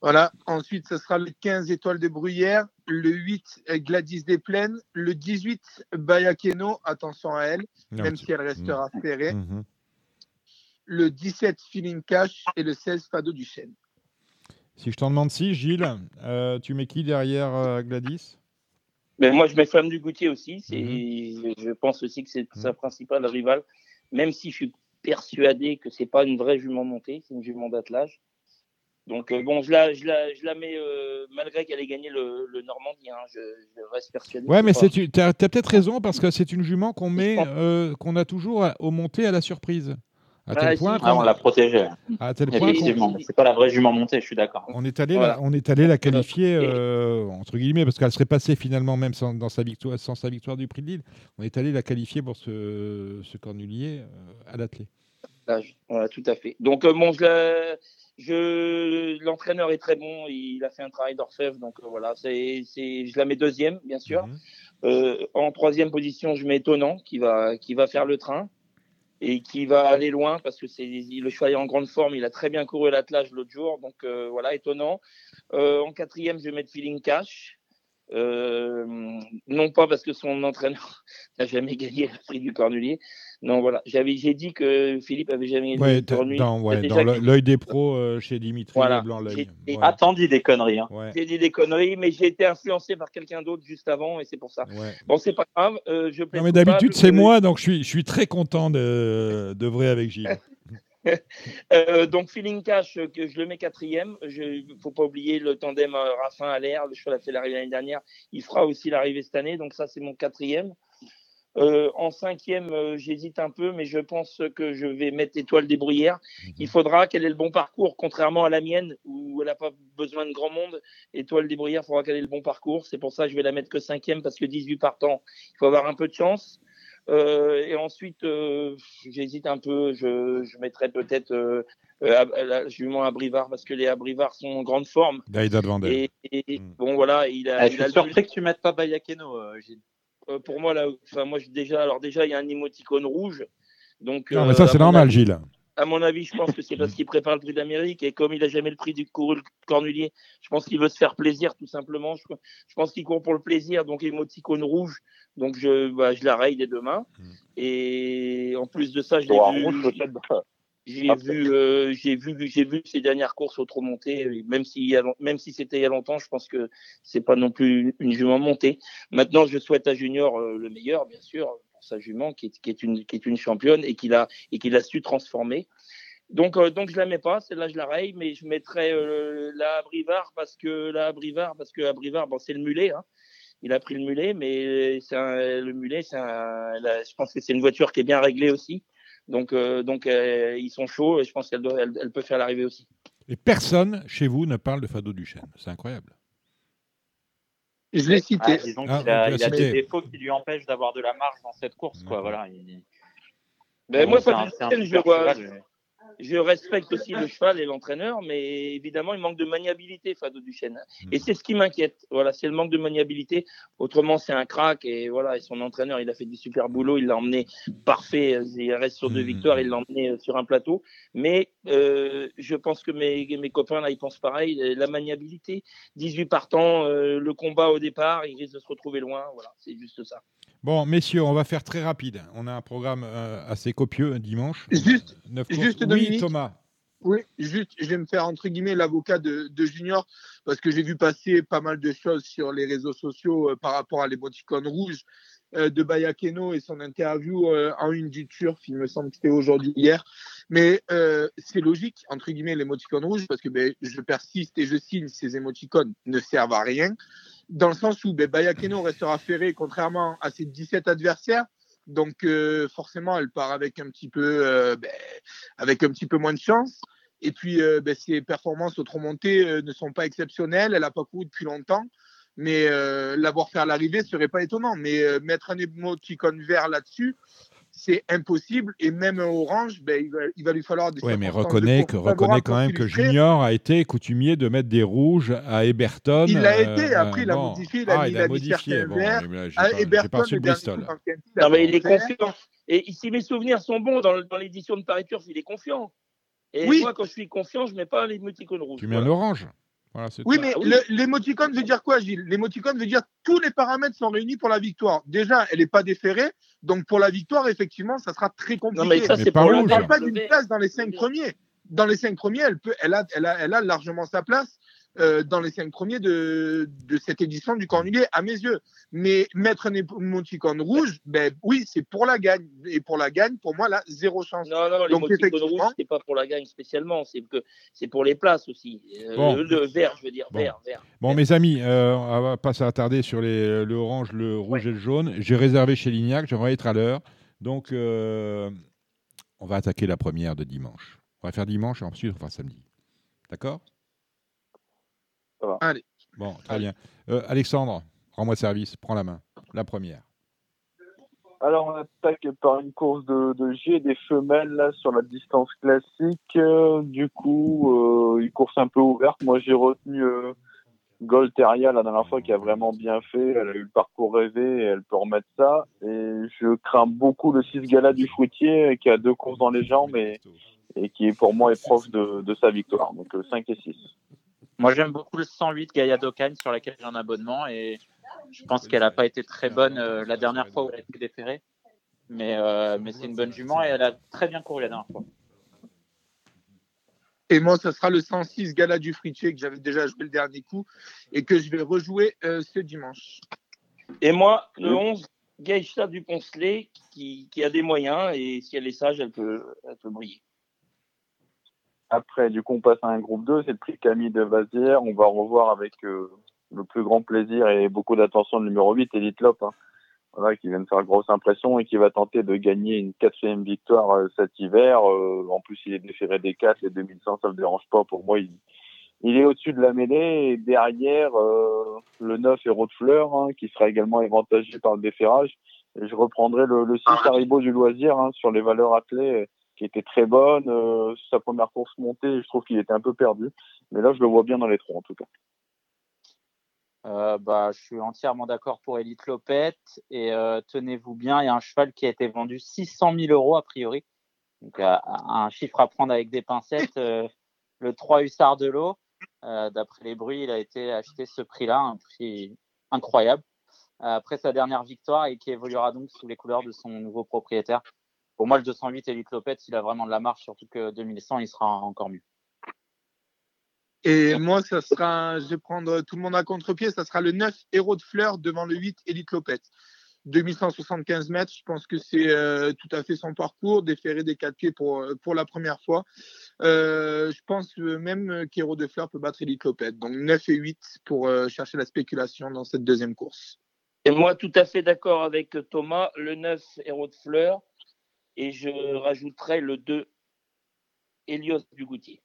Voilà. Ensuite, ce sera le 15 étoiles de bruyère, le 8 Gladys des Plaines, le 18 Bayakeno, attention à elle, même si elle restera mm. serrée. Mm-hmm. Le 17 Feeling Cash et le 16 Fado du Chêne. Si je t'en demande si, Gilles, euh, tu mets qui derrière euh, Gladys? Ben, Moi, je mets Flamme du Goutier aussi. Mhm. Je pense aussi que c'est sa mhm. principale rivale, même si je suis persuadé que c'est pas une vraie jument montée, c'est une jument d'attelage. Donc euh, bon, je la, je la, je la mets malgré qu'elle ait gagné le, Normandie. Hein, je, reste persuadé. Ouais, mais tu as, peut-être raison parce que c'est une jument qu'on met, qu'on a toujours au monté à la surprise. À tel point ah, on l'a protégée. À tel point c'est pas la vraie jument montée, je suis d'accord. On est allé, la, on est allé la qualifier euh, entre guillemets parce qu'elle serait passée finalement même sans, dans sa victoire, sans sa victoire du Prix de Lille. On est allé la qualifier pour ce, ce cornulier euh, à l'athlé. Voilà, tout à fait. Donc euh, bon, je, je l'entraîneur est très bon, il a fait un travail d'orfèvre, donc voilà, c'est, je la mets deuxième, bien sûr. Mhm. en troisième position, je mets Étonnant qui va, qui va faire le train et qui va aller loin parce que c'est le cheval est en grande forme. Il a très bien couru l'attelage l'autre jour, donc euh, voilà, étonnant. Euh, en quatrième, je vais mettre Feeling Cash. Euh, non pas parce que son entraîneur n'a jamais gagné le prix du Cornulier, non, voilà. J'avais, j'ai dit que Philippe avait jamais ouais, dans, ouais, dans l'œil des pros euh, chez Dimitri voilà. blanc l'œil. Ouais. Attendu des conneries. Hein. J'ai dit des conneries, mais j'ai été influencé par quelqu'un d'autre juste avant et c'est pour ça. Bon, c'est pas grave. Euh, je non, mais d'habitude, c'est moi, donc je suis, je suis très content de, de vrai avec Gilles. euh, donc Feeling Cash, que je le mets quatrième. Il ne faut pas oublier le tandem Raffin à l'air. Le cheval a fait l'arrivée l'année dernière. Il fera aussi l'arrivée cette année. Donc ça, c'est mon quatrième. Euh, en cinquième, euh, j'hésite un peu, mais je pense que je vais mettre Étoile des Bruyères. Mhm. Il faudra qu'elle ait le bon parcours, contrairement à la mienne, où elle n'a pas besoin de grand monde. Étoile des Bruyères, il faudra qu'elle ait le bon parcours. C'est pour ça que je vais la mettre que cinquième, parce que 18 partants, il faut avoir un peu de chance. Euh, et ensuite, j'hésite un peu, je, je mettrai peut-être euh, jument à Brivard parce que les Abrivard sont en grande forme. Et, et, hmm. bon voilà, il a. Ah, je suis surpris que tu mettes pas Bayakeno, Gilles. Euh, pour moi, là, enfin, moi, déjà, alors déjà, il y a un émoticône rouge. Donc, non, mais ça, euh, c'est normal, Gilles. À mon avis, je pense que c'est parce qu'il prépare le prix d'Amérique et comme il n'a jamais le prix du couru cornulier, je pense qu'il veut se faire plaisir, tout simplement. Je, pense qu'il court pour le plaisir, donc émoticône rouge. Donc, je, bah, je la raye dès demain. Hmm. Et en plus de ça, je l'ai vu. J'ai vu, euh, j'ai vu, j'ai vu ces dernières courses au trop monté, même si, même si c'était il y a longtemps, je pense que c'est pas non plus une jument montée. Maintenant, je souhaite à Junior euh, le meilleur, bien sûr, pour sa jument qui est, qui est une, qui est une championne et qu'il a, et qu'il a su transformer. Donc, euh, donc je la mets pas, celle-là je la raye, mais je mettrai euh, la Brivard parce que la Brivard parce que la Brivard, bon, c'est le mulet. Hein. Il a pris le mulet, mais c'est le mulet, c'est je pense que c'est une voiture qui est bien réglée aussi. Donc, euh, donc euh, ils sont chauds et je pense qu'elle elle, peut faire l'arrivée aussi. Et personne chez vous ne parle de Fado Duchesne. C'est incroyable. Je l'ai cité. Ah, disons ah, il a, il a des défauts qui lui empêchent d'avoir de la marge dans cette course. Quoi. Voilà, il... Ben, moi, Fado Duchesne, je vois je respecte aussi le cheval et l'entraîneur, mais évidemment, il manque de maniabilité, Fado Duchesne. Hmm. Et c'est ce qui m'inquiète. Voilà, c'est le manque de maniabilité. Autrement, c'est un crack. Et voilà, et son entraîneur, il a fait du super boulot. Il l'a emmené parfait. Il reste sur deux hmm. victoires. Il l'a emmené euh, sur un plateau. Mais euh, je pense que mes, mes copains, là, ils pensent pareil. La maniabilité, 18 partants, euh, le combat au départ, il risque de se retrouver loin. Voilà, c'est juste ça. Bon, messieurs, on va faire très rapide. On a un programme euh, assez copieux dimanche. Juste, juste oui, Thomas. Oui, juste, je vais me faire entre guillemets l'avocat de, Junior parce que j'ai vu passer pas mal de choses sur les réseaux sociaux euh, par rapport à l'émoticône rouge euh, de Bayakeno et son interview en une du turf, il me semble que c'était aujourd'hui hier. Mais c'est logique, entre guillemets, l'émoticône rouge parce que ben, je persiste et je signe, ces émoticônes ne servent à rien dans le sens où ben, Bayakeno restera ferré contrairement à ses 17 adversaires. Donc euh, forcément, elle part avec un petit peu, euh, ben, avec un petit peu moins de chance. Et puis euh, ben, ses performances au trop monté ne sont pas exceptionnelles. Elle n'a pas couru depuis longtemps, mais l'avoir fait à l'arrivée serait pas étonnant. Mais mettre un émoticône vert là-dessus, c'est impossible. Et même Orange, ben, il, va, lui falloir des. Oui, mais reconnais, que, reconnais quand même que Junior a été coutumier de mettre des rouges à Eberton. Il l'a été, euh, après il a modifié, il a, ah, il a, modifié. Bon. À Eberton, pas Bristol. Non, mais il est confiant. Et si mes souvenirs sont bons dans, dans l'édition de Paris Turf, il est confiant. Et moi, quand je suis confiant, je ne mets pas les l'émoticône rouge. Tu mets un orange oui, mais ah l'émoticône veut dire quoi, Gilles? L'émoticône veut dire tous les paramètres sont réunis pour la victoire. Déjà, elle n'est pas déférée, donc pour la victoire, effectivement, ça sera très compliqué. Non, mais ça, c'est On ne parle pas d'une place dans les cinq premiers. Dans les cinq premiers, elle, peut, elle, a, elle, a, elle a largement sa place. Euh, dans les cinq premiers de, de cette édition du Cornulier, à mes yeux. Mais mettre un émoticône rouge, ben oui, c'est pour la gagne. Et pour la gagne, pour moi, là, zéro chance. Non, non, l'émoticône rouge, c'est pas pour la gagne spécialement, c'est que c'est pour les places aussi. Euh, le, vert, je veux dire, bon. vert, vert. Bon, mes amis, euh, on va pas s'attarder sur les, le orange, le rouge et le jaune. J'ai réservé chez Lignac, j'aimerais être à l'heure. Donc, on va attaquer la première de dimanche. On va faire dimanche et ensuite on fera samedi. D'accord? Allez. Bon, très bien. Euh, Alexandre, rends-moi service, prends la main. La première. Alors, on attaque par une course de, de G des femelles sur la distance classique. Euh, du coup, euh, une course un peu ouverte. Moi, j'ai retenu euh, Golteria la dernière fois qui a vraiment bien fait. Elle a eu le parcours rêvé et elle peut remettre ça. Et je crains beaucoup le 6 Gala du Fruitier qui a deux courses dans les jambes et, et qui, pour moi, est proche de, de sa victoire. Donc, 5 et 6. Moi, j'aime beaucoup le 108 Gaïa Dokkan sur laquelle j'ai un abonnement et je pense qu'elle n'a pas été très bonne euh, la dernière fois où elle a été déférée. Mais, euh, mais c'est une bonne jument et elle a très bien couru la dernière fois. Et moi, ce sera le 106 Gala du Fritier que j'avais déjà joué le dernier coup et que je vais rejouer euh, ce dimanche. Et moi, le 11 Geisha du Poncelet qui, qui, a des moyens et si elle est sage, elle peut, elle peut briller. Après, du coup, on passe à un groupe 2, c'est le prix Camille de Vazière. On va revoir avec euh, le plus grand plaisir et beaucoup d'attention le numéro 8, Elite Lop, hein. voilà, qui vient de faire grosse impression et qui va tenter de gagner une quatrième victoire euh, cet hiver. Euh, en plus, il est déféré des 4, les 2100, ça ne me dérange pas. Pour moi, il, il est au-dessus de la mêlée et derrière, le 9 Héros de Fleur, hein, qui sera également avantagé par le déferrage. Et je reprendrai le, le 6 Haribo du loisir hein, sur les valeurs attelées qui était très bonne. Euh, sa première course montée, je trouve qu'il était un peu perdu. Mais là, je le vois bien dans les trois, en tout cas. Euh, bah, je suis entièrement d'accord pour Elite Lopette. Et euh, tenez-vous bien, il y a un cheval qui a été vendu 600 000 euros a priori. Donc, un chiffre à prendre avec des pincettes. le 3 Hussard de l'eau, d'après les bruits, il a été acheté ce prix-là, un prix incroyable. Après sa dernière victoire et qui évoluera donc sous les couleurs de son nouveau propriétaire pour moi, le 208 Elite Lopez, il a vraiment de la marche, surtout que 2100, il sera encore mieux. Et moi, ça sera, je vais prendre tout le monde à contre-pied, ça sera le 9 Héros de Fleurs devant le 8 Elite Lopez. 2175 mètres, je pense que c'est euh, tout à fait son parcours, déférer des quatre pieds pour, euh, pour la première fois. Euh, je pense même qu'Héros de Fleurs peut battre Elite Lopez. Donc 9 et 8 pour chercher la spéculation dans cette deuxième course. Et moi, tout à fait d'accord avec Thomas. Le 9 Héros de Fleurs, et je rajouterai le 2, Elios Dugoutier.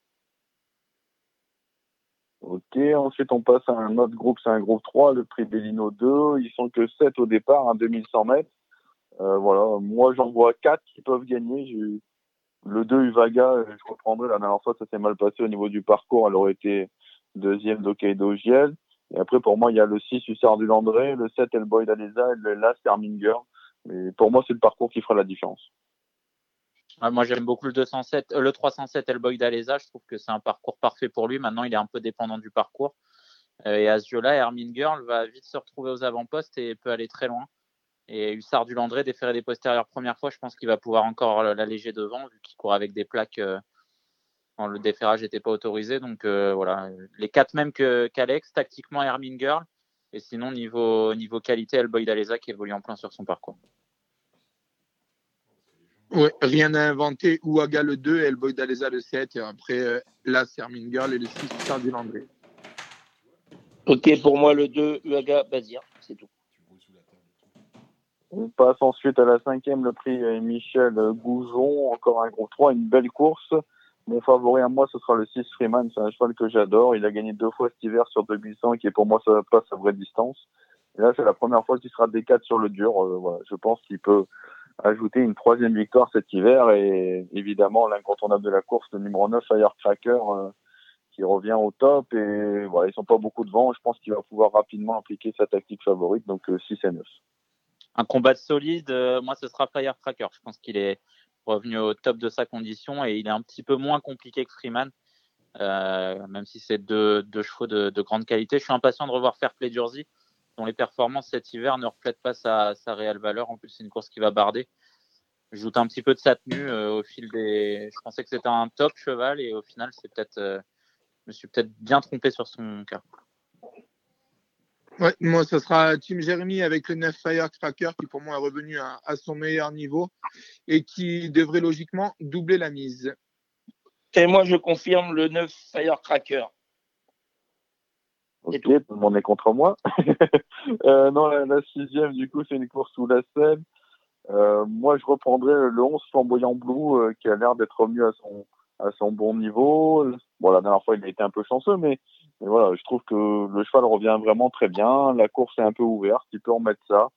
Ok, ensuite on passe à un autre groupe, c'est un groupe 3, le prix Bellino 2. Ils sont que 7 au départ, à 2100 mètres. Euh, voilà, moi j'en vois 4 qui peuvent gagner. Le 2 Uvaga, euh, je reprendrai la dernière fois, ça s'est mal passé au niveau du parcours, elle aurait été deuxième d'Okaido Giel. Et après pour moi il y a le 6 Hussard du Landré, le 7 Elboy d'Alesa et le Last Herminger. Mais pour moi c'est le parcours qui fera la différence moi, j'aime beaucoup le 207, euh, le 307 Elboy d'Alesa. Je trouve que c'est un parcours parfait pour lui. Maintenant, il est un peu dépendant du parcours. Euh, et à ce jeu-là, Hermine Girl va vite se retrouver aux avant-postes et peut aller très loin. Et Hussard du Landré, déférer des postérieurs première fois, je pense qu'il va pouvoir encore l'alléger devant, vu qu'il court avec des plaques euh, quand le déferrage n'était pas autorisé. Donc voilà, les quatre mêmes qu'Alex, tactiquement Hermine Girl. Et sinon, niveau, niveau qualité, Elboy d'Alesa qui évolue en plein sur son parcours. Oui, rien à inventer. Ouaga le 2, Elboy Daleza le 7. Et après, euh, là, Sermine Girl et le 6, Charles Landré. Ok, pour moi, le 2, Ouaga Bazir. C'est tout. On passe ensuite à la cinquième, le prix euh, Michel Goujon. Encore un groupe 3, une belle course. Mon favori à moi, ce sera le 6 Freeman. C'est un cheval que j'adore. Il a gagné deux fois cet hiver sur 2800, qui est pour moi ça pas sa vraie distance. Et là, c'est la première fois qu'il sera D4 sur le dur. Euh, voilà. Je pense qu'il peut ajouter une troisième victoire cet hiver et évidemment l'incontournable de la course, le numéro 9 Firecracker euh, qui revient au top et voilà, ils sont pas beaucoup devant. Je pense qu'il va pouvoir rapidement appliquer sa tactique favorite, donc 6 euh, et 9. Un combat solide, euh, moi ce sera Firecracker. Je pense qu'il est revenu au top de sa condition et il est un petit peu moins compliqué que Freeman, même si c'est deux, chevaux de, de, grande qualité. Je suis impatient de revoir Fairplay Jersey dont les performances cet hiver ne reflètent pas sa, réelle valeur. En plus, c'est une course qui va barder. Je doute un petit peu de sa tenue euh, au fil des. Je pensais que c'était un top cheval et au final, c'est peut-être. Euh, je me suis peut-être bien trompé sur son cas. Ouais, moi, ce sera Tim Jeremy avec le 9 Firecracker qui, pour moi, est revenu à, à, son meilleur niveau et qui devrait logiquement doubler la mise. Et moi, je confirme le 9 Firecracker. Ok, tout le monde est contre moi. euh, non, la, sixième, du coup, c'est une course sous la selle. Euh, moi, je reprendrais le 11 flamboyant blue euh, qui a l'air d'être remis à son, à son bon niveau. Bon, la dernière fois, il a été un peu chanceux, mais, mais voilà, je trouve que le cheval revient vraiment très bien. La course est un peu ouverte, il peut remettre ça.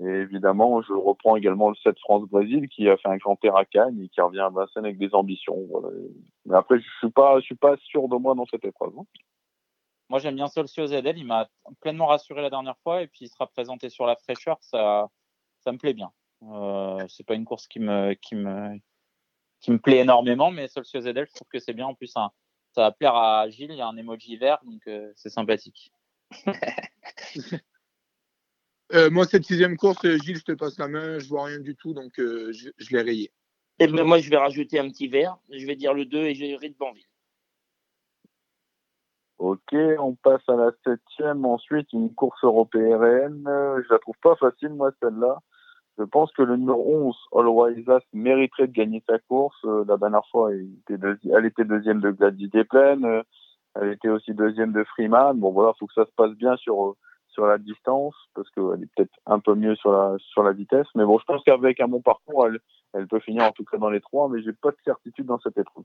Et évidemment, je reprends également le 7 France-Brésil qui a fait un grand à Cannes et qui revient à Vincennes avec des ambitions. Voilà. Mais après, je suis pas, je suis pas sûr de moi dans cette épreuve. Hein. Moi, j'aime bien Solcio ZL. Il m'a pleinement rassuré la dernière fois et puis il sera présenté sur la fraîcheur. Ça, ça me plaît bien. Euh, c'est pas une course qui me, qui me, qui me plaît énormément, mais Solcio ZL, je trouve que c'est bien. En plus, ça va plaire à Gilles. Il y a un emoji vert, donc euh, c'est sympathique. Euh, moi, cette sixième course, Gilles, je te passe la main. Je vois rien du tout, donc je, je l'ai rayé. Et ben, moi, je vais rajouter un petit vert. Je vais dire le 2 et j'ai de Banville. Ok, on passe à la septième. Ensuite, une course européenne. Je la trouve pas facile, moi, celle-là. Je pense que le numéro 11, All mériterait de gagner sa course. la dernière fois, elle était, deuxième de Gladys Desplaines. Elle était aussi deuxième de Freeman. Bon, voilà, faut que ça se passe bien sur sur la distance parce qu'elle est peut-être un peu mieux sur la sur la vitesse. Mais bon, je pense qu'avec un bon parcours, elle, elle peut finir en tout cas dans les trois. Mais j'ai pas de certitude dans cette épreuve.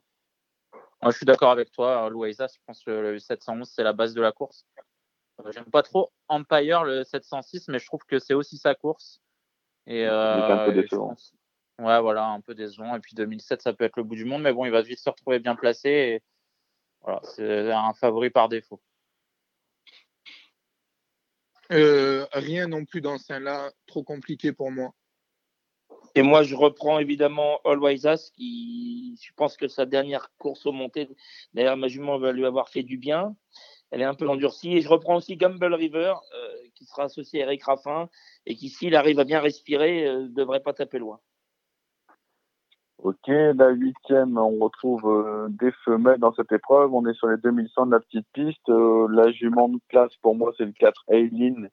Moi, je suis d'accord avec toi, Louisa. Je pense que le 711 c'est la base de la course. Euh, j'aime pas trop Empire le 706, mais je trouve que c'est aussi sa course. Et, euh, un peu décevant. Ouais, voilà, un peu décevant. Et puis 2007, ça peut être le bout du monde, mais bon, il va vite se retrouver bien placé. Et voilà, c'est un favori par défaut. Euh, rien non plus dans ce là trop compliqué pour moi. Et moi, je reprends évidemment Always As, qui, je pense que sa dernière course au montée, d'ailleurs, ma jument va lui avoir fait du bien. Elle est un peu endurcie. Et je reprends aussi Gamble River, euh, qui sera associé à Eric Raffin, et qui, s'il arrive à bien respirer, ne euh, devrait pas taper loin. Ok, la huitième, on retrouve euh, des femelles dans cette épreuve. On est sur les 2100 de la petite piste. Euh, la jument de place, pour moi, c'est le 4 Aileen.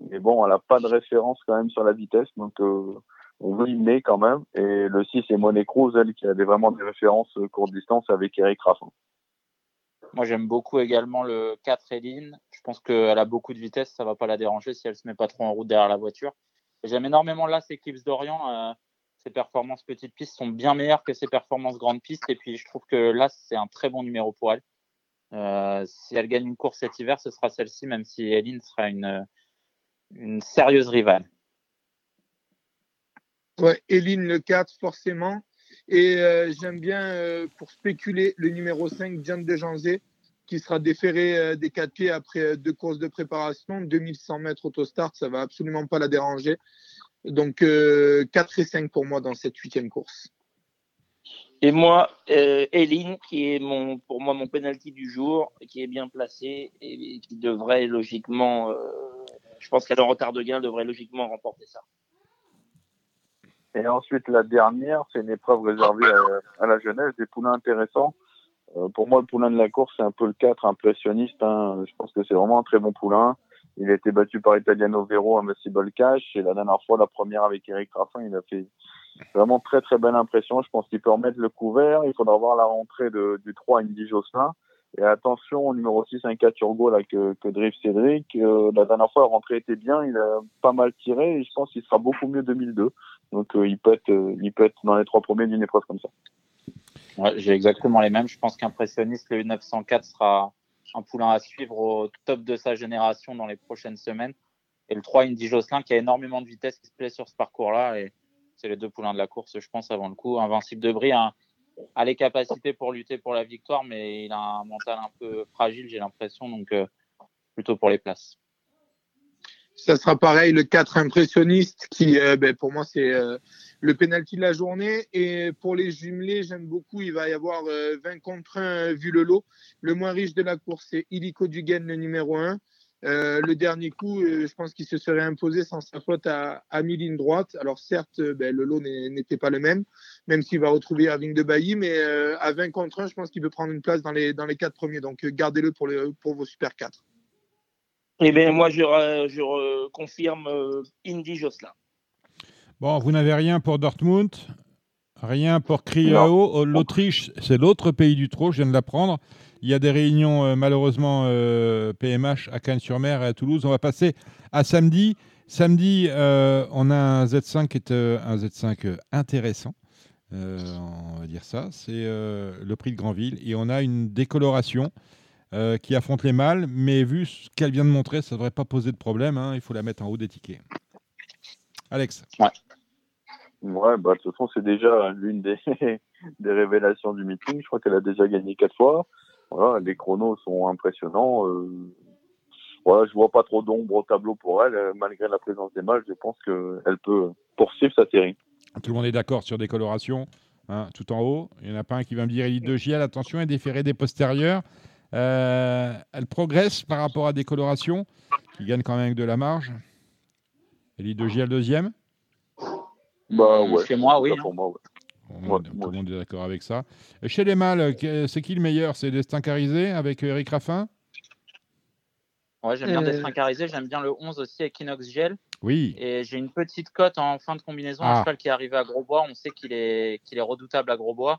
Mais bon, elle n'a pas de référence quand même sur la vitesse, donc euh, on veut y met quand même. Et le 6 est Monet Cruz, elle qui a vraiment des références courte distance avec Eric Raffin. Moi, j'aime beaucoup également le 4 Aileen. Je pense qu'elle a beaucoup de vitesse, ça va pas la déranger si elle se met pas trop en route derrière la voiture. J'aime énormément là, c'est Eclipse d'Orient ses performances petites pistes sont bien meilleures que ses performances grandes pistes. Et puis, je trouve que là, c'est un très bon numéro pour elle. Euh, si elle gagne une course cet hiver, ce sera celle-ci, même si Eline sera une, une sérieuse rivale. Ouais, Eline le 4, forcément. Et euh, j'aime bien, euh, pour spéculer, le numéro 5, Diane de Janzé, qui sera déféré des quatre pieds après deux courses de préparation. 2100 mètres auto-start, ça va absolument pas la déranger. Donc, 4 euh, et 5 pour moi dans cette huitième course. Et moi, euh, Eline, qui est mon, pour moi mon penalty du jour, qui est bien placé et qui devrait logiquement, euh, je pense qu'elle en retard de gain, devrait logiquement remporter ça. Et ensuite, la dernière, c'est une épreuve réservée à, la jeunesse, des poulains intéressants. pour moi, le poulain de la course, c'est un peu le 4 impressionniste. Hein. Je pense que c'est vraiment un très bon poulain. Il a été battu par Italiano Vero à Massibol Cash. Et la dernière fois, la première avec Eric Raffin, il a fait vraiment très très belle impression. Je pense qu'il peut remettre le couvert. Il faudra voir la rentrée de, du 3 Indy Jocelyn. Et attention au numéro 6, un 4 Turbo là, que, que Drift Cédric. Euh, la dernière fois, la rentrée était bien. Il a pas mal tiré. Et je pense qu'il sera beaucoup mieux 2002. Donc euh, il, peut être, euh, il peut être dans les trois premiers d'une épreuve comme ça. J'ai exactement les mêmes. Je pense qu'impressionniste, le 904 sera un poulain à suivre au top de sa génération dans les prochaines semaines. Et le 3, Indy Jocelyn, qui a énormément de vitesse, qui se plaît sur ce parcours-là. Et c'est les deux poulains de la course, je pense, avant le coup. Invincible de Brie a, les capacités pour lutter pour la victoire, mais il a un mental un peu fragile, j'ai l'impression. Donc, euh, plutôt pour les places. Ça sera pareil, le 4 impressionniste, qui, euh, ben, pour moi, c'est euh, le penalty de la journée. Et pour les jumelés, j'aime beaucoup. Il va y avoir 20 euh, contre 1 vu le lot. Le moins riche de la course, c'est Illico Dugan, le numéro 1. Le dernier coup, je pense qu'il se serait imposé sans sa faute à, à mi-ligne droite. Alors certes, ben, le lot n'était pas le même, même s'il va retrouver Irving de Bailly, mais à 20 contre 1, je pense qu'il peut prendre une place dans les, dans les quatre premiers. Donc gardez-le pour, pour vos super 4. Eh bien, moi, je, je confirme euh, Indy Jocelyn. Bon, vous n'avez rien pour Dortmund, rien pour Kriao. L'Autriche, c'est l'autre pays du trot, je viens de l'apprendre. Il y a des réunions, euh, malheureusement, PMH euh, à Cannes-sur-Mer et à Toulouse. On va passer à samedi. Samedi, on a un Z5 qui est un Z5 intéressant. on va dire ça. C'est le prix de Granville. Et on a une décoloration euh, qui affronte les mâles, mais vu ce qu'elle vient de montrer, ça ne devrait pas poser de problème. Hein. il faut la mettre en haut des tickets. Alex Ouais. Ouais, bah, de toute façon, c'est déjà l'une des, des révélations du meeting. Je crois qu'elle a déjà gagné quatre fois. Voilà, les chronos sont impressionnants. Euh, voilà, je vois pas trop d'ombre au tableau pour elle. Euh, malgré la présence des mâles, je pense qu'elle peut poursuivre sa série. Tout le monde est d'accord sur des colorations. Hein, tout en haut. Il n'y en a pas un qui va me dire élite de JL, attention, et déféré des postérieurs. Euh, elle progresse par rapport à des colorations qui gagnent quand même avec de la marge. Elite de JL deuxième? Bah ouais. Chez moi, oui. Pour moi, tout le monde est d'accord avec ça. Chez les mâles, c'est qui le meilleur? C'est Destin Carisé avec Eric Raffin? Ouais, j'aime bien euh... Destin Carisé. J'aime bien le 11 aussi, Equinox Gel. Oui. Et j'ai une petite cote en fin de combinaison. Un ah. cheval qui est arrivé à Grosbois. On sait qu'il est, qu'il est redoutable à Grosbois.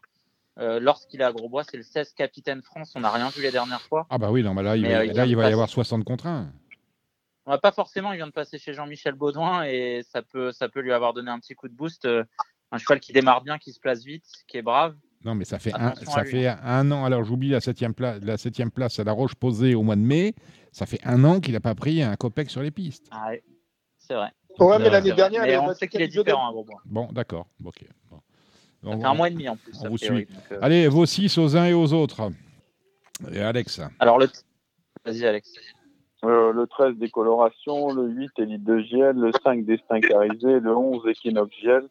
Euh, lorsqu'il est à Grosbois, c'est le 16 Capitaine France. On n'a rien vu les dernières fois. Ah bah oui, non, là, il, va, là, il va y avoir 60 contre 1. pas forcément, il vient de passer chez Jean-Michel Baudouin et ça peut, ça peut lui avoir donné un petit coup de boost. Un cheval qui démarre bien, qui se place vite, qui est brave. Non, mais ça fait, un, ça fait un an. Alors, j'oublie la septième, place, la septième place à la Roche posée au mois de mai. Ça fait un an qu'il n'a pas pris un copec sur les pistes. Ah, ouais, c'est vrai. Ouais, mais l'année dernière, on sait qu'il est différent. Bon, d'accord. Ok. Ça fait un mois et demi en plus. On vous suit. Euh. Allez, vos six aux uns et aux autres. Et Alex. Alors, le... vas-y, Alex. Euh, le 13 décoloration, le 8 élite de Giel, le 5 destin carisé, le 11 équinoxe Giel,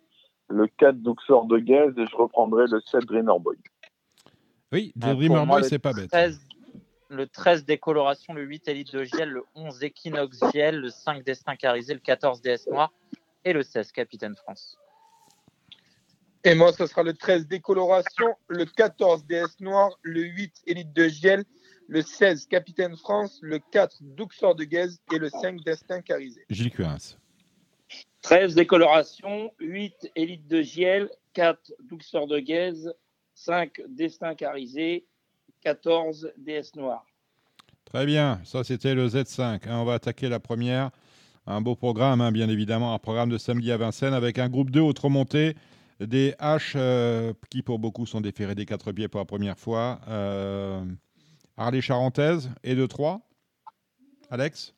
le 4 Duxor de Gaz et je reprendrai le 7 Dreamer Boy. Oui, euh, Dreamer Boy, c'est pas bête. le 13 décoloration, le 8 élite de Giel, le 11 équinoxe Giel, le 5 destin carisé, le 14 DS noir et le 16 capitaine France. Et moi, ce sera le 13 décoloration, le 14 DS noir, le 8 élite de Giel, le 16 capitaine France, le 4 Duxor de Gaz et le 5 destin carisé. Gilles Cuins. 13 décoloration, 8 élite de Giel, 4 douceur de Gaze, 5 destin carisé, 14 DS noir. Très bien, ça c'était le Z5. Hein. on va attaquer la première. Un beau programme, hein, bien évidemment, un programme de samedi à Vincennes avec un groupe 2 autre montée, des H euh, qui pour beaucoup sont déférés des 4 pieds pour la première fois. Euh, Harley Charentaise et de 3. Alex?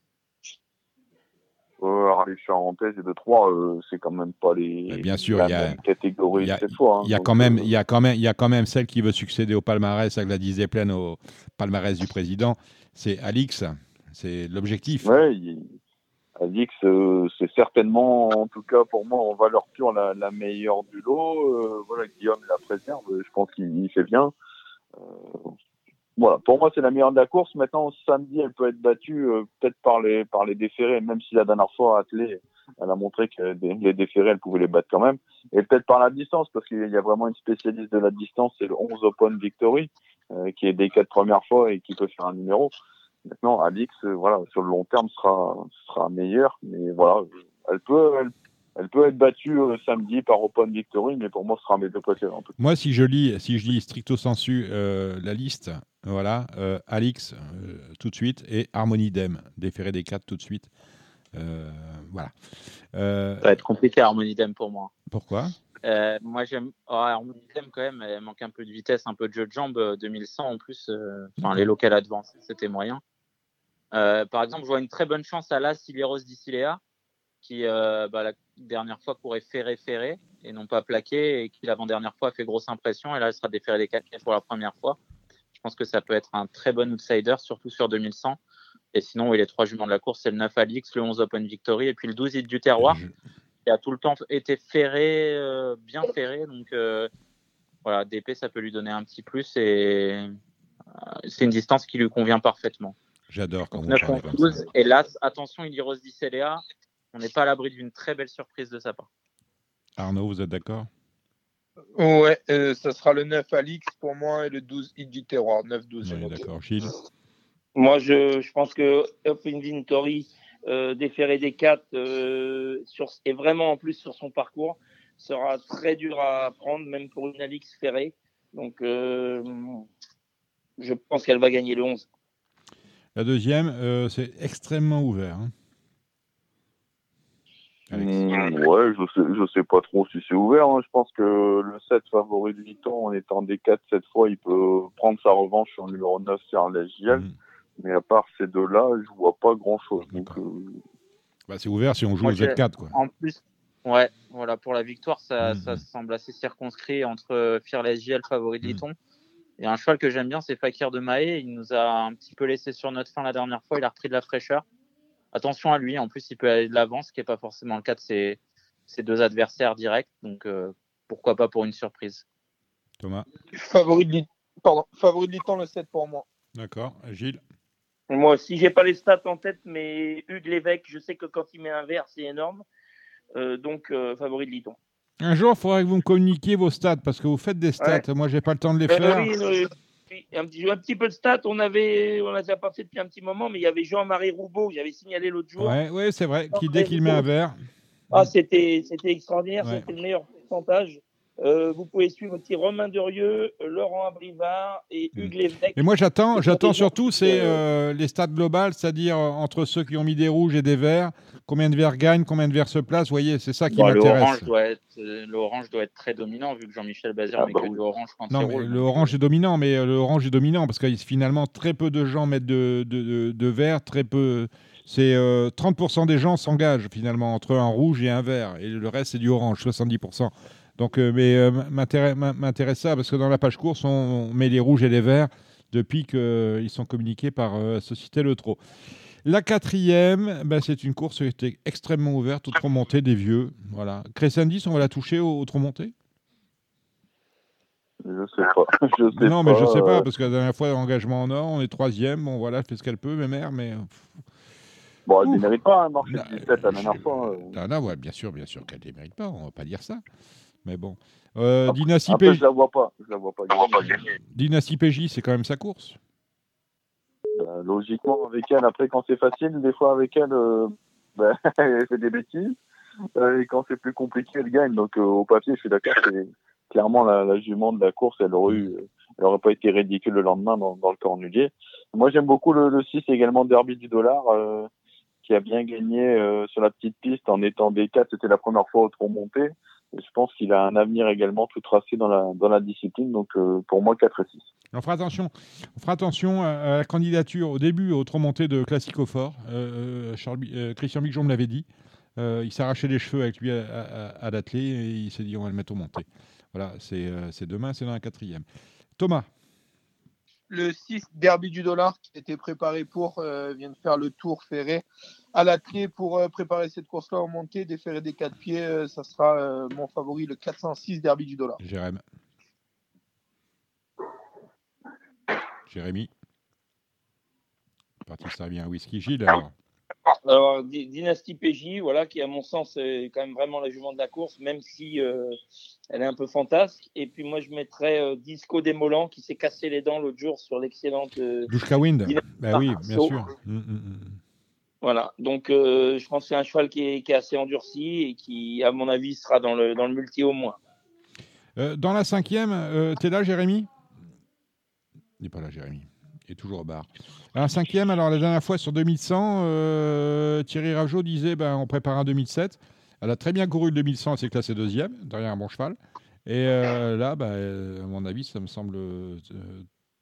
Euh, Harley Charentaise et de 3, euh, c'est quand même pas les bien sûr, y a, catégorie cette fois. Il y a quand même, il y a quand même, il y a quand même celle qui veut succéder au palmarès à Gladys Zeppelin au palmarès du président. C'est Alix, c'est l'objectif. Oui, Alix, euh, c'est certainement, en tout cas pour moi, en valeur pure, la, la meilleure du lot. Euh, voilà, Guillaume la préserve, je pense qu'il fait bien. Voilà, pour moi, c'est la meilleure de la course. Maintenant, samedi, elle peut être battue euh, peut-être par les par les déférés, même si la dernière fois, Attelé, elle a montré que les déférés, elle pouvait les battre quand même. Et peut-être par la distance, parce qu'il y a vraiment une spécialiste de la distance, c'est le 11 Open Victory, euh, qui est des quatre premières fois et qui peut faire un numéro. Maintenant, Alix, euh, voilà, sur le long terme, sera sera meilleure, mais voilà, elle peut, elle elle peut être battue euh, samedi par Open Victory, mais pour moi, ce sera mes deux côtés. Moi, si je lis, si je lis stricto sensu euh, la liste, voilà, euh, Alix tout de suite et Harmony Dem, déféré des quatre tout de suite. voilà. Ça va être compliqué Harmony Dem pour moi. Pourquoi? Moi, j'aime oh, Harmony Dem quand même. Elle manque un peu de vitesse, un peu de jeu de jambes. 2100 en plus. Enfin, les locales advanced, c'était moyen. par exemple, je vois une très bonne chance à l'As Iliros Dicilea qui euh, bah, la dernière fois courait ferré ferré et non pas plaqué et qui l'avant-dernière fois a fait grosse impression et là elle sera déférée des 4 pour la première fois. Je pense que ça peut être un très bon outsider, surtout sur 2100. Et sinon, oui, les trois juments de la course, c'est le 9 Alix, le 11 Open Victory et puis le 12 Hit du Terroir qui a tout le temps été ferré, euh, bien ferré. Donc euh, voilà, DP, ça peut lui donner un petit plus et c'est une distance qui lui convient parfaitement. J'adore quand 9 12. Et là, attention, il y rose Dicéléa on n'est pas à l'abri d'une très belle surprise de sa part. Arnaud, vous êtes d'accord? Ouais, euh, ça sera le 9 Alix pour moi et le 12 Hit du Terroir. 9-12. d'accord. Gilles? Moi, je, je, pense que Up Inventory, euh, déféré des 4, euh, sur, et vraiment en plus sur son parcours, sera très dur à prendre, même pour une Alix ferrée. Donc, euh, je pense qu'elle va gagner le 11. La deuxième, c'est extrêmement ouvert. Hein. Mmh, ouais, je sais, je sais pas trop si c'est ouvert. Hein. Je pense que le 7 favori de Vuitton, en étant des 4 cette fois, il peut prendre sa revanche sur le numéro 9 sur la JL. Mmh. Mais à part ces deux-là, je vois pas grand-chose. Donc, euh... bah, c'est ouvert si on joue au Z4. Quoi. En plus, ouais, voilà, pour la victoire, ça, mmh. ça semble assez circonscrit entre Fearless JL favori de Vuitton. Et un cheval que j'aime bien, c'est Fakir de Maé. Il nous a un petit peu laissé sur notre fin la dernière fois. Il a repris de la fraîcheur attention à lui. En plus, il peut aller de l'avant, ce qui n'est pas forcément le cas de ses, deux adversaires directs. Donc, euh, pourquoi pas pour une surprise. Thomas Favori de, Pardon, favori de le 7 pour moi. D'accord. Gilles Moi aussi, j'ai pas les stats en tête, mais Hugues Lévesque, je sais que quand il met un verre, c'est énorme. Euh, donc, euh, favori de Liton. Un jour, il faudrait que vous me communiquiez vos stats parce que vous faites des stats. Moi, j'ai pas le temps de les faire. Oui, un petit, un petit peu de stats, on avait, on n'a pas fait depuis un petit moment, mais il y avait Jean-Marie Roubaud, j'avais signalé l'autre jour. Oui, ouais, c'est vrai, qui dès qu'il met un verre. Ah, c'était, c'était extraordinaire, c'était le meilleur pourcentage. Euh, vous pouvez suivre aussi Romain Durieux, Laurent Abrivard et hmm. Hugues Lévesque. Et moi, j'attends, j'attends surtout c'est euh, les stats globales, c'est-à-dire euh, entre ceux qui ont mis des rouges et des verts, combien de verts gagnent, combien de verts se placent. Vous voyez, c'est ça qui m'intéresse. L'orange doit, être très dominant vu que Jean-Michel Bazir ah, met bah que l'orange quand non, mais L'orange est dominant, mais l'orange est dominant parce que finalement très peu de gens mettent de, de, de, vert, très peu. C'est 30% des gens s'engagent finalement entre un rouge et un vert, et le reste c'est du orange, 70%. Donc, euh, mais euh, m'intéresse ça parce que dans la page course, on, met les rouges et les verts depuis qu'ils euh, sont communiqués par Société Le Trot. La quatrième, ben, c'est une course qui était extrêmement ouverte au trop monté des vieux. Voilà. Crescendis, on va la toucher au, trop monté? Je sais pas. Je sais non, mais je sais pas, parce que la dernière fois, engagement en or, on est troisième. Bon, voilà, elle fait ce qu'elle peut, mes mères, mais. Bon, elle ne mérite pas, hein, marcher 17 la dernière fois. Non, non, ouais, bien sûr, bien sûr qu'elle ne mérite pas, on ne va pas dire ça. Mais bon. Euh, Dynasty PJ. Je la vois pas. Je la vois pas. Dynasty PJ, c'est quand même sa course. Bah, logiquement, avec elle, après, quand c'est facile, des fois, avec elle, euh, bah, elle fait des bêtises. Euh, et quand c'est plus compliqué, elle gagne. Donc, au papier, je suis d'accord, c'est clairement la, jument de la course. Elle aurait, eu, elle aurait pas été ridicule le lendemain dans, dans le cornulier. Moi, j'aime beaucoup le, le 6 également Derby du dollar. qui a bien gagné sur la petite piste en étant D4. C'était la première fois au trop monté je pense qu'il a un avenir également tout tracé dans la, dans la discipline. Donc euh, pour moi, 4 et 6. On fera attention, on fera attention à, la candidature au début, au trop monté de Classico Fort. Euh, euh, Christian Bigjon me l'avait dit. il s'arrachait les cheveux avec lui à, à, et il s'est dit on va le mettre au monté. Voilà, c'est demain, c'est dans la quatrième. Thomas le 6 Derby du dollar qui était préparé pour vient de faire le tour ferré à la clé pour euh, préparer cette course-là en montée, déférer des quatre pieds, euh, ça sera euh, mon favori, le 406 Derby du dollar. Jérémy. Jérémy. Parti ça bien whisky Gilles alors. Alors, Dynasty PJ, voilà, qui à mon sens est quand même vraiment la jument de la course, même si elle est un peu fantasque. Et puis moi, je mettrais Disco Démolant, qui s'est cassé les dents l'autre jour sur l'excellente. Dushka Wind. Ben oui, bien sûr. Hum, hum, hum. Voilà, donc euh, je pense que c'est un cheval qui est, assez endurci et qui, à mon avis, sera dans le, dans le multi au moins. Euh, dans la cinquième, euh, t'es là, Jérémy? Il n'est pas là, Jérémy. Est toujours au bar. La cinquième, alors la dernière fois sur 2100, Thierry Rageau disait ben, on prépare un 2007. Elle a très bien couru le 2100, elle s'est classée deuxième, derrière un bon cheval. Et là, ben, à mon avis, ça me semble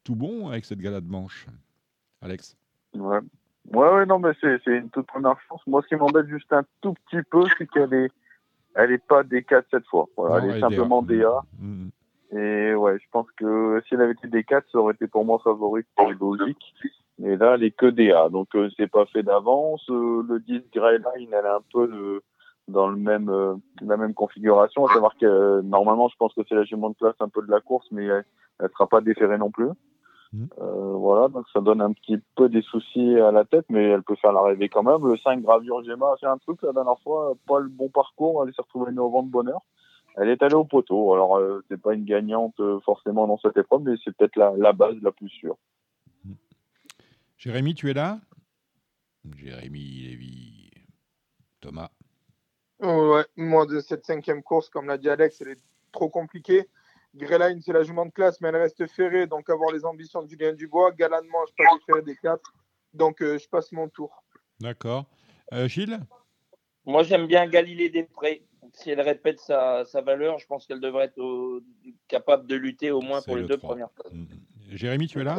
tout bon avec cette galade manche. Alex Ouais, Ouais, ouais, non, mais c'est, une toute première chance. Moi, ce qui m'embête juste un tout petit peu, c'est qu'elle est, elle est pas D4 cette fois. Voilà, elle est simplement DA. Mm, mm. Et ouais, je pense que si elle avait été D4, ça aurait été pour moi favori pour logique. Mais là, elle est que DA. Donc, euh, c'est pas fait d'avance. Euh, le 10 Grey Line, elle est un peu le, dans le même, euh, la même configuration. À savoir que normalement, je pense que c'est la jument de place un peu de la course, mais elle, elle sera pas déférée non plus. Mm. Euh, voilà, donc ça donne un petit peu des soucis à la tête, mais elle peut faire l'arrivée quand même. Le 5 Gravure Gemma a fait un truc la dernière fois, pas le bon parcours, elle s'est retrouvée au vent de bonheur. Elle est allée au poteau, alors euh, c'est pas une gagnante euh, forcément dans cette épreuve, mais c'est peut-être la, la, base la plus sûre. Jérémy, tu es là? Jérémy Lévy. Thomas Ouais, moi de cette cinquième course, comme l'a dit Alex, elle est trop compliquée. Greyline, c'est la jument de classe, mais elle reste ferrée, donc avoir les ambitions de Julien Dubois. Galan mange pas les ferrés des quatre, donc euh, je passe mon tour. D'accord. Euh, Gilles? Moi, j'aime bien Galilée Després. Si elle répète sa, valeur, je pense qu'elle devrait être capable de lutter au moins pour les deux premières places. Mm, mm. Jérémy, tu es là?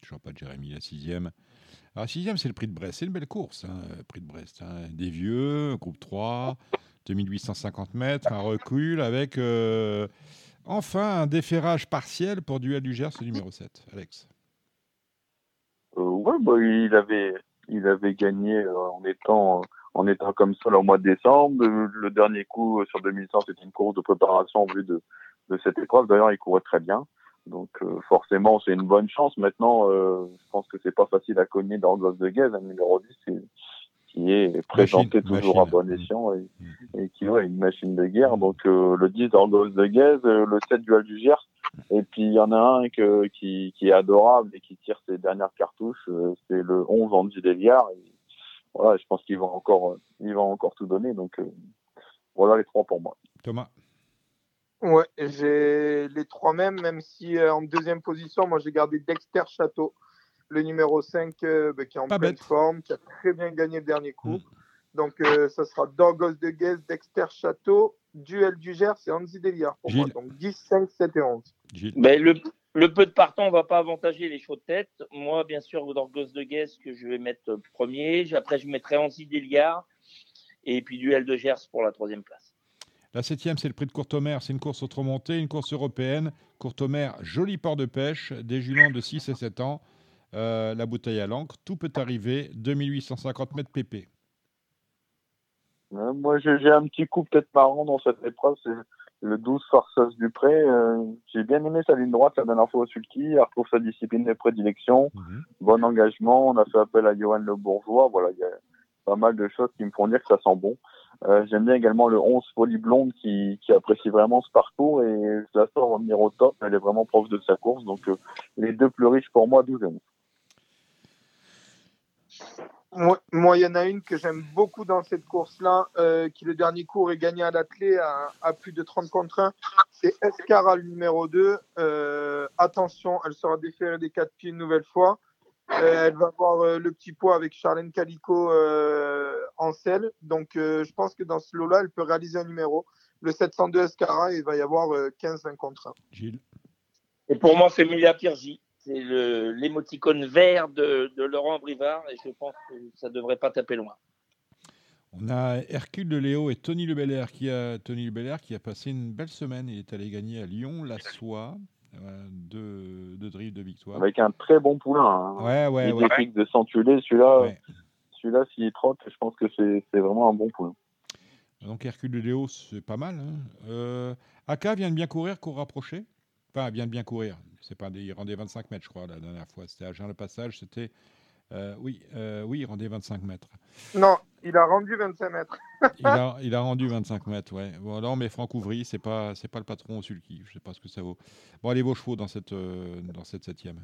Toujours pas de Jérémy, la sixième. Alors, sixième, c'est le prix de Brest. C'est une belle course, hein, le prix de Brest. Hein. Des vieux, groupe 3. 2850 mètres, un recul avec euh, enfin un déferrage partiel pour Duel du Gers numéro 7. Alex euh, Ouais, bah, il, avait, il avait gagné euh, en, étant, en étant comme ça au mois de décembre. Le, dernier coup sur 2100, c'était une course de préparation en vue de, de cette épreuve. D'ailleurs, il courait très bien. Donc forcément, c'est une bonne chance. Maintenant, je pense que c'est pas facile à cogner dans de Guez. Un numéro 10, qui est présenté toujours à bon escient et, et, qui est une machine de guerre. Donc le 10 d'Orgos de Guez, le 7 Dual du Gers, et puis il y en a un que, qui, qui, est adorable et qui tire ses dernières cartouches, c'est le 11 Andy Deliard. Voilà, je pense qu'il va encore, il va encore tout donner. Donc voilà les trois pour moi. Thomas. Ouais, j'ai les trois mêmes, même si en deuxième position, moi j'ai gardé Dexter Château le numéro 5 euh, bah, qui est en pleine forme, qui a très bien gagné le dernier coup. Mm. Donc, euh, ça sera Dorgos de Guez, Dexter Château, Duel du Gers et Anzi Deliard pour moi. Donc 10, 5, 7 et 11. Mais le, le, peu de partant, on ne va pas avantager les chauds de tête. Moi, bien sûr, Dorgos de Guez que je vais mettre premier. Après, je mettrai Anzi Deliard et puis Duel de Gers pour la troisième place. La septième, c'est le prix de Courtomer. C'est une course autre-montée, une course européenne. Courtomer, joli port de pêche, des juments de 6 et 7 ans. Euh, la bouteille à l'encre. Tout peut arriver. 2850 mètres PP. Euh, moi, j'ai un petit coup peut-être marrant dans cette épreuve. C'est le 12 Farceuse du Pré. Euh, j'ai bien aimé sa ligne droite la dernière fois au Sulky. Elle retrouve sa discipline de prédilection. Mhm. Bon engagement. On a fait appel à Johan Le Bourgeois. Voilà, il y a pas mal de choses qui me font dire que ça sent bon. J'aime bien également le 11 Folie Blonde qui, qui, apprécie vraiment ce parcours et je la sors revenir au top. Elle est vraiment proche de sa course. Donc les deux plus riches pour moi, 12 et 11. Moi, il y en a une que j'aime beaucoup dans cette course-là, euh, qui le dernier cours est gagné à l'athlé à, plus de 30 contre 1. C'est Escara, le numéro 2. Euh, attention, elle sera déférée des quatre pieds une nouvelle fois. Euh, elle va avoir le petit poids avec Charlène Calico en selle. Donc, je pense que dans ce lot-là, elle peut réaliser un numéro. Le 702 Escara, il va y avoir 15-20 contre 1. Gilles. Et pour moi, c'est Emilia Piergi c'est l'émoticône vert de, Laurent Brivard et je pense que ça ne devrait pas taper loin. On a Hercule de Léo et Tony Le qui a Tony Le qui a passé une belle semaine. Il est allé gagner à Lyon la soie. Euh, de, de drift de victoire. Avec un très bon poulain. Hein. Ouais, ouais, il ouais. de s'entuler. Celui-là, celui-là s'il trotte, je pense que c'est vraiment un bon poulain. Donc Hercule de Léo, c'est pas mal. Hein. Euh, Aka vient de bien courir, court rapproché. Enfin, vient de bien courir. C'est pas il rendait 25 mètres, je crois, la dernière fois. C'était à Jean le Passage. C'était euh, oui, euh, oui, il rendait 25 mètres. Non, il a rendu 25 mètres. il, a, il, a, rendu 25 mètres, ouais. Bon, non, mais Franck Ouvry, c'est pas, c'est pas le patron au sulky. Je sais pas ce que ça vaut. Bon, allez vos chevaux dans cette, euh, dans cette septième.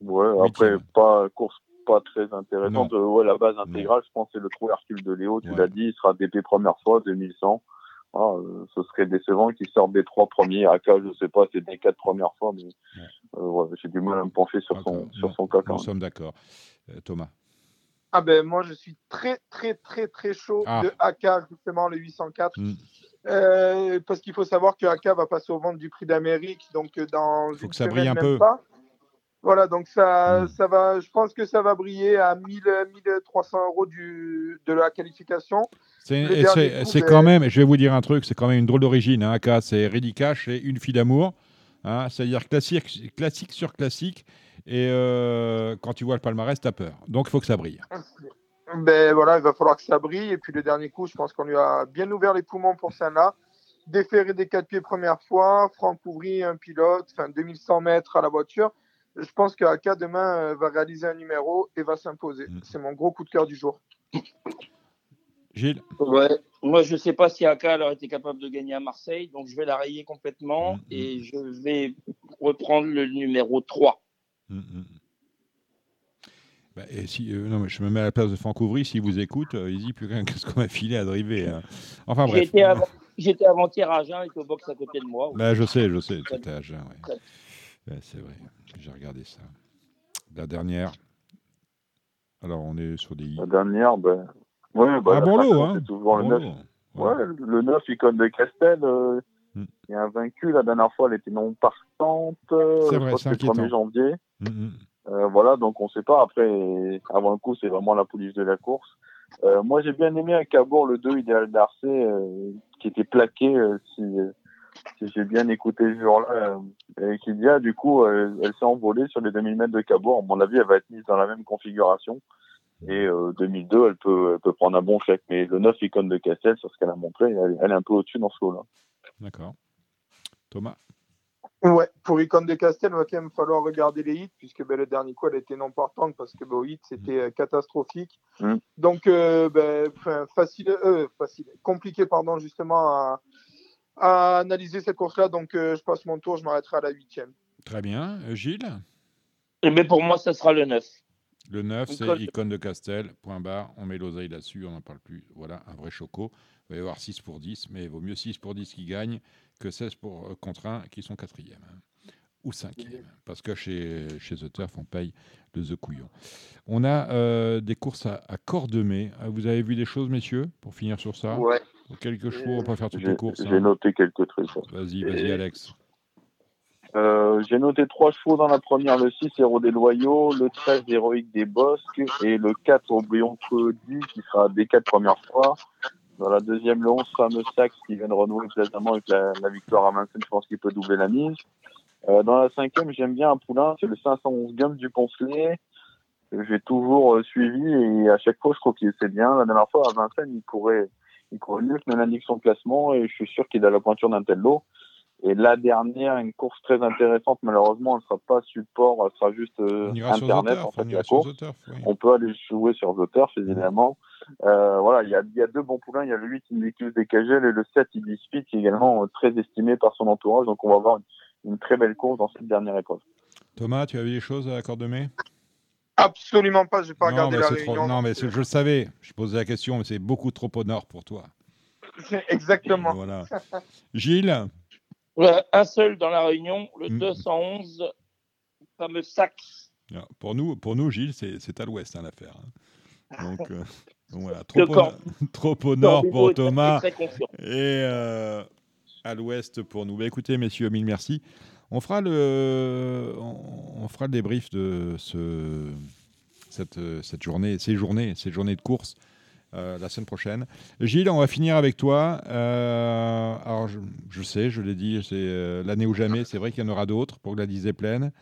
Ouais, après pas course pas très intéressante. ouais, la base intégrale, je pense, c'est le trou Hercule de Léo. Tu l'as dit, il sera DP première fois, 2100. Ah, euh, ce serait décevant qu'ils sortent des trois premiers. Aka, je sais pas, c'est des quatre premières fois, mais euh, j'ai du mal à me pencher sur son, sur son cas. Nous sommes d'accord. Euh, Thomas ah ben moi je suis très très très très chaud ah. de AK justement le 804 hmm. parce qu'il faut savoir que AK va passer au ventre du prix d'Amérique donc dans il faut que ça brille un peu voilà donc ça hmm. ça va je pense que ça va briller à 1000 1300 euros du, de la qualification c'est quand même, je vais vous dire un truc, c'est quand même une drôle d'origine. Hein, c'est Ready Cash et Une fille d'amour. Hein, C'est-à-dire classique, classique sur classique. Et euh, quand tu vois le palmarès, tu as peur. Donc il faut que ça brille. Ben voilà, il va falloir que ça brille. Et puis le dernier coup, je pense qu'on lui a bien ouvert les poumons pour ça là. Déféré des quatre pieds première fois, Franck Ouvry, un pilote, enfin 2100 mètres à la voiture. Je pense que AK demain euh, va réaliser un numéro et va s'imposer. Mm. C'est mon gros coup de cœur du jour. Gilles Ouais. Moi, je ne sais pas si Aka aurait été capable de gagner à Marseille, donc je vais la rayer complètement mm, mm. et je vais reprendre le numéro 3. Mm, bah, et si, euh, non, mais je me mets à la place de Franck Ouvry, s'il vous écoute, euh, il dit plus qu'est-ce qu'on m'a filé à driver. Hein. Enfin bref. J'étais avant-hier à Agen, il était au box à côté de moi. Bah, je sais, je sais, c'était à Agen, ouais. C'est vrai, j'ai regardé ça. La dernière. Alors, on est sur des. La dernière, ben, Ouais, bah, ah, bon lot, hein. Le 9. Ouais. le 9, icône de Castel. Euh, mm. Il y a un vaincu. La dernière fois, elle était non partante. Euh, c'est vrai, c'est le 1er janvier. Mm, mm. euh, voilà, donc on ne sait pas. Après, avant le coup, c'est vraiment la police de la course. Euh, moi, j'ai bien aimé à Cabourg le 2 idéal d'Arcé qui était plaqué, si, si j'ai bien écouté ce jour-là. et qui dit, ah, du coup, elle s'est envolée sur les 2000 mètres de Cabourg. À mon avis, elle va être mise dans la même configuration. Et 2002, euh, elle peut, peut prendre un bon chèque. Mais le 9 icône de Castel, sur ce qu'elle a montré, elle, est un peu au-dessus dans ce lot-là. D'accord. Thomas? Ouais, pour Icon de Castel, il va quand même falloir regarder les hits, puisque ben, le dernier coup, elle était non partante, parce que ben, hit, c'était euh, catastrophique. Mm. Donc, euh, ben, facile, euh, facile, compliqué, pardon, justement, à, à analyser cette course-là. Donc, je passe mon tour, je m'arrêterai à la huitième. Très bien. Gilles Et eh bien, Pour moi, ça sera le 9. Le 9, c'est Icon de Castel, point barre. On met l'oseille là-dessus, on n'en parle plus. Voilà, un vrai choco. Il va y avoir 6 pour 10, mais il vaut mieux 6 pour 10 qui gagnent que 16 pour, euh, contre 1 qui sont quatrième hein, ou cinquième. Parce que chez, chez The Turf, on paye le The Couillon. On a euh, des courses à, à Cordemais. Euh, vous avez vu des choses, messieurs, pour finir sur ça? Ouais. Quelques chevaux, on peut faire toutes les courses. J'ai hein. noté quelques trucs. Vas-y, vas-y, Alex. j'ai noté trois chevaux dans la première, le 6 Héros des Loyaux, le 13 Héroïque des Bosques et le 4 Oublion Cody qui sera des quatre premières fois. Dans la deuxième, le 11, fameux Sax qui vient de renouer précédemment avec la, victoire à Vincennes. Je pense qu'il peut doubler la mise. Euh, dans la cinquième, j'aime bien un poulain, c'est le 511 Gums du Poncelet. J'ai toujours euh, suivi et à chaque fois, je trouve qu'il sait bien. La dernière fois, à Vincennes, il courait, il courait mieux que l'indique son classement et je suis sûr qu'il a la pointure d'un tel lot. Et la dernière, une course très intéressante, malheureusement, elle ne sera pas support, elle sera juste euh, Internet, en fait, la course. On peut aller jouer sur The Turf, évidemment. Euh, voilà, il y a, y a, deux bons poulains, il y a le 8 Invictus des Cagel et le 7 Ibis Speed qui est également euh, très estimé par son entourage, donc on va avoir une, très belle course dans cette dernière épreuve. Thomas, tu avais des choses à Cordemais? Absolument pas, je n'ai pas regardé la réunion. non, mais je le savais, je posais la question, mais c'est beaucoup trop au nord pour toi. Exactement. Voilà. Gilles un seul dans la Réunion, le 211, mm. le fameux Sax. Pour nous, pour nous Gilles, c'est à l'ouest hein, l'affaire. Hein. Donc, euh, voilà, trop, au, trop au, nord pour Thomas et euh, à l'ouest pour nous. Bah, écoutez, messieurs, mille merci. On fera le, on, fera le débrief de ce, cette, cette journée, ces journées, ces journées de course euh, la semaine prochaine. Gilles, on va finir avec toi. Euh, alors, je, sais, je l'ai dit, c'est euh, l'année ou jamais. C'est vrai qu'il y en aura d'autres pour que la disée pleine.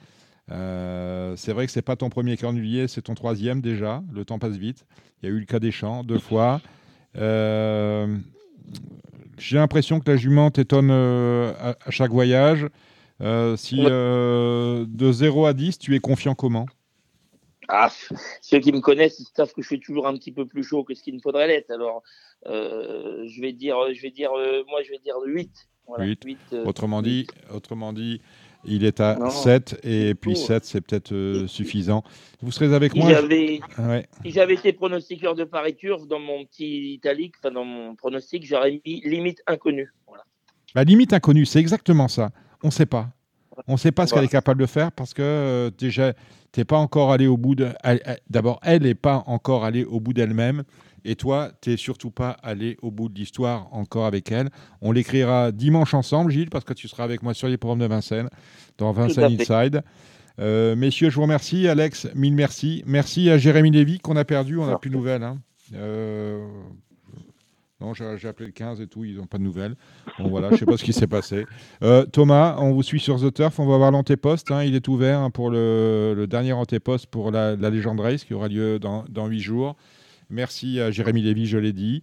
c'est vrai que c'est pas ton premier cornulier, c'est ton troisième déjà. Le temps passe vite. Il y a eu le cas des champs deux fois. J'ai l'impression que la jument t'étonne à, chaque voyage. Si de 0 à 10, tu es confiant comment? Ah, ceux qui me connaissent savent que je suis toujours un petit peu plus chaud que ce qu'il me faudrait l'être. Alors, euh, je vais dire, je vais dire, euh, moi, je vais dire 8. 8. Euh, autrement, Dit, autrement dit, il est à 7 et puis 7, c'est peut-être suffisant. Vous serez avec moi Si j'avais été pronostiqueur de Paris Turf dans mon petit italique, enfin dans mon pronostic, j'aurais mis limite inconnue. La limite inconnue, c'est exactement ça. On ne sait pas. On ne sait pas ce qu'elle est capable de faire parce que déjà, tu n'es pas encore allé au bout de. D'abord, elle n'est pas encore allée au bout d'elle-même. Et toi, tu n'es surtout pas allé au bout de l'histoire encore avec elle. On l'écrira dimanche ensemble, Gilles, parce que tu seras avec moi sur les programmes de Vincennes, dans Vincennes Inside. Euh, messieurs, je vous remercie. Alex, mille merci. Merci à Jérémy Lévy qu'on a perdu, on n'a plus de nouvelles. Hein. Euh, non, j'ai appelé le 15 et tout, ils n'ont pas de nouvelles. Bon, voilà, je ne sais pas ce qui s'est passé. Euh, Thomas, on vous suit sur The Turf. On va voir l'antéposte. Hein, il est ouvert hein, pour le, dernier antéposte pour la, Legend Race qui aura lieu dans, huit jours. Merci à Jérémy Lévy, je l'ai dit.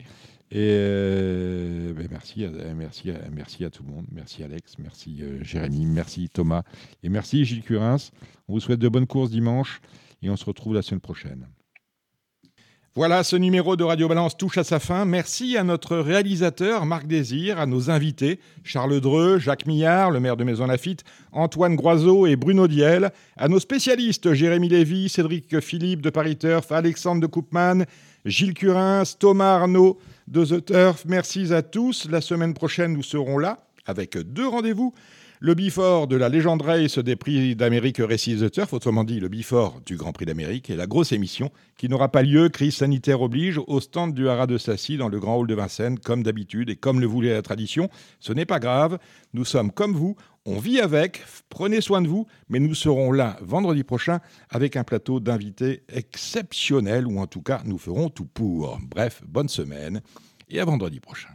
Et euh, ben, merci, merci, merci à tout le monde. Merci Alex, merci euh, Jérémy, merci Thomas et merci Gilles Curins. On vous souhaite de bonnes courses dimanche et on se retrouve la semaine prochaine. Voilà, ce numéro de Radio Balance touche à sa fin. Merci à notre réalisateur Marc Désir, à nos invités Charles Dreux, Jacques Millard, le maire de Maison Lafitte, Antoine Groiseau et Bruno Diel, à nos spécialistes Jérémy Lévy, Cédric Philippe de Paris Turf, Alexandre de Koopman, Gilles Curins, Thomas Arnaud de The Turf. Merci à tous. La semaine prochaine, nous serons là avec deux rendez-vous. Le Bifort de la légende race des prix d'Amérique Récits de Turf, autrement dit le Bifort du Grand Prix d'Amérique, et la grosse émission qui n'aura pas lieu, crise sanitaire oblige, au stand du Haras de Sassy dans le Grand Hall de Vincennes, comme d'habitude et comme le voulait la tradition. Ce n'est pas grave, nous sommes comme vous, on vit avec, prenez soin de vous, mais nous serons là vendredi prochain avec un plateau d'invités exceptionnels, ou en tout cas nous ferons tout pour. Bref, bonne semaine et à vendredi prochain.